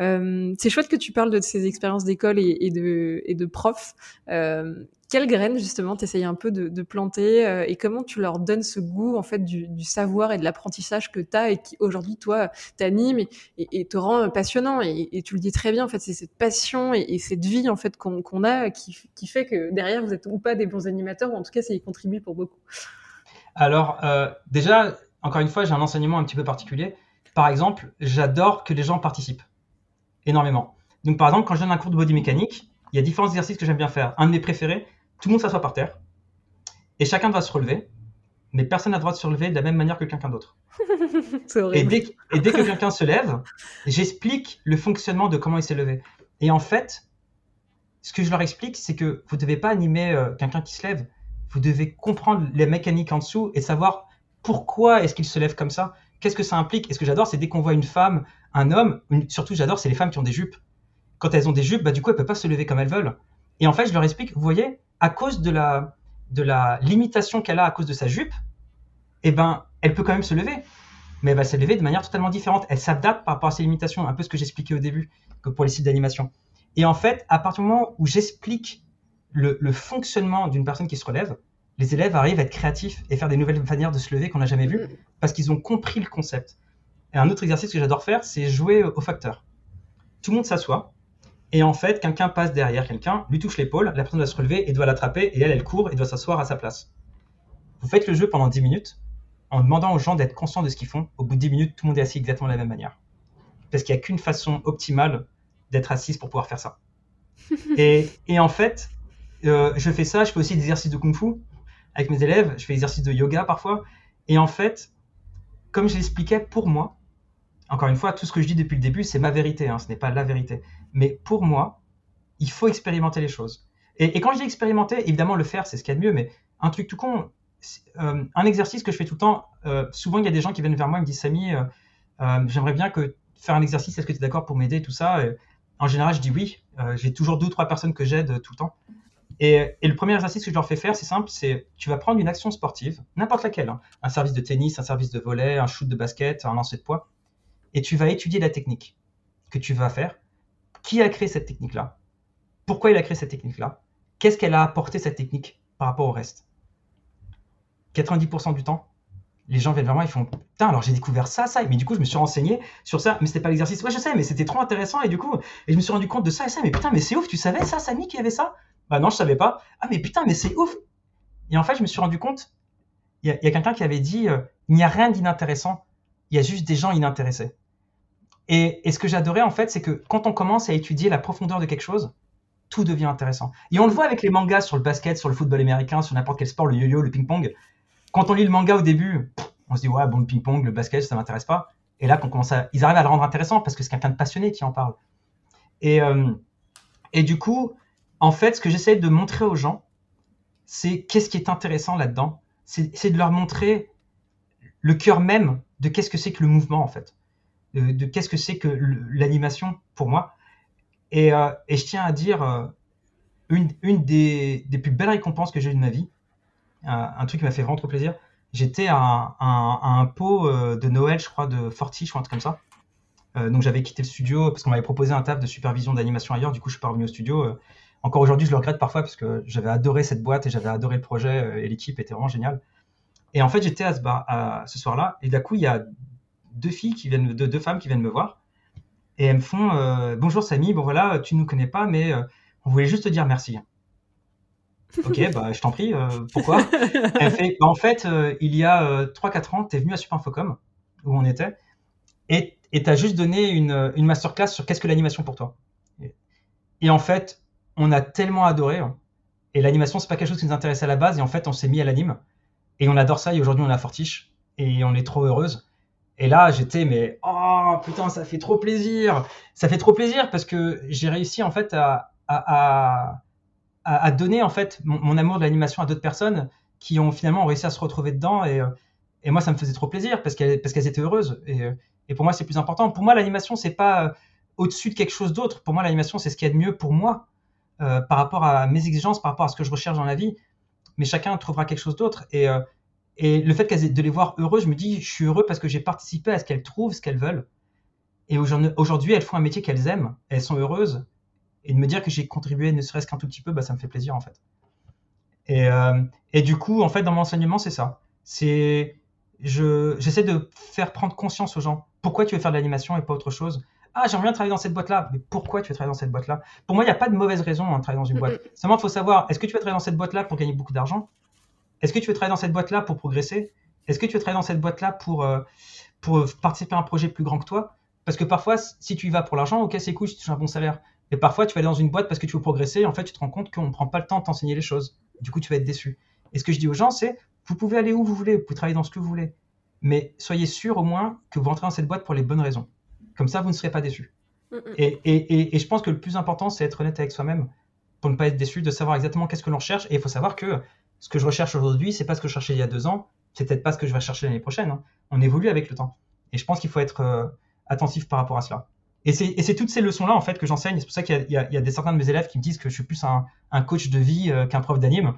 Euh, c'est chouette que tu parles de ces expériences d'école et, de, et de prof. Euh, quelles graines justement t'essayes un peu de, planter euh, et comment tu leur donnes ce goût en fait du, savoir et de l'apprentissage que tu as et qui aujourd'hui toi t'anime et, te rend passionnant et, tu le dis très bien en fait c'est cette passion et, cette vie en fait qu'on a qui, fait que derrière vous êtes ou pas des bons animateurs ou en tout cas ça y contribue pour beaucoup. Alors déjà encore une fois j'ai un enseignement un petit peu particulier. Par exemple j'adore que les gens participent énormément. Donc, par exemple, quand je donne un cours de body mécanique, il y a différents exercices que j'aime bien faire. Un de mes préférés, tout le monde s'assoit par terre et chacun doit se relever, mais personne n'a le droit de se relever de la même manière que quelqu'un d'autre. et dès, et dès que quelqu'un se lève, j'explique le fonctionnement de comment il s'est levé. Et en fait, ce que je leur explique, c'est que vous ne devez pas animer euh, quelqu'un qui se lève. Vous devez comprendre les mécaniques en dessous et savoir pourquoi est-ce qu'il se lève comme ça. Qu'est-ce que ça implique Et ce que j'adore, c'est dès qu'on voit une femme un homme, surtout j'adore, c'est les femmes qui ont des jupes. Quand elles ont des jupes, bah, du coup, elles ne peuvent pas se lever comme elles veulent. Et en fait, je leur explique, vous voyez, à cause de la, de la limitation qu'elle a à cause de sa jupe, eh ben, elle peut quand même se lever. Mais elle va se lever de manière totalement différente. Elle s'adapte par rapport à ses limitations, un peu ce que j'expliquais au début que pour les sites d'animation. Et en fait, à partir du moment où j'explique le, le, fonctionnement d'une personne qui se relève, les élèves arrivent à être créatifs et faire des nouvelles manières de se lever qu'on n'a jamais vues parce qu'ils ont compris le concept. Et un autre exercice que j'adore faire, c'est jouer au facteur. Tout le monde s'assoit, et en fait, quelqu'un passe derrière quelqu'un, lui touche l'épaule, la personne doit se relever et doit l'attraper, et elle, elle court et doit s'asseoir à sa place. Vous faites le jeu pendant 10 minutes, en demandant aux gens d'être conscients de ce qu'ils font. Au bout de 10 minutes, tout le monde est assis exactement de la même manière. Parce qu'il n'y a qu'une façon optimale d'être assise pour pouvoir faire ça. et, et, en fait, euh, je fais ça, je fais aussi des exercices de kung fu avec mes élèves, je fais des exercices de yoga parfois. Et en fait, comme je l'expliquais pour moi, encore une fois, tout ce que je dis depuis le début, c'est ma vérité, hein, ce n'est pas la vérité. Mais pour moi, il faut expérimenter les choses. Et, quand je dis expérimenter, évidemment, le faire, c'est ce qu'il y a de mieux, mais un truc tout con, euh, un exercice que je fais tout le temps, euh, souvent il y a des gens qui viennent vers moi et me disent Samy, euh, j'aimerais bien que faire un exercice, est-ce que tu es d'accord pour m'aider, tout ça? En général, je dis oui. J'ai toujours deux ou trois personnes que j'aide tout le temps. Et, et, le premier exercice que je leur fais faire, c'est simple, c'est tu vas prendre une action sportive, n'importe laquelle, hein, un service de tennis, un service de volet, un shoot de basket, un lancer de poids, et tu vas étudier la technique que tu vas faire. Qui a créé cette technique-là? Pourquoi il a créé cette technique-là? Qu'est-ce qu'elle a apporté cette technique par rapport au reste? 90% du temps, les gens viennent vers moi, ils font Putain, alors j'ai découvert ça, ça, mais du coup, je me suis renseigné sur ça, mais c'était pas l'exercice. Ouais, je sais, mais c'était trop intéressant, et du coup, et je me suis rendu compte de ça et ça, mais putain, mais c'est ouf, tu savais ça, Samy, qui avait ça? Bah non, je savais pas. Ah, mais putain, mais c'est ouf Et en fait, je me suis rendu compte, il y a, a quelqu'un qui avait dit euh, Il n'y a rien d'inintéressant, il y a juste des gens inintéressés. Et, ce que j'adorais, en fait, c'est que quand on commence à étudier la profondeur de quelque chose, tout devient intéressant. Et on le voit avec les mangas sur le basket, sur le football américain, sur n'importe quel sport, le yo-yo, le ping-pong. Quand on lit le manga au début, on se dit, ouais, bon, le ping-pong, le basket, ça m'intéresse pas. Et là, commence à, ils arrivent à le rendre intéressant parce que c'est quelqu'un de passionné qui en parle. Et, euh, et du coup, en fait, ce que j'essaie de montrer aux gens, c'est qu'est-ce qui est intéressant là-dedans. C'est de leur montrer le cœur même de qu'est-ce que c'est que le mouvement, en fait. De, qu'est-ce que c'est que l'animation pour moi. Et, euh, et, je tiens à dire euh, une, des, plus belles récompenses que j'ai eues de ma vie, un, truc qui m'a fait vraiment trop plaisir. J'étais à, un pot euh, de Noël, je crois, de Forti, je crois, un truc comme ça. donc j'avais quitté le studio parce qu'on m'avait proposé un taf de supervision d'animation ailleurs. Du coup, je suis pas revenu au studio. encore aujourd'hui, je le regrette parfois parce que j'avais adoré cette boîte et j'avais adoré le projet et l'équipe était vraiment géniale. Et en fait, j'étais à ce, à ce soir-là et d'un coup, il y a deux filles qui viennent, deux, deux femmes qui viennent me voir et elles me font euh, bonjour Samy, bon voilà, tu nous connais pas, mais euh, on voulait juste te dire merci. ok, bah je t'en prie. Euh, pourquoi? Elle fait, bah, en fait, il y a 3-4 ans, tu es venu à Superinfocom où on était et tu as juste donné une, une masterclass sur qu'est-ce que l'animation pour toi. Et, en fait, on a tellement adoré. Hein. et l'animation, c'est pas quelque chose qui nous intéressait à la base. Et en fait, on s'est mis à l'anime. Et on adore ça. Et aujourd'hui, on a Fortiche. Et on est trop heureuse. Et là, j'étais, mais oh putain, ça fait trop plaisir. Ça fait trop plaisir parce que j'ai réussi en fait à, à, à, donner en fait mon, amour de l'animation à d'autres personnes qui ont finalement réussi à se retrouver dedans. Et, et moi, ça me faisait trop plaisir parce qu'elles parce qu'elles étaient heureuses. Et, et pour moi, c'est plus important. Pour moi, l'animation, c'est pas au-dessus de quelque chose d'autre. Pour moi, l'animation, c'est ce qui est de mieux pour moi euh, par rapport à mes exigences, par rapport à ce que je recherche dans la vie. Mais chacun trouvera quelque chose d'autre. Et, euh, et le fait de les voir heureux, je me dis, je suis heureux parce que j'ai participé à ce qu'elles trouvent, ce qu'elles veulent. Et aujourd'hui, elles font un métier qu'elles aiment, elles sont heureuses. Et de me dire que j'ai contribué ne serait-ce qu'un tout petit peu, bah, ça me fait plaisir en fait. Et, euh, et du coup, en fait, dans mon enseignement, c'est ça. C'est, j'essaie de faire prendre conscience aux gens. Pourquoi tu veux faire de l'animation et pas autre chose? Ah, j'aimerais bien travailler dans cette boîte-là. Mais pourquoi tu veux travailler dans cette boîte-là? Pour moi, il n'y a pas de mauvaise raison à travailler dans une boîte. Seulement, il faut savoir, est-ce que tu veux travailler dans cette boîte-là pour gagner beaucoup d'argent? Est-ce que tu veux travailler dans cette boîte-là pour progresser? Est-ce que tu veux travailler dans cette boîte-là pour, euh, pour participer à un projet plus grand que toi? Parce que parfois, si tu y vas pour l'argent, ok, c'est cool, tu touches un bon salaire. Mais parfois, tu vas aller dans une boîte parce que tu veux progresser, et en fait, tu te rends compte qu'on ne prend pas le temps de t'enseigner les choses. Du coup, tu vas être déçu. Et ce que je dis aux gens, c'est, vous pouvez aller où vous voulez, vous pouvez travailler dans ce que vous voulez. Mais soyez sûr au moins que vous rentrez dans cette boîte pour les bonnes raisons. Comme ça, vous ne serez pas déçu. Et, et, et, je pense que le plus important, c'est être honnête avec soi-même pour ne pas être déçu, de savoir exactement qu'est-ce que l'on recherche. Et il faut savoir que ce que je recherche aujourd'hui, c'est pas ce que je cherchais il y a deux ans, c'est peut-être pas ce que je vais chercher l'année prochaine. Hein. On évolue avec le temps. Et je pense qu'il faut être euh, attentif par rapport à cela. Et c'est toutes ces leçons-là, en fait, que j'enseigne. C'est pour ça qu'il y, a des certains de mes élèves qui me disent que je suis plus un, coach de vie euh, qu'un prof d'anime.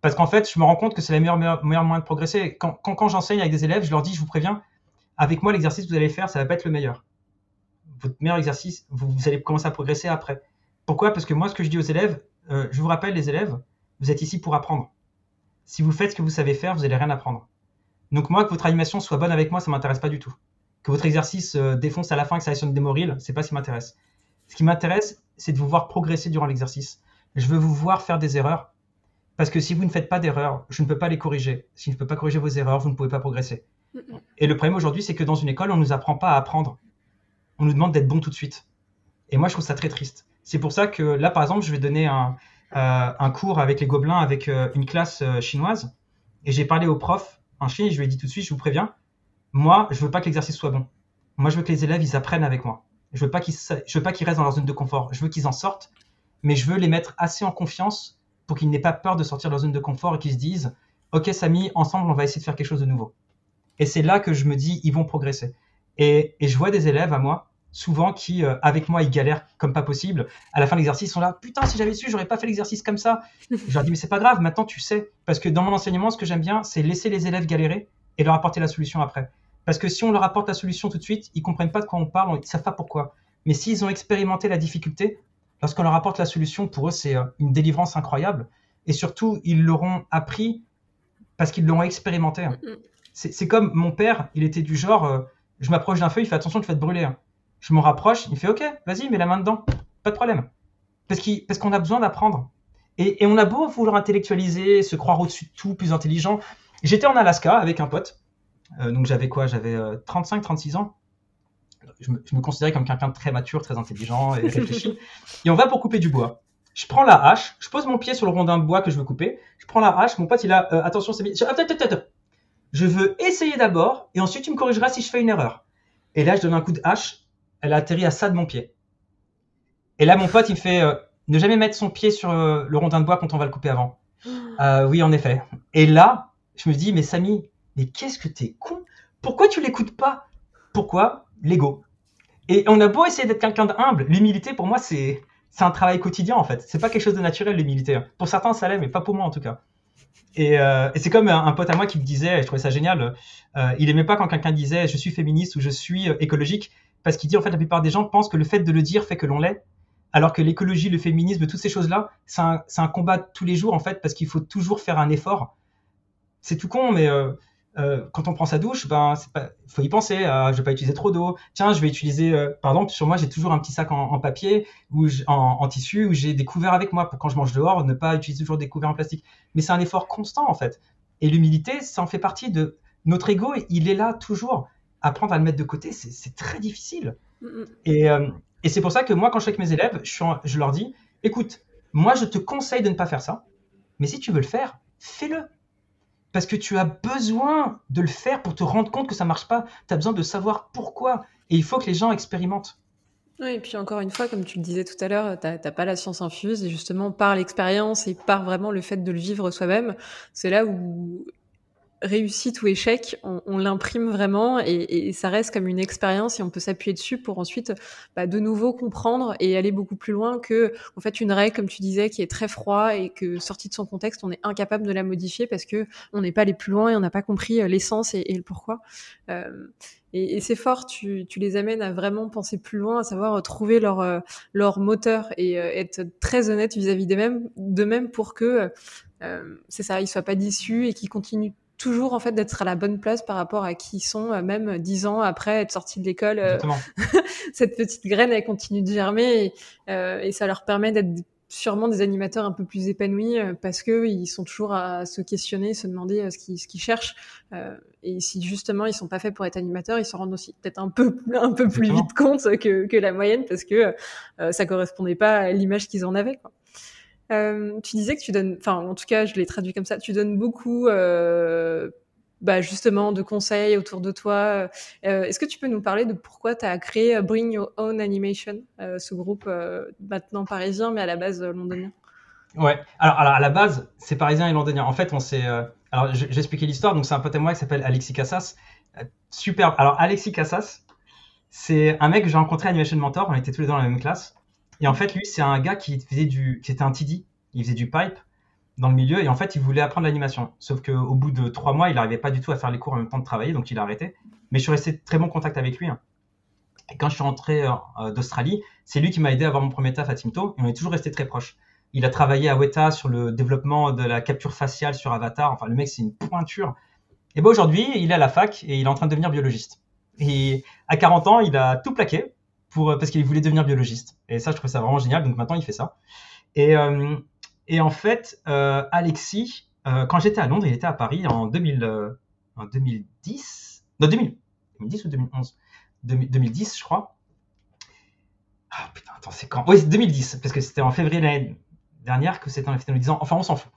Parce qu'en fait, je me rends compte que c'est le meilleur, moyen de progresser. Quand, quand, j'enseigne avec des élèves, je leur dis, je vous préviens, avec moi, l'exercice que vous allez faire, ça va pas être le meilleur. Votre meilleur exercice, vous, allez commencer à progresser après. Pourquoi? Parce que moi, ce que je dis aux élèves, euh, je vous rappelle, les élèves, vous êtes ici pour apprendre. Si vous faites ce que vous savez faire, vous n'allez rien apprendre. Donc moi, que votre animation soit bonne avec moi, ça m'intéresse pas du tout. Que votre exercice euh, défonce à la fin, que ça aille sur une démoril, c'est pas ce qui m'intéresse. Ce qui m'intéresse, c'est de vous voir progresser durant l'exercice. Je veux vous voir faire des erreurs. Parce que si vous ne faites pas d'erreurs, je ne peux pas les corriger. Si je ne peux pas corriger vos erreurs, vous ne pouvez pas progresser. Et le problème aujourd'hui, c'est que dans une école, on ne nous apprend pas à apprendre. On nous demande d'être bon tout de suite. Et moi, je trouve ça très triste. C'est pour ça que là, par exemple, je vais donner un, un cours avec les gobelins avec euh, une classe euh, chinoise. Et j'ai parlé au prof en Chine et je lui ai dit tout de suite, je vous préviens, moi, je veux pas que l'exercice soit bon. Moi, je veux que les élèves, ils apprennent avec moi. Je veux pas qu'ils, je veux pas qu'ils restent dans leur zone de confort. Je veux qu'ils en sortent, mais je veux les mettre assez en confiance pour qu'ils n'aient pas peur de sortir de leur zone de confort et qu'ils se disent, OK, Samy, ensemble, on va essayer de faire quelque chose de nouveau. Et c'est là que je me dis, ils vont progresser. Et, et je vois des élèves à moi souvent qui, euh, avec moi, ils galèrent comme pas possible. À la fin de l'exercice, ils sont là, putain, si j'avais su, j'aurais pas fait l'exercice comme ça. je leur dis, mais c'est pas grave, maintenant tu sais. Parce que dans mon enseignement, ce que j'aime bien, c'est laisser les élèves galérer et leur apporter la solution après. Parce que si on leur apporte la solution tout de suite, ils comprennent pas de quoi on parle, ils savent pas pourquoi. Mais s'ils ont expérimenté la difficulté, lorsqu'on leur apporte la solution, pour eux, c'est euh, une délivrance incroyable. Et surtout, ils l'auront appris parce qu'ils l'auront expérimenté. Hein. C'est comme mon père, il était du genre, euh, je m'approche d'un feu, il fait attention, tu vas te brûler. Je me rapproche, il fait OK, vas-y, mets la main dedans, pas de problème. Parce qu'on a besoin d'apprendre. Et, on a beau vouloir intellectualiser, se croire au-dessus de tout, plus intelligent. J'étais en Alaska avec un pote, euh, donc j'avais quoi? J'avais 35-36 euh, ans. je me, je me considérais comme quelqu'un de très mature, très intelligent et réfléchi. et on va pour couper du bois. Je prends la hache, je pose mon pied sur le rondin de bois que je veux couper. Je prends la hache, mon pote il a euh, attention, c'est bien. Je- attends, attends, attends. Je veux essayer d'abord et ensuite tu me corrigeras si je fais une erreur. Et là, je donne un coup de hache, elle a atterri à ça de mon pied. Et là, mon pote il me fait euh, ne jamais mettre son pied sur euh, le rondin de bois quand on va le couper avant. Euh, oui, en effet. Et là, je me dis, mais Samy, mais qu'est-ce que t'es con? Pourquoi tu l'écoutes pas? Pourquoi? L'ego. Et on a beau essayer d'être quelqu'un d'humble, l'humilité pour moi c'est c'est un travail quotidien en fait. C'est pas quelque chose de naturel l'humilité. Pour certains ça l'est, mais pas pour moi en tout cas. Et, euh, et c'est comme un, un pote à moi qui me disait, et je trouvais ça génial, euh, il aimait pas quand quelqu'un disait je suis féministe ou je suis écologique, parce qu'il dit en fait la plupart des gens pensent que le fait de le dire fait que l'on l'est, alors que l'écologie, le féminisme, toutes ces choses-là, c'est un, combat tous les jours en fait, parce qu'il faut toujours faire un effort. C'est tout con, mais euh, euh, quand on prend sa douche, ben faut y penser. euh, je vais pas utiliser trop d'eau. Tiens, je vais utiliser, euh, par exemple, sur moi, j'ai toujours un petit sac en, papier ou en, tissu où j'ai des couverts avec moi pour quand je mange dehors, ne pas utiliser toujours des couverts en plastique. Mais c'est un effort constant en fait. Et l'humilité, ça en fait partie de notre ego. Il est là toujours. Apprendre à le mettre de côté, c'est très difficile. Mm, mm. Et, euh, et c'est pour ça que moi, quand je suis avec mes élèves, je, suis en- je leur dis, écoute, moi, je te conseille de ne pas faire ça, mais si tu veux le faire, fais-le. Parce que tu as besoin de le faire pour te rendre compte que ça marche pas. Tu as besoin de savoir pourquoi. Et il faut que les gens expérimentent. Oui, et puis encore une fois, comme tu le disais tout à l'heure, t'as pas la science infuse, et justement par l'expérience et par vraiment le fait de le vivre soi-même, c'est là où réussite ou échec, on, l'imprime vraiment et, ça reste comme une expérience et on peut s'appuyer dessus pour ensuite bah, de nouveau comprendre et aller beaucoup plus loin que en fait une règle comme tu disais qui est très froid et que sortie de son contexte on est incapable de la modifier parce que on n'est pas allé plus loin et on n'a pas compris euh, l'essence et, le pourquoi. Euh, et, et c'est fort, tu, les amènes à vraiment penser plus loin, à savoir trouver leur euh, moteur et être très honnête vis-à-vis d'eux-mêmes, d'eux-mêmes pour que euh, c'est ça, ils soient pas déçus et qu'ils continuent toujours en fait d'être à la bonne place par rapport à qui ils sont, euh, même dix ans après être sortis de l'école. euh, cette petite graine, elle continue de germer et, euh, et ça leur permet d'être sûrement des animateurs un peu plus épanouis euh, parce que ils sont toujours à se questionner, se demander ce qu'ils ce qu'ils cherchent. Euh, et si justement ils sont pas faits pour être animateurs, ils se rendent aussi peut-être un peu un peu plus vite compte que, que la moyenne parce que ça correspondait pas à l'image qu'ils en avaient. Quoi. Euh, tu disais que tu donnes, enfin en tout cas je l'ai traduit comme ça, tu donnes beaucoup euh, bah, justement de conseils autour de toi. Euh, Est-ce que tu peux nous parler de pourquoi tu as créé Bring Your Own Animation, ce groupe maintenant parisien mais à la base londonien? Ouais. Alors, à la base, c'est parisien et londonien. En fait, on s'est. Alors, j'ai expliqué l'histoire. Donc, c'est un pote à moi qui s'appelle Alexis Cassas. Euh, Super. Alors, Alexis Cassas, c'est un mec que j'ai rencontré à Animation Mentor. On était tous les deux dans la même classe. Et en fait, lui, c'est un gars qui faisait du, qui était un TD. Il faisait du pipe dans le milieu et en fait, il voulait apprendre l'animation. Sauf qu'au bout de trois mois, il n'arrivait pas du tout à faire les cours en même temps de travailler, donc il a arrêté. Mais je suis resté très bon contact avec lui. hein. Et quand je suis rentré euh, d'Australie, c'est lui qui m'a aidé à avoir mon premier taf à Timto et on est toujours resté très proches. Il a travaillé à Weta sur le développement de la capture faciale sur Avatar. Enfin, le mec, c'est une pointure. Et ben aujourd'hui, il est à la fac et il est en train de devenir biologiste. Et à 40 ans, il a tout plaqué pour, parce qu'il voulait devenir biologiste. Et ça, je trouve ça vraiment génial. Donc maintenant, il fait ça. Et, euh, en fait, euh, Alexis, euh, quand j'étais à Londres, il était à Paris en, 2000, euh, en 2010. Non, 2000. 2010 ou 2011 2000 2010, je crois. Ah putain, attends, c'est quand? Oui, c'est 2010, parce que c'était en février l'année dernière que c'était en finale 10 ans. Enfin, on s'en fout.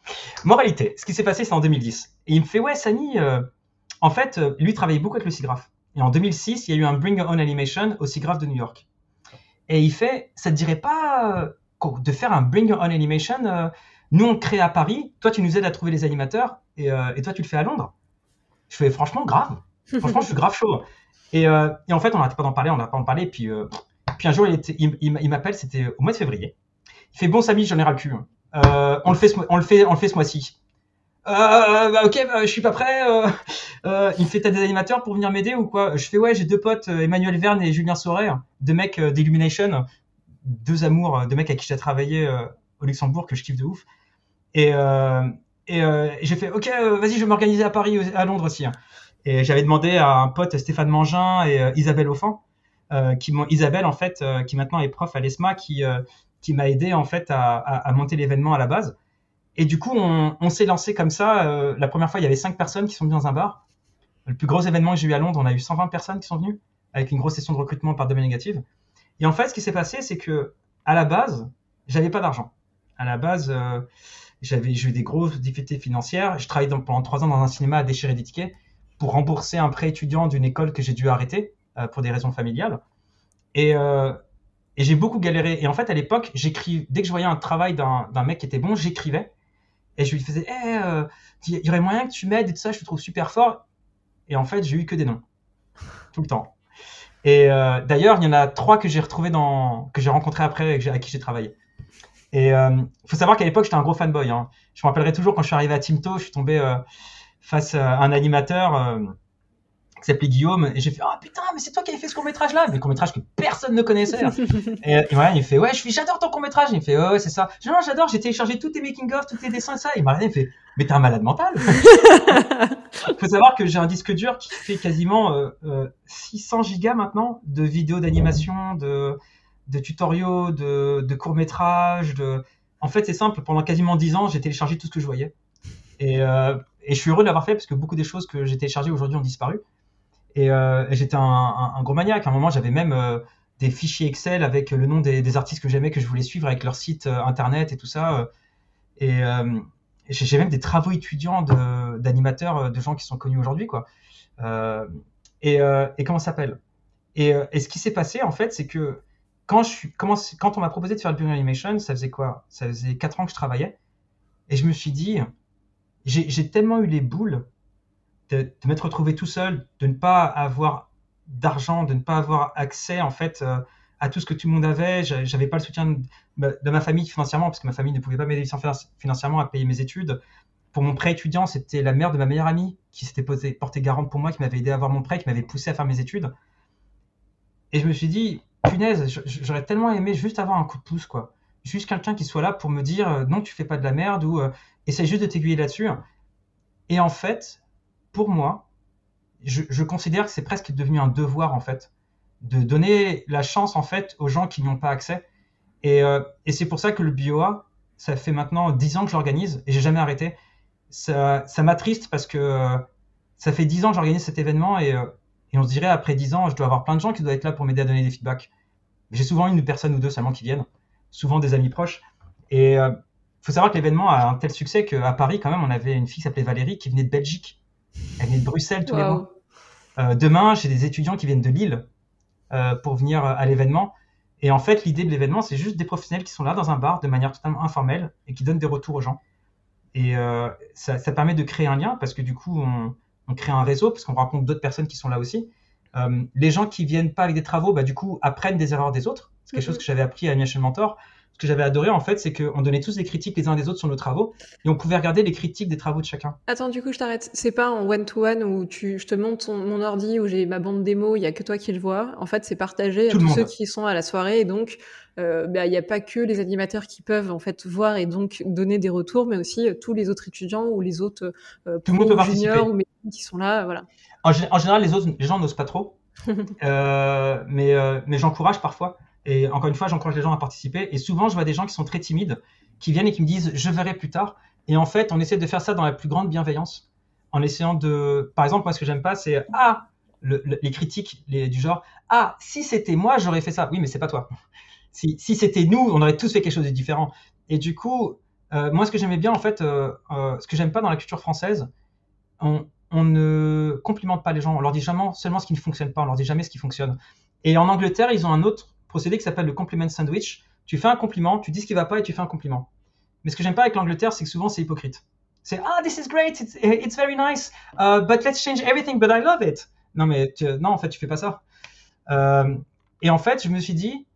Moralité, ce qui s'est passé, c'est en 2010. Et il me fait, ouais, euh, en fait, euh, lui travaillait beaucoup avec le SIGGRAPH. Et en 2006, il y a eu un Bring Your Own Animation au SIGGRAPH de New York. Et il fait, ça te dirait pas euh, de faire un Bring Your Own Animation euh, Nous, on crée à Paris, toi, tu nous aides à trouver les animateurs, et, euh, et toi, tu le fais à Londres. Je fais, franchement, grave. Franchement, je suis grave chaud. Et, euh, et en fait, on n'arrête pas d'en parler, on n'arrête pas d'en parler. Puis, puis un jour, il, était- il, il- il m'appelle, c'était au mois de février. Il fait Bon, Samy, j'en ai ras le cul. Euh, on, le fait ce, on, le fait, on le fait ce mois-ci. Euh, bah, ok, bah, je suis pas prêt. euh, euh, il me fait T'as des animateurs pour venir m'aider ou quoi? Je fais Ouais, j'ai deux potes, Emmanuel Verne et Julien Sauret, deux mecs d'Illumination, deux amours, deux mecs à qui j'ai travaillé au Luxembourg que je kiffe de ouf. Et, j'ai fait Ok, vas-y, je vais m'organiser à Paris, à Londres aussi. hein. Et j'avais demandé à un pote, Stéphane Mangin et Isabelle Offan, qui Isabelle en fait, qui maintenant est prof à l'ESMA, qui m'a aidé en fait à monter l'événement à la base. Et du coup, on, s'est lancé comme ça. euh, la première fois, il y avait cinq personnes qui sont venues dans un bar. Le plus gros événement que j'ai eu à Londres, on a eu 120 personnes qui sont venues. avec une grosse session de recrutement par domaine négative. Et en fait, ce qui s'est passé, c'est que à la base, j'avais pas d'argent. À la base, euh, j'avais eu des grosses difficultés financières. Je travaillais pendant trois ans dans un cinéma à déchirer des tickets pour rembourser un prêt étudiant d'une école que j'ai dû arrêter euh, pour des raisons familiales. Et, euh, et j'ai beaucoup galéré. Et en fait, à l'époque, j'écris dès que je voyais un travail d'un mec qui était bon, j'écrivais et je lui faisais, hey, il y aurait moyen que tu m'aides et tout ça, je te trouve super fort. Et en fait, j'ai eu que des noms tout le temps. Et euh, d'ailleurs, il y en a trois que j'ai retrouvé dans, que j'ai rencontré après et avec qui j'ai travaillé. Et il euh, faut savoir qu'à l'époque, j'étais un gros fanboy. Hein. Je me rappellerai toujours quand je suis arrivé à Timto, je suis tombé euh, face à un animateur qui s'appelait Guillaume et j'ai fait ah putain mais c'est toi qui avais fait ce court métrage là. Mais court métrage que personne ne connaissait hein. et, et voilà, il fait ouais je suis j'adore ton court métrage il me fait ouais c'est ça. Non j'adore j'ai téléchargé tous tes making of tous tes dessins et ça. Il m'a regardé il fait mais t'es un malade mental. Faut savoir que j'ai un disque dur qui fait quasiment euh, euh, 600 gigas maintenant de vidéos d'animation de de tutoriaux de, de courts métrages de en fait c'est simple. Pendant quasiment 10 ans j'ai téléchargé tout ce que je voyais. Et, euh, et je suis heureux de l'avoir fait parce que beaucoup des choses que j'ai téléchargées aujourd'hui ont disparu et, euh, j'étais un, gros maniaque. À un moment, j'avais même euh, des fichiers Excel avec le nom des, artistes que j'aimais, que je voulais suivre avec leur site euh, internet et tout ça. Et j'ai même des travaux étudiants d'animateurs, de, gens qui sont connus aujourd'hui, et, comment ça s'appelle? Et, ce qui s'est passé, en fait, c'est que quand, quand on m'a proposé de faire le Bureau Animation, ça faisait quoi? Ça faisait 4 ans que je travaillais. Et je me suis dit, j'ai tellement eu les boules de, m'être retrouvé tout seul, de ne pas avoir d'argent, de ne pas avoir accès en fait euh, à tout ce que tout le monde avait. J'avais pas le soutien de, ma famille financièrement parce que ma famille ne pouvait pas m'aider financièrement à payer mes études. Pour mon prêt étudiant, c'était la mère de ma meilleure amie qui s'était portée garante pour moi, qui m'avait aidé à avoir mon prêt, qui m'avait poussé à faire mes études. Et je me suis dit, punaise, j'aurais tellement aimé juste avoir un coup de pouce, quoi. Juste quelqu'un qui soit là pour me dire, euh, non, tu fais pas de la merde ou euh, essaye juste de t'aiguiller là-dessus. Et en fait, pour moi, je, considère que c'est presque devenu un devoir en fait de donner la chance en fait aux gens qui n'y ont pas accès. Et, euh, c'est pour ça que le BioA, ça fait maintenant 10 ans que j'organise et j'ai jamais arrêté. Ça, m'attriste parce que euh, ça fait 10 ans que j'organise cet événement et, euh, et, on se dirait après 10 ans, je dois avoir plein de gens qui doivent être là pour m'aider à donner des feedbacks. J'ai souvent une personne ou deux seulement qui viennent, souvent des amis proches. Et il faut savoir que l'événement a un tel succès qu'à Paris, quand même, on avait une fille qui s'appelait Valérie qui venait de Belgique elle vient de Bruxelles tous les mois. Euh, demain, j'ai des étudiants qui viennent de Lille euh, pour venir à l'événement. Et en fait, l'idée de l'événement, c'est juste des professionnels qui sont là dans un bar de manière totalement informelle et qui donnent des retours aux gens. Et euh, ça, permet de créer un lien parce que du coup, on, crée un réseau parce qu'on rencontre d'autres personnes qui sont là aussi. les gens qui viennent pas avec des travaux, bah, du coup, apprennent des erreurs des autres. C'est quelque chose que j'avais appris à Animation Mentor ce que j'avais adoré en fait, c'est qu'on donnait tous des critiques les uns des autres sur nos travaux et on pouvait regarder les critiques des travaux de chacun. Attends, du coup, je t'arrête. C'est pas en one-to-one où tu, je te montre mon ordi où j'ai ma bande démo, il y a que toi qui le vois. En fait, c'est partagé à tous ceux qui sont à la soirée et donc euh, bah, il n'y a pas que les animateurs qui peuvent en fait voir et donc donner des retours, mais aussi euh, tous les autres étudiants ou les autres euh, Tout le monde peut juniors ou qui sont là, voilà. En, général, les autres, les gens n'osent pas trop, mais mais j'encourage parfois. Et encore une fois, j'encourage les gens à participer. Et souvent, je vois des gens qui sont très timides, qui viennent et qui me disent je verrai plus tard. Et en fait, on essaie de faire ça dans la plus grande bienveillance, en essayant de. Par exemple, moi, ce que j'aime pas, c'est ah les critiques du genre ah si c'était moi, j'aurais fait ça. Oui, mais c'est pas toi. Si, si c'était nous, on aurait tous fait quelque chose de différent. Et du coup, euh, moi, ce que j'aimais bien, en fait, euh, euh, ce que j'aime pas dans la culture française, on, on, ne complimente pas les gens. On leur dit jamais seulement ce qui ne fonctionne pas. On leur dit jamais ce qui fonctionne. Et en Angleterre, ils ont un autre procédé qui s'appelle le compliment sandwich. Tu fais un compliment, tu dis ce qui va pas et tu fais un compliment. Mais ce que j'aime pas avec l'Angleterre, c'est que souvent c'est hypocrite. C'est ah this is great, it's, it's very nice, uh, but let's change everything, but I love it. Non mais non en fait tu fais pas ça. Euh, et en fait je me suis dit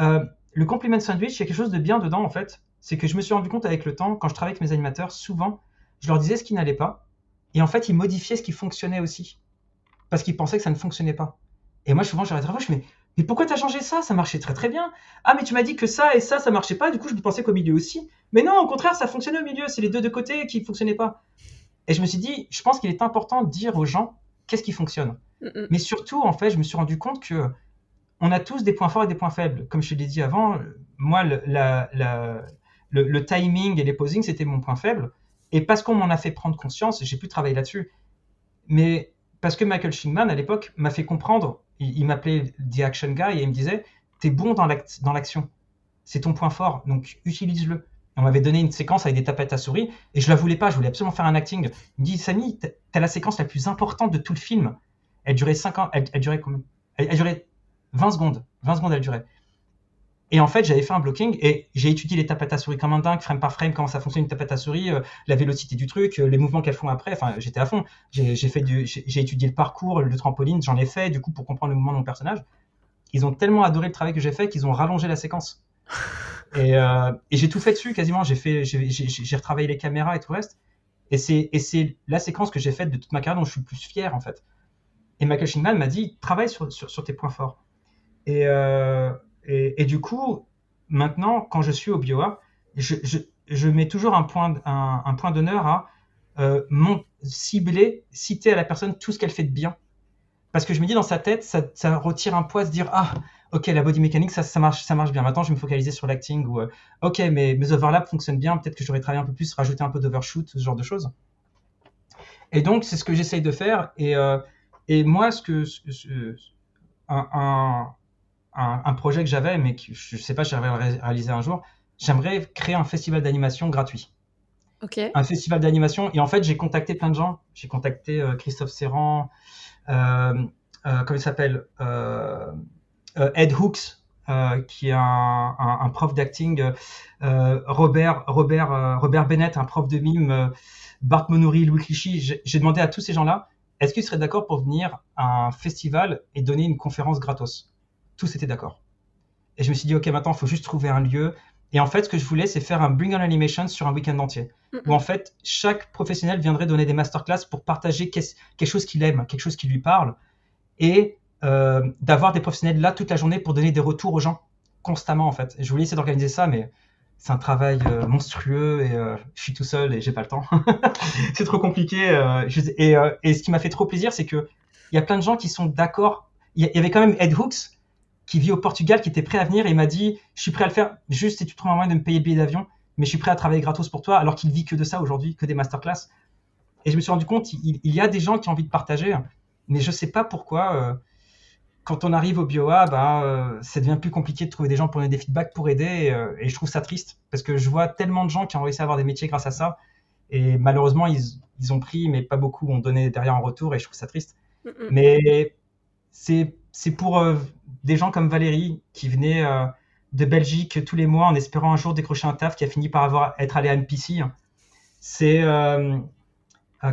euh, le compliment sandwich il y a quelque chose de bien dedans en fait. C'est que je me suis rendu compte avec le temps quand je travaillais avec mes animateurs souvent je leur disais ce qui n'allait pas et en fait ils modifiaient ce qui fonctionnait aussi parce qu'ils pensaient que ça ne fonctionnait pas. Et moi souvent j'aurais je mais mais pourquoi t'as changé ça? Ça marchait très très bien. Ah, mais tu m'as dit que ça et ça, ça marchait pas. Du coup, je pensais qu'au milieu aussi. Mais non, au contraire, ça fonctionnait au milieu. C'est les deux de côté qui fonctionnaient pas. Et je me suis dit, je pense qu'il est important de dire aux gens qu'est-ce qui fonctionne. Mais surtout, en fait, je me suis rendu compte que on a tous des points forts et des points faibles. Comme je l'ai dit avant, moi, le, le, timing et les posings, c'était mon point faible. Et parce qu'on m'en a fait prendre conscience, j'ai pu travailler là-dessus. Mais parce que Michael Shingman, à l'époque, m'a fait comprendre il, m'appelait The Action Guy et il me disait T'es bon dans l'action. C'est ton point fort, donc utilise-le. On m'avait donné une séquence avec des tapettes à souris et je la voulais pas, je voulais absolument faire un acting. Il me dit Samy, t'as la séquence la plus importante de tout le film. Elle durait 5 ans, elle, durait combien? Elle, durait 20 secondes. 20 secondes elle durait. Et en fait, j'avais fait un blocking et j'ai étudié les tapettes à souris comme un dingue, frame par frame, comment ça fonctionne une tapette à souris, euh, la vélocité du truc, euh, les mouvements qu'elles font après. Enfin, j'étais à fond. J'ai fait du, j'ai étudié le parcours, le trampoline, j'en ai fait du coup pour comprendre le mouvement de mon personnage. Ils ont tellement adoré le travail que j'ai fait qu'ils ont rallongé la séquence. Et, euh, et j'ai tout fait dessus quasiment. J'ai fait, j'ai retravaillé les caméras et tout le reste. Et c'est, la séquence que j'ai faite de toute ma carrière dont je suis le plus fier en fait. Et Michael Shingman m'a dit travaille sur, sur, sur, tes points forts. Et, et, du coup, maintenant, quand je suis au BioA, je, je, mets toujours un point, un, point d'honneur à euh, cibler, citer à la personne tout ce qu'elle fait de bien. Parce que je me dis dans sa tête, ça, retire un poids, se dire ah ok la body mécanique ça, ça marche ça marche bien. Maintenant je vais me focaliser sur l'acting ou euh, ok mais mes overlaps fonctionnent bien, peut-être que j'aurais travaillé un peu plus, rajouter un peu d'overshoot, ce genre de choses. Et donc c'est ce que j'essaye de faire et euh, et moi ce que un, un, projet que j'avais, mais que je ne sais pas si j'arriverai à réaliser un jour, j'aimerais créer un festival d'animation gratuit. Un festival d'animation. Et en fait, j'ai contacté plein de gens. J'ai contacté euh, Christophe Serrand, euh, euh, comment il s'appelle Ed Hooks, qui est un, un, un prof d'acting, Robert, Robert, Robert Bennett, un prof de mime, Bart Monouri, Louis Clichy. J'ai demandé à tous ces gens-là, est-ce qu'ils seraient d'accord pour venir à un festival et donner une conférence gratos? Tous étaient d'accord. Et je me suis dit, OK, maintenant, il faut juste trouver un lieu. Et en fait, ce que je voulais, c'est faire un Bring on Animation sur un week-end entier. Où en fait, chaque professionnel viendrait donner des masterclass pour partager quelque chose qu'il aime, quelque chose qui lui parle. Et euh, d'avoir des professionnels là toute la journée pour donner des retours aux gens, constamment en fait. je voulais essayer d'organiser ça, mais c'est un travail euh, monstrueux et euh, je suis tout seul et j'ai pas le temps. c'est trop compliqué. et, et, ce qui m'a fait trop plaisir, c'est que il y a plein de gens qui sont d'accord. Il y avait quand même Ed Hooks qui vit au Portugal, qui était prêt à venir et il m'a dit Je suis prêt à le faire, juste si tu trouves un moyen de me payer le billet d'avion, mais je suis prêt à travailler gratos pour toi, alors qu'il vit que de ça aujourd'hui, que des masterclass. Et je me suis rendu compte, il, y a des gens qui ont envie de partager, mais je sais pas pourquoi. Euh, quand on arrive au BioA, bah, euh, ça devient plus compliqué de trouver des gens pour donner des feedbacks pour aider. Euh, et je trouve ça triste parce que je vois tellement de gens qui ont réussi à avoir des métiers grâce à ça. Et malheureusement, ils, ils ont pris, mais pas beaucoup ont donné derrière en retour. Et je trouve ça triste. Mais c'est c'est pour euh, des gens comme Valérie qui venait euh, de Belgique tous les mois en espérant un jour décrocher un taf qui a fini par avoir, être allé à NPC. C'est euh,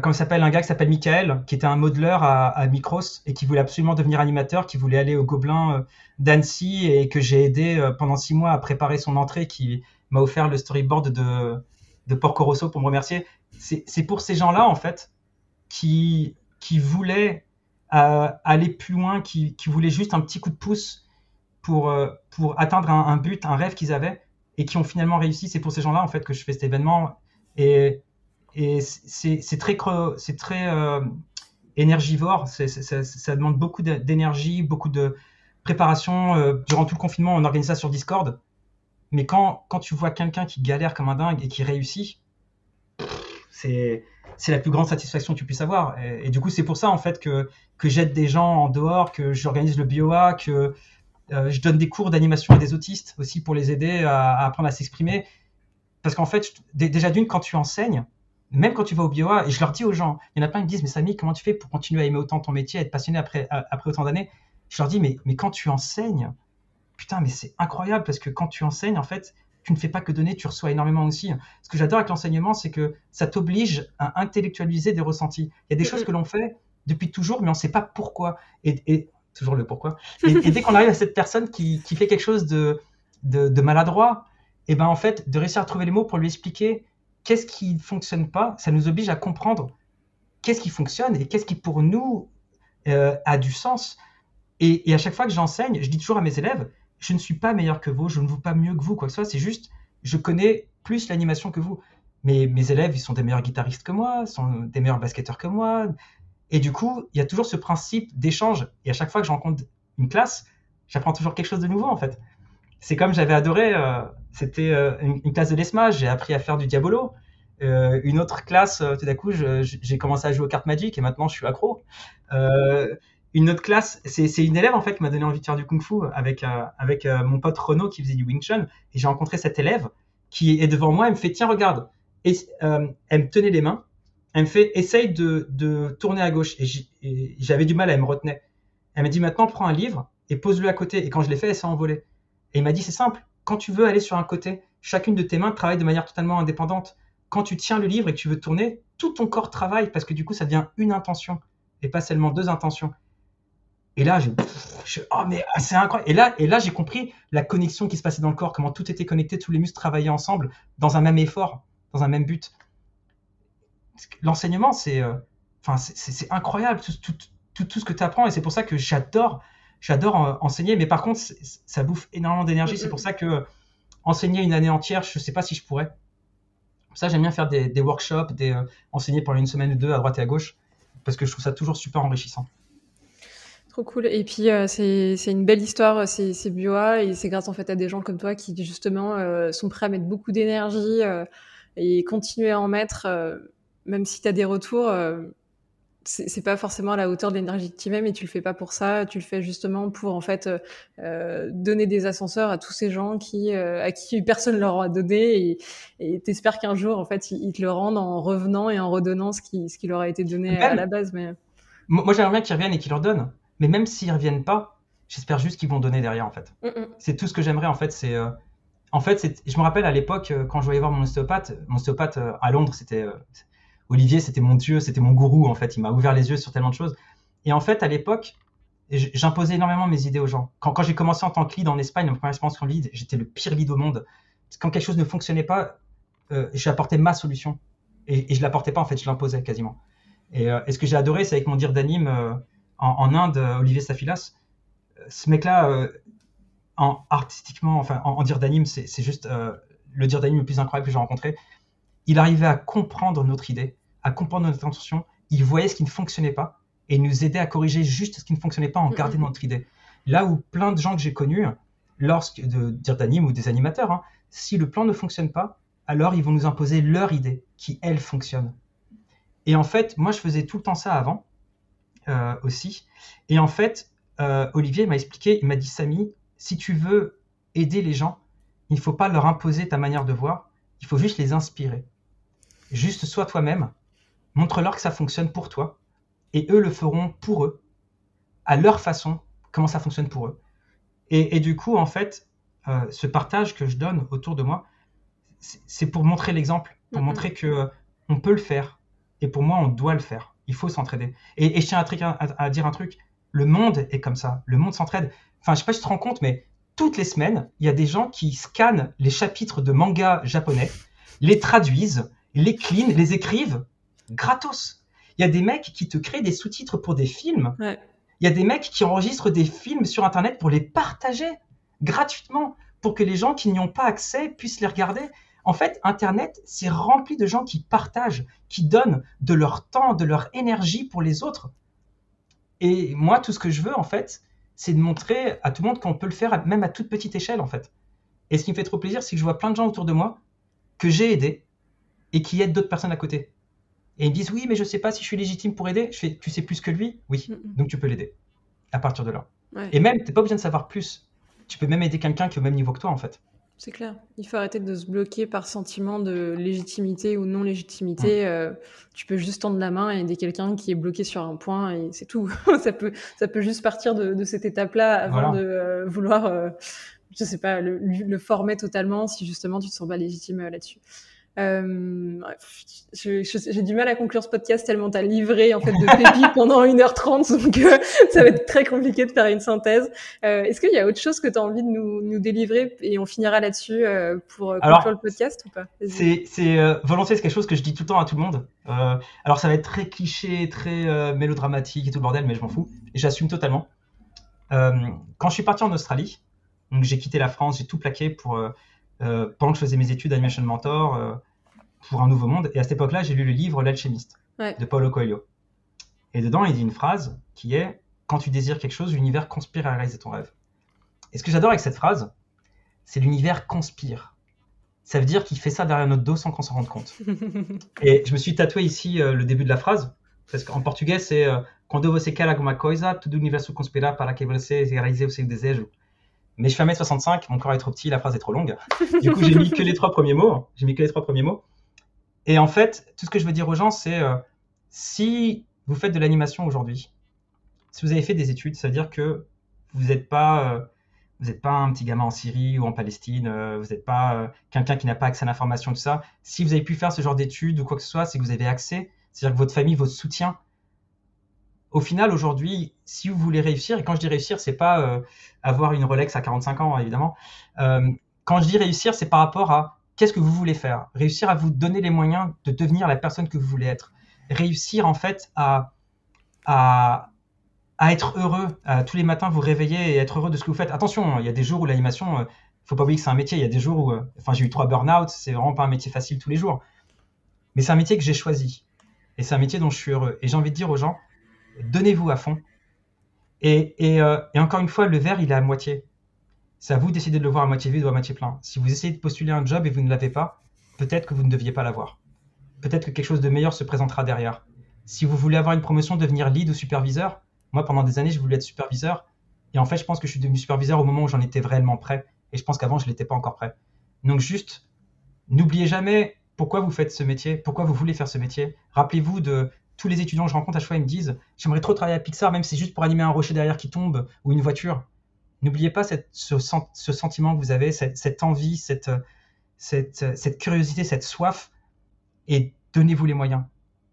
comme s'appelle un gars qui s'appelle Michael, qui était un modeleur à, à, Micros et qui voulait absolument devenir animateur, qui voulait aller au Gobelin d'Annecy et que j'ai aidé pendant six mois à préparer son entrée, qui m'a offert le storyboard de, de Porco Rosso pour me remercier. C'est pour ces gens-là, en fait, qui, qui voulaient à aller plus loin, qui, qui voulaient juste un petit coup de pouce pour, euh, pour atteindre un, but, un rêve qu'ils avaient et qui ont finalement réussi. C'est pour ces gens-là en fait que je fais cet événement et, et c'est très c'est très euh, énergivore. ça, demande beaucoup d'énergie, beaucoup de préparation. Euh, durant tout le confinement, on organise ça sur Discord. Mais quand, quand tu vois quelqu'un qui galère comme un dingue et qui réussit, c'est la plus grande satisfaction que tu puisses avoir. Et, du coup, c'est pour ça en fait que, que j'aide des gens en dehors, que j'organise le BioA, que euh, je donne des cours d'animation à des autistes aussi pour les aider à, apprendre à s'exprimer. Parce qu'en fait, déjà d'une, quand tu enseignes, même quand tu vas au BioA, et je leur dis aux gens, il y en a plein qui me disent, mais Samy, comment tu fais pour continuer à aimer autant ton métier, à être passionné après, après autant d'années? Je leur dis, mais, mais quand tu enseignes, putain, mais c'est incroyable parce que quand tu enseignes, en fait, tu ne fais pas que donner, tu reçois énormément aussi. Ce que j'adore avec l'enseignement, c'est que ça t'oblige à intellectualiser des ressentis. Il y a des choses que l'on fait depuis toujours, mais on ne sait pas pourquoi. Et, toujours le pourquoi. Et, dès qu'on arrive à cette personne qui, fait quelque chose de, de, maladroit, et eh ben en fait, de réussir à trouver les mots pour lui expliquer qu'est-ce qui ne fonctionne pas, ça nous oblige à comprendre qu'est-ce qui fonctionne et qu'est-ce qui pour nous euh, a du sens. Et, et, à chaque fois que j'enseigne, je dis toujours à mes élèves, je ne suis pas meilleur que vous, je ne vaux pas mieux que vous, quoi que ce soit. C'est juste, je connais plus l'animation que vous. Mais mes élèves, ils sont des meilleurs guitaristes que moi, sont des meilleurs basketteurs que moi. Et du coup, il y a toujours ce principe d'échange. Et à chaque fois que je rencontre une classe, j'apprends toujours quelque chose de nouveau, en fait. C'est comme j'avais adoré, euh, c'était euh, une, classe de l'ESMA, j'ai appris à faire du Diabolo. Euh, une autre classe, tout d'un coup, j'ai commencé à jouer aux cartes Magic et maintenant je suis accro. Une autre classe, c'est une élève en fait qui m'a donné envie de faire du kung fu avec, euh, avec euh, mon pote Renaud qui faisait du Wing Chun. Et j'ai rencontré cette élève qui est devant moi, elle me fait Tiens, regarde. Et, euh, elle me tenait les mains, elle me fait Essaye de, de tourner à gauche. Et j'avais du mal, elle me retenait. Elle m'a dit Maintenant, prends un livre et pose-le à côté. Et quand je l'ai fait, elle s'est envolée. Et il m'a dit C'est simple, quand tu veux aller sur un côté, chacune de tes mains travaille de manière totalement indépendante. Quand tu tiens le livre et que tu veux tourner, tout ton corps travaille parce que du coup, ça devient une intention et pas seulement deux intentions. Et là, je, oh mais ah, c'est incroyable. Et là, et là, j'ai compris la connexion qui se passait dans le corps, comment tout était connecté, tous les muscles travaillaient ensemble dans un même effort, dans un même but. L'enseignement, c'est, euh, enfin, c'est incroyable tout, tout, tout, tout, ce que tu apprends, et c'est pour ça que j'adore, j'adore enseigner. Mais par contre, ça bouffe énormément d'énergie. C'est pour ça que enseigner une année entière, je sais pas si je pourrais. Ça, j'aime bien faire des, des workshops, des, euh, enseigner pendant une semaine ou deux à droite et à gauche, parce que je trouve ça toujours super enrichissant. Trop cool. Et puis euh, c'est une belle histoire, c'est Bioa, et c'est grâce en fait à des gens comme toi qui justement euh, sont prêts à mettre beaucoup d'énergie euh, et continuer à en mettre, même si tu as des retours. c'est pas forcément à la hauteur de l'énergie que tu mets, mais tu le fais pas pour ça. Tu le fais justement pour en fait donner des ascenseurs à tous ces gens qui à qui personne leur a donné et t'espères qu'un jour en fait ils, te le rendent en revenant et en redonnant ce qui ce qui leur a été donné à la base. Mais moi j'aimerais bien qu'ils reviennent et qu'ils leur donnent. Mais même s'ils reviennent pas, j'espère juste qu'ils vont donner derrière en fait. Mm, mm. C'est tout ce que j'aimerais en fait. C'est euh, en fait, je me rappelle à l'époque euh, quand je voyais voir mon ostéopathe, mon ostéopathe euh, à Londres, c'était Olivier, c'était mon dieu, c'était mon gourou en fait. Il m'a ouvert les yeux sur tellement de choses. Et en fait, à l'époque, j'imposais énormément mes idées aux gens. Quand, quand j'ai commencé en tant que lead en Espagne, ma première expérience en lead, j'étais le pire lead au monde. Quand quelque chose ne fonctionnait pas, j'apportais ma solution. Et, et je l'apportais pas en fait, je l'imposais quasiment. Et, et, ce que j'ai adoré, c'est avec mon dire d'anime en, Inde, Olivier Safilas, ce mec-là, euh, en, artistiquement, enfin, en, dire d'anime, c'est juste euh, le dire d'anime le plus incroyable que j'ai rencontré. Il arrivait à comprendre notre idée, à comprendre notre intention. Il voyait ce qui ne fonctionnait pas et il nous aidait à corriger juste ce qui ne fonctionnait pas en gardant notre idée. Là où plein de gens que j'ai connus, lorsque de dire d'anime ou des animateurs, hein, si le plan ne fonctionne pas, alors ils vont nous imposer leur idée qui, elle, fonctionne. Et en fait, moi, je faisais tout le temps ça avant. Euh, aussi. Et en fait, euh, Olivier m'a expliqué, il m'a dit Samy, si tu veux aider les gens, il ne faut pas leur imposer ta manière de voir, il faut juste les inspirer. Juste sois toi-même, montre-leur que ça fonctionne pour toi, et eux le feront pour eux, à leur façon, comment ça fonctionne pour eux. Et, du coup, en fait, euh, ce partage que je donne autour de moi, c'est pour montrer l'exemple, pour montrer que on peut le faire, et pour moi, on doit le faire il faut s'entraider. Et, je tiens à, dire un truc, le monde est comme ça, le monde s'entraide. Enfin, je sais pas si tu te rends compte, mais toutes les semaines, il y a des gens qui scannent les chapitres de manga japonais, les traduisent, les clean, les écrivent gratos. Il y a des mecs qui te créent des sous-titres pour des films. Il y a des mecs qui enregistrent des films sur Internet pour les partager gratuitement, pour que les gens qui n'y ont pas accès puissent les regarder. En fait, Internet, c'est rempli de gens qui partagent, qui donnent de leur temps, de leur énergie pour les autres. Et moi, tout ce que je veux, en fait, c'est de montrer à tout le monde qu'on peut le faire, même à toute petite échelle, en fait. Et ce qui me fait trop plaisir, c'est que je vois plein de gens autour de moi que j'ai aidés et qui aident d'autres personnes à côté. Et ils me disent, oui, mais je ne sais pas si je suis légitime pour aider. Je fais, tu sais plus que lui? Oui, donc tu peux l'aider. À partir de là. Et même, tu n'es pas besoin de savoir plus. Tu peux même aider quelqu'un qui est au même niveau que toi, en fait. C'est clair. Il faut arrêter de se bloquer par sentiment de légitimité ou non légitimité. Euh, tu peux juste tendre la main et aider quelqu'un qui est bloqué sur un point et c'est tout. ça peut, ça peut juste partir de, cette étape-là avant de euh, vouloir, euh, je sais pas, le, le, former totalement si justement tu te sens pas légitime là-dessus. Euh, j'ai du mal à conclure ce podcast tellement t'as livré en fait de pépites pendant 1h30, donc euh, ça va être très compliqué de faire une synthèse. Euh, Est-ce qu'il y a autre chose que tu as envie de nous, nous, délivrer et on finira là-dessus pour conclure le podcast ou pas? C'est volontiers, c'est quelque chose que je dis tout le temps à tout le monde. alors ça va être très cliché, très mélodramatique et tout le bordel, mais je m'en fous. Et j'assume totalement. quand je suis parti en Australie, donc j'ai quitté la France, j'ai tout plaqué pour pendant que je faisais mes études Animation Mentor pour un nouveau monde. Et à cette époque-là, j'ai lu le livre L'alchimiste de Paulo Coelho. Et dedans, il dit une phrase qui est Quand tu désires quelque chose, l'univers conspire à réaliser ton rêve. Et ce que j'adore avec cette phrase, c'est l'univers conspire. Ça veut dire qu'il fait ça derrière notre dos sans qu'on s'en rende compte. et je me suis tatoué ici euh, le début de la phrase, parce qu'en portugais, c'est euh, Quando você quer alguma coisa, todo o universo conspira para que você réalise o seu desejo. Mais je fais 1m65, mon corps est trop petit, la phrase est trop longue. Du coup, j'ai mis que les trois premiers mots. J'ai mis que les trois premiers mots. Et en fait, tout ce que je veux dire aux gens, c'est euh, si vous faites de l'animation aujourd'hui, si vous avez fait des études, ça veut dire que vous n'êtes pas, euh, pas un petit gamin en Syrie ou en Palestine, euh, vous n'êtes pas quelqu'un qui n'a pas accès à l'information, tout ça. Si vous avez pu faire ce genre d'études ou quoi que ce soit, c'est que vous avez accès, c'est-à-dire que votre famille votre soutien. Au final, aujourd'hui, si vous voulez réussir, et quand je dis réussir, c'est pas euh, avoir une Rolex à 45 ans, évidemment. Euh, quand je dis réussir, c'est par rapport à qu'est-ce que vous voulez faire. Réussir à vous donner les moyens de devenir la personne que vous voulez être. Réussir, en fait, à, à, à être heureux, à tous les matins vous réveiller et être heureux de ce que vous faites. Attention, il y a des jours où l'animation, euh, faut pas oublier que c'est un métier. Il y a des jours où, euh, enfin, j'ai eu trois burn-out, c'est vraiment pas un métier facile tous les jours. Mais c'est un métier que j'ai choisi. Et c'est un métier dont je suis heureux. Et j'ai envie de dire aux gens, donnez-vous à fond. Euh, et encore une fois, le verre, il est à moitié. C'est à vous de décider de le voir à moitié vide ou à moitié plein. Si vous essayez de postuler un job et vous ne l'avez pas, peut-être que vous ne deviez pas l'avoir. Peut-être que quelque chose de meilleur se présentera derrière. Si vous voulez avoir une promotion, devenir lead ou superviseur, moi pendant des années, je voulais être superviseur. Et en fait, je pense que je suis devenu superviseur au moment où j'en étais réellement prêt. Et je pense qu'avant, je ne l'étais pas encore prêt. Donc juste, n'oubliez jamais pourquoi vous faites ce métier, pourquoi vous voulez faire ce métier. Rappelez-vous de tous les étudiants que je rencontre à chaque fois, ils me disent J'aimerais trop travailler à Pixar, même si c'est juste pour animer un rocher derrière qui tombe ou une voiture. N'oubliez pas ce, sentiment que vous avez, cette, envie, cette, curiosité, cette soif, et donnez-vous les moyens.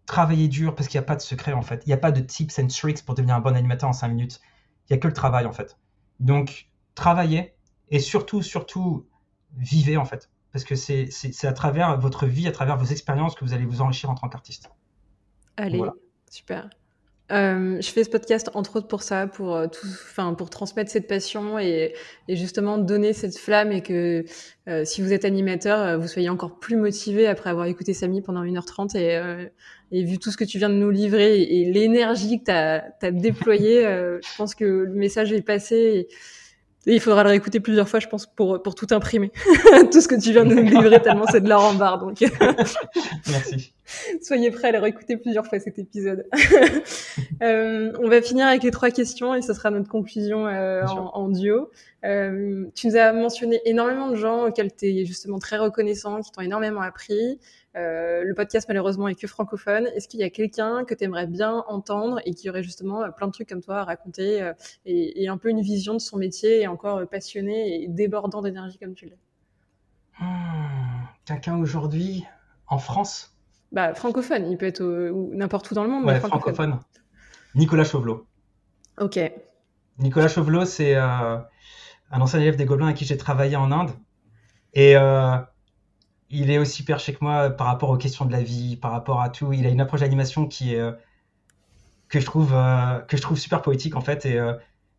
Travaillez dur parce qu'il n'y a pas de secret en fait. Il n'y a pas de tips and tricks pour devenir un bon animateur en 5 minutes. Il n'y a que le travail en fait. Donc, travaillez et surtout, surtout, vivez en fait. Parce que c'est à travers votre vie, à travers vos expériences que vous allez vous enrichir en tant qu'artiste. Allez, voilà. super. Euh, je fais ce podcast entre autres pour ça, pour euh, tout, enfin pour transmettre cette passion et, et, justement donner cette flamme et que euh, si vous êtes animateur, vous soyez encore plus motivé après avoir écouté Samy pendant 1h30 et, euh, et vu tout ce que tu viens de nous livrer et, et l'énergie que tu as, as déployée, je pense que le message est passé. Et, et il faudra le réécouter plusieurs fois, je pense, pour, pour tout imprimer. tout ce que tu viens de nous livrer, tellement c'est de l'or en barre. Donc, merci. Soyez prêts à le réécouter plusieurs fois cet épisode. euh, on va finir avec les trois questions et ce sera notre conclusion euh, en, en, duo. Euh, tu nous as mentionné énormément de gens auxquels tu es justement très reconnaissant, qui t'ont énormément appris. Euh, le podcast malheureusement est que francophone. Est-ce qu'il y a quelqu'un que tu aimerais bien entendre et qui aurait justement plein de trucs comme toi à raconter euh, et, et, un peu une vision de son métier et encore passionné et débordant d'énergie comme tu l'es? Hmm, Quelqu'un aujourd'hui en France? Bah, francophone, il peut être n'importe où dans le monde. Ouais, mais francophone. francophone. Nicolas Chauvelot. Ok. Nicolas Chauvelot, c'est euh, un ancien élève des Gobelins avec qui j'ai travaillé en Inde. Et euh, il est aussi perché que moi par rapport aux questions de la vie, par rapport à tout. Il a une approche d'animation qui est euh, que je trouve euh, que je trouve super poétique en fait. Et euh,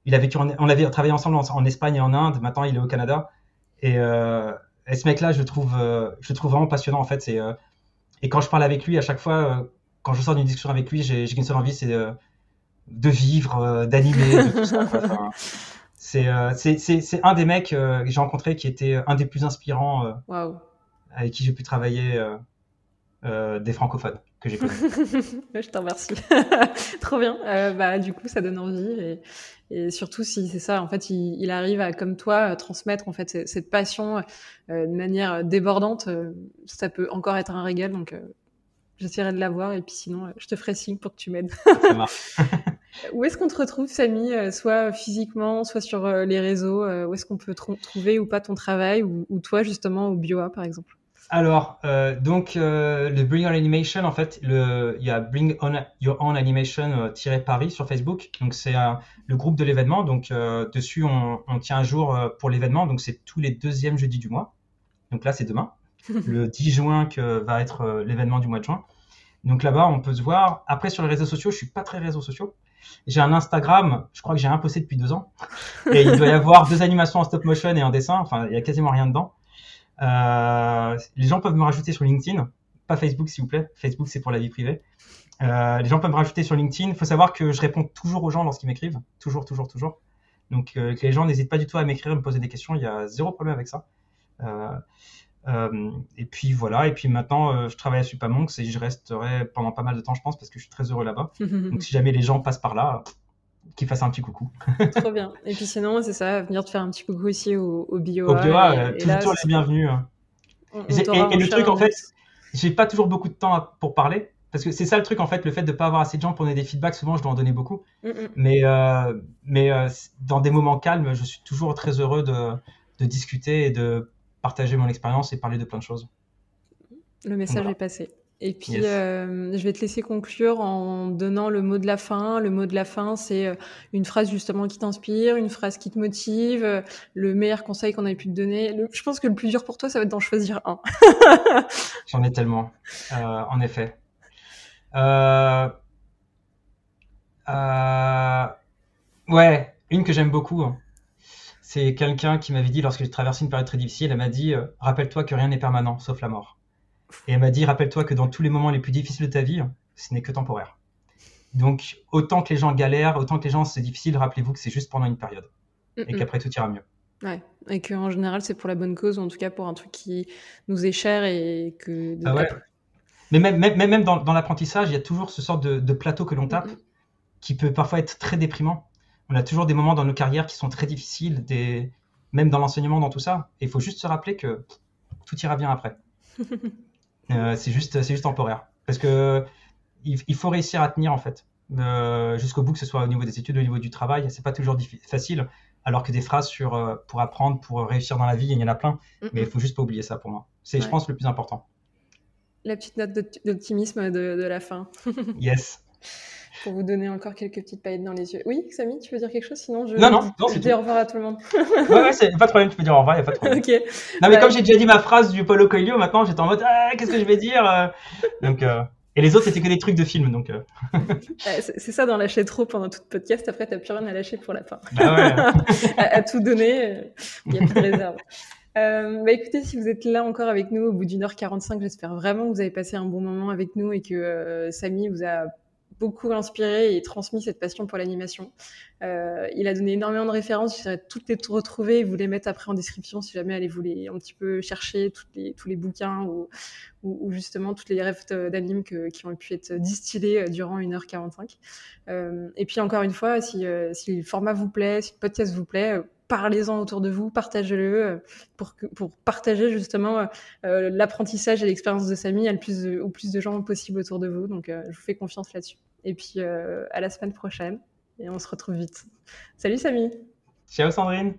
il a vécu, on avait travaillé ensemble en, Espagne et en Inde. Maintenant, il est au Canada. Et, ce mec-là, je le trouve, je trouve vraiment passionnant en fait. Et quand je parle avec lui, à chaque fois, quand je sors d'une discussion avec lui, j'ai qu'une seule envie, c'est de vivre, d'animer, de c'est un des mecs que j'ai rencontré qui était un des plus inspirants. Wow avec qui j'ai pu travailler euh, euh, des francophones que j'ai connus. je t'en remercie. Trop bien. Euh, bah, du coup, ça donne envie. Et, et surtout, si c'est ça, en fait, il, il, arrive à, comme toi, transmettre en fait cette, cette passion de manière débordante, ça peut encore être un régal. Donc, j'essaierai de l'avoir. Et puis sinon, je te ferai signe pour que tu m'aides. ça marche. Où est-ce qu'on te retrouve, Samy, soit physiquement, soit sur les réseaux Où est-ce qu'on peut trouver ou pas ton travail ou, ou toi, justement, au BioA, par exemple? Alors, euh, donc, euh, le Bring On Animation, en fait, il y a Bring On Your Own Animation-Paris sur Facebook. Donc, c'est le groupe de l'événement. Donc, euh, dessus, on, on, tient un jour pour l'événement. Donc, c'est tous les deuxièmes jeudis du mois. Donc là, c'est demain, le 10 juin, que va être l'événement du mois de juin. Donc là-bas, on peut se voir. Après, sur les réseaux sociaux, je suis pas très réseaux sociaux. J'ai un Instagram, je crois que j'ai un posté depuis deux ans. Et il doit y avoir deux animations en stop motion et en dessin. Enfin, il y a quasiment rien dedans. Euh, les gens peuvent me rajouter sur LinkedIn, pas Facebook s'il vous plaît. Facebook c'est pour la vie privée. Euh, les gens peuvent me rajouter sur LinkedIn. Il faut savoir que je réponds toujours aux gens lorsqu'ils m'écrivent, toujours, toujours, toujours. Donc euh, que les gens n'hésitent pas du tout à m'écrire, me poser des questions. Il y a zéro problème avec ça. Euh, et puis voilà, et puis maintenant, je travaille à Supamonks et je resterai pendant pas mal de temps, je pense, parce que je suis très heureux là-bas. Donc si jamais les gens passent par là, qu'ils fassent un petit coucou. Trop bien. Et puis sinon, c'est ça, venir te faire un petit coucou aussi au, au BioA. Au BioA, toujours les bienvenus. Hein. et, le truc, en fait, j'ai pas toujours beaucoup de temps pour parler. Parce que c'est ça le truc, en fait, le fait de ne pas avoir assez de gens pour donner des feedbacks, souvent je dois en donner beaucoup. Mm, mm. Mais, euh, mais dans des moments calmes, je suis toujours très heureux de, de discuter et de partager mon expérience et parler de plein de choses. Le message est passé. Et puis, euh, je vais te laisser conclure en donnant le mot de la fin. Le mot de la fin, c'est euh, une phrase justement qui t'inspire, une phrase qui te motive, euh, le meilleur conseil qu'on ait pu te donner. je pense que le plus dur pour toi, ça va être d'en choisir un. J'en ai tellement, en effet. ouais, une que j'aime beaucoup. Hein c'est quelqu'un qui m'avait dit, lorsque j'ai traversé une période très difficile, elle m'a dit Rappelle-toi que rien n'est permanent, sauf la mort. Et elle m'a dit Rappelle-toi que dans tous les moments les plus difficiles de ta vie, ce n'est que temporaire. Donc, autant que les gens galèrent, autant que les gens c'est difficile, rappelez-vous que c'est juste pendant une période. Et qu'après tout ira mieux. Ouais, et qu'en général, c'est pour la bonne cause, ou en tout cas pour un truc qui nous est cher et que. Ah ouais. Mais même, même, même dans, dans l'apprentissage, il y a toujours ce sort de, de plateau que l'on tape qui peut parfois être très déprimant on a toujours des moments dans nos carrières qui sont très difficiles, des... même dans l'enseignement, dans tout ça. Et il faut juste se rappeler que tout ira bien après. Euh, c'est juste, c'est juste temporaire. Parce que il, faut réussir à tenir en fait euh, jusqu'au bout, que ce soit au niveau des études, au niveau du travail. C'est pas toujours facile. Alors que des phrases sur euh, pour apprendre, pour réussir dans la vie, il y en a plein. Mais il faut juste pas oublier ça pour moi. C'est, je pense, le plus important. La petite note d'optimisme de, de la fin. yes pour vous donner encore quelques petites paillettes dans les yeux. Oui, Samy, tu veux dire quelque chose? Sinon, je, non, non, non je dis au revoir à tout le monde. ouais, ouais, c'est pas de problème, tu peux dire au revoir, il n'y a pas de problème. ok. Non, mais bah, comme j'ai déjà dit ma phrase du Paulo Coelho, maintenant j'étais en mode ah, qu'est-ce que je vais dire euh. Donc, euh... Et les autres, c'était que des trucs de film. donc. Euh... c'est ça d'en lâcher trop pendant tout le podcast. Après, t'as plus rien à lâcher pour la fin. Bah ouais. à, tout donner, il n'y a plus de réserve. Euh, bah écoutez, si vous êtes là encore avec nous au bout d'une heure 45, j'espère vraiment que vous avez passé un bon moment avec nous et que Samy vous a beaucoup inspiré et transmis cette passion pour l'animation. Euh, il a donné énormément de références, j'essaierai toutes les retrouver et vous les mettre après en description si jamais allez vous les un petit peu chercher toutes les, tous les bouquins ou, ou, justement toutes les rêves d'anime qui ont pu être distillés euh, durant 1h45. Euh, et puis encore une fois, si, euh, si le format vous plaît, si le podcast vous plaît, parlez-en autour de vous, partagez-le pour, pour partager justement l'apprentissage et l'expérience de Samy à plus au plus de gens possible autour de vous. Donc, je vous fais confiance là-dessus. Et puis, à la semaine prochaine. Et on se retrouve vite. Salut Samy. Ciao Sandrine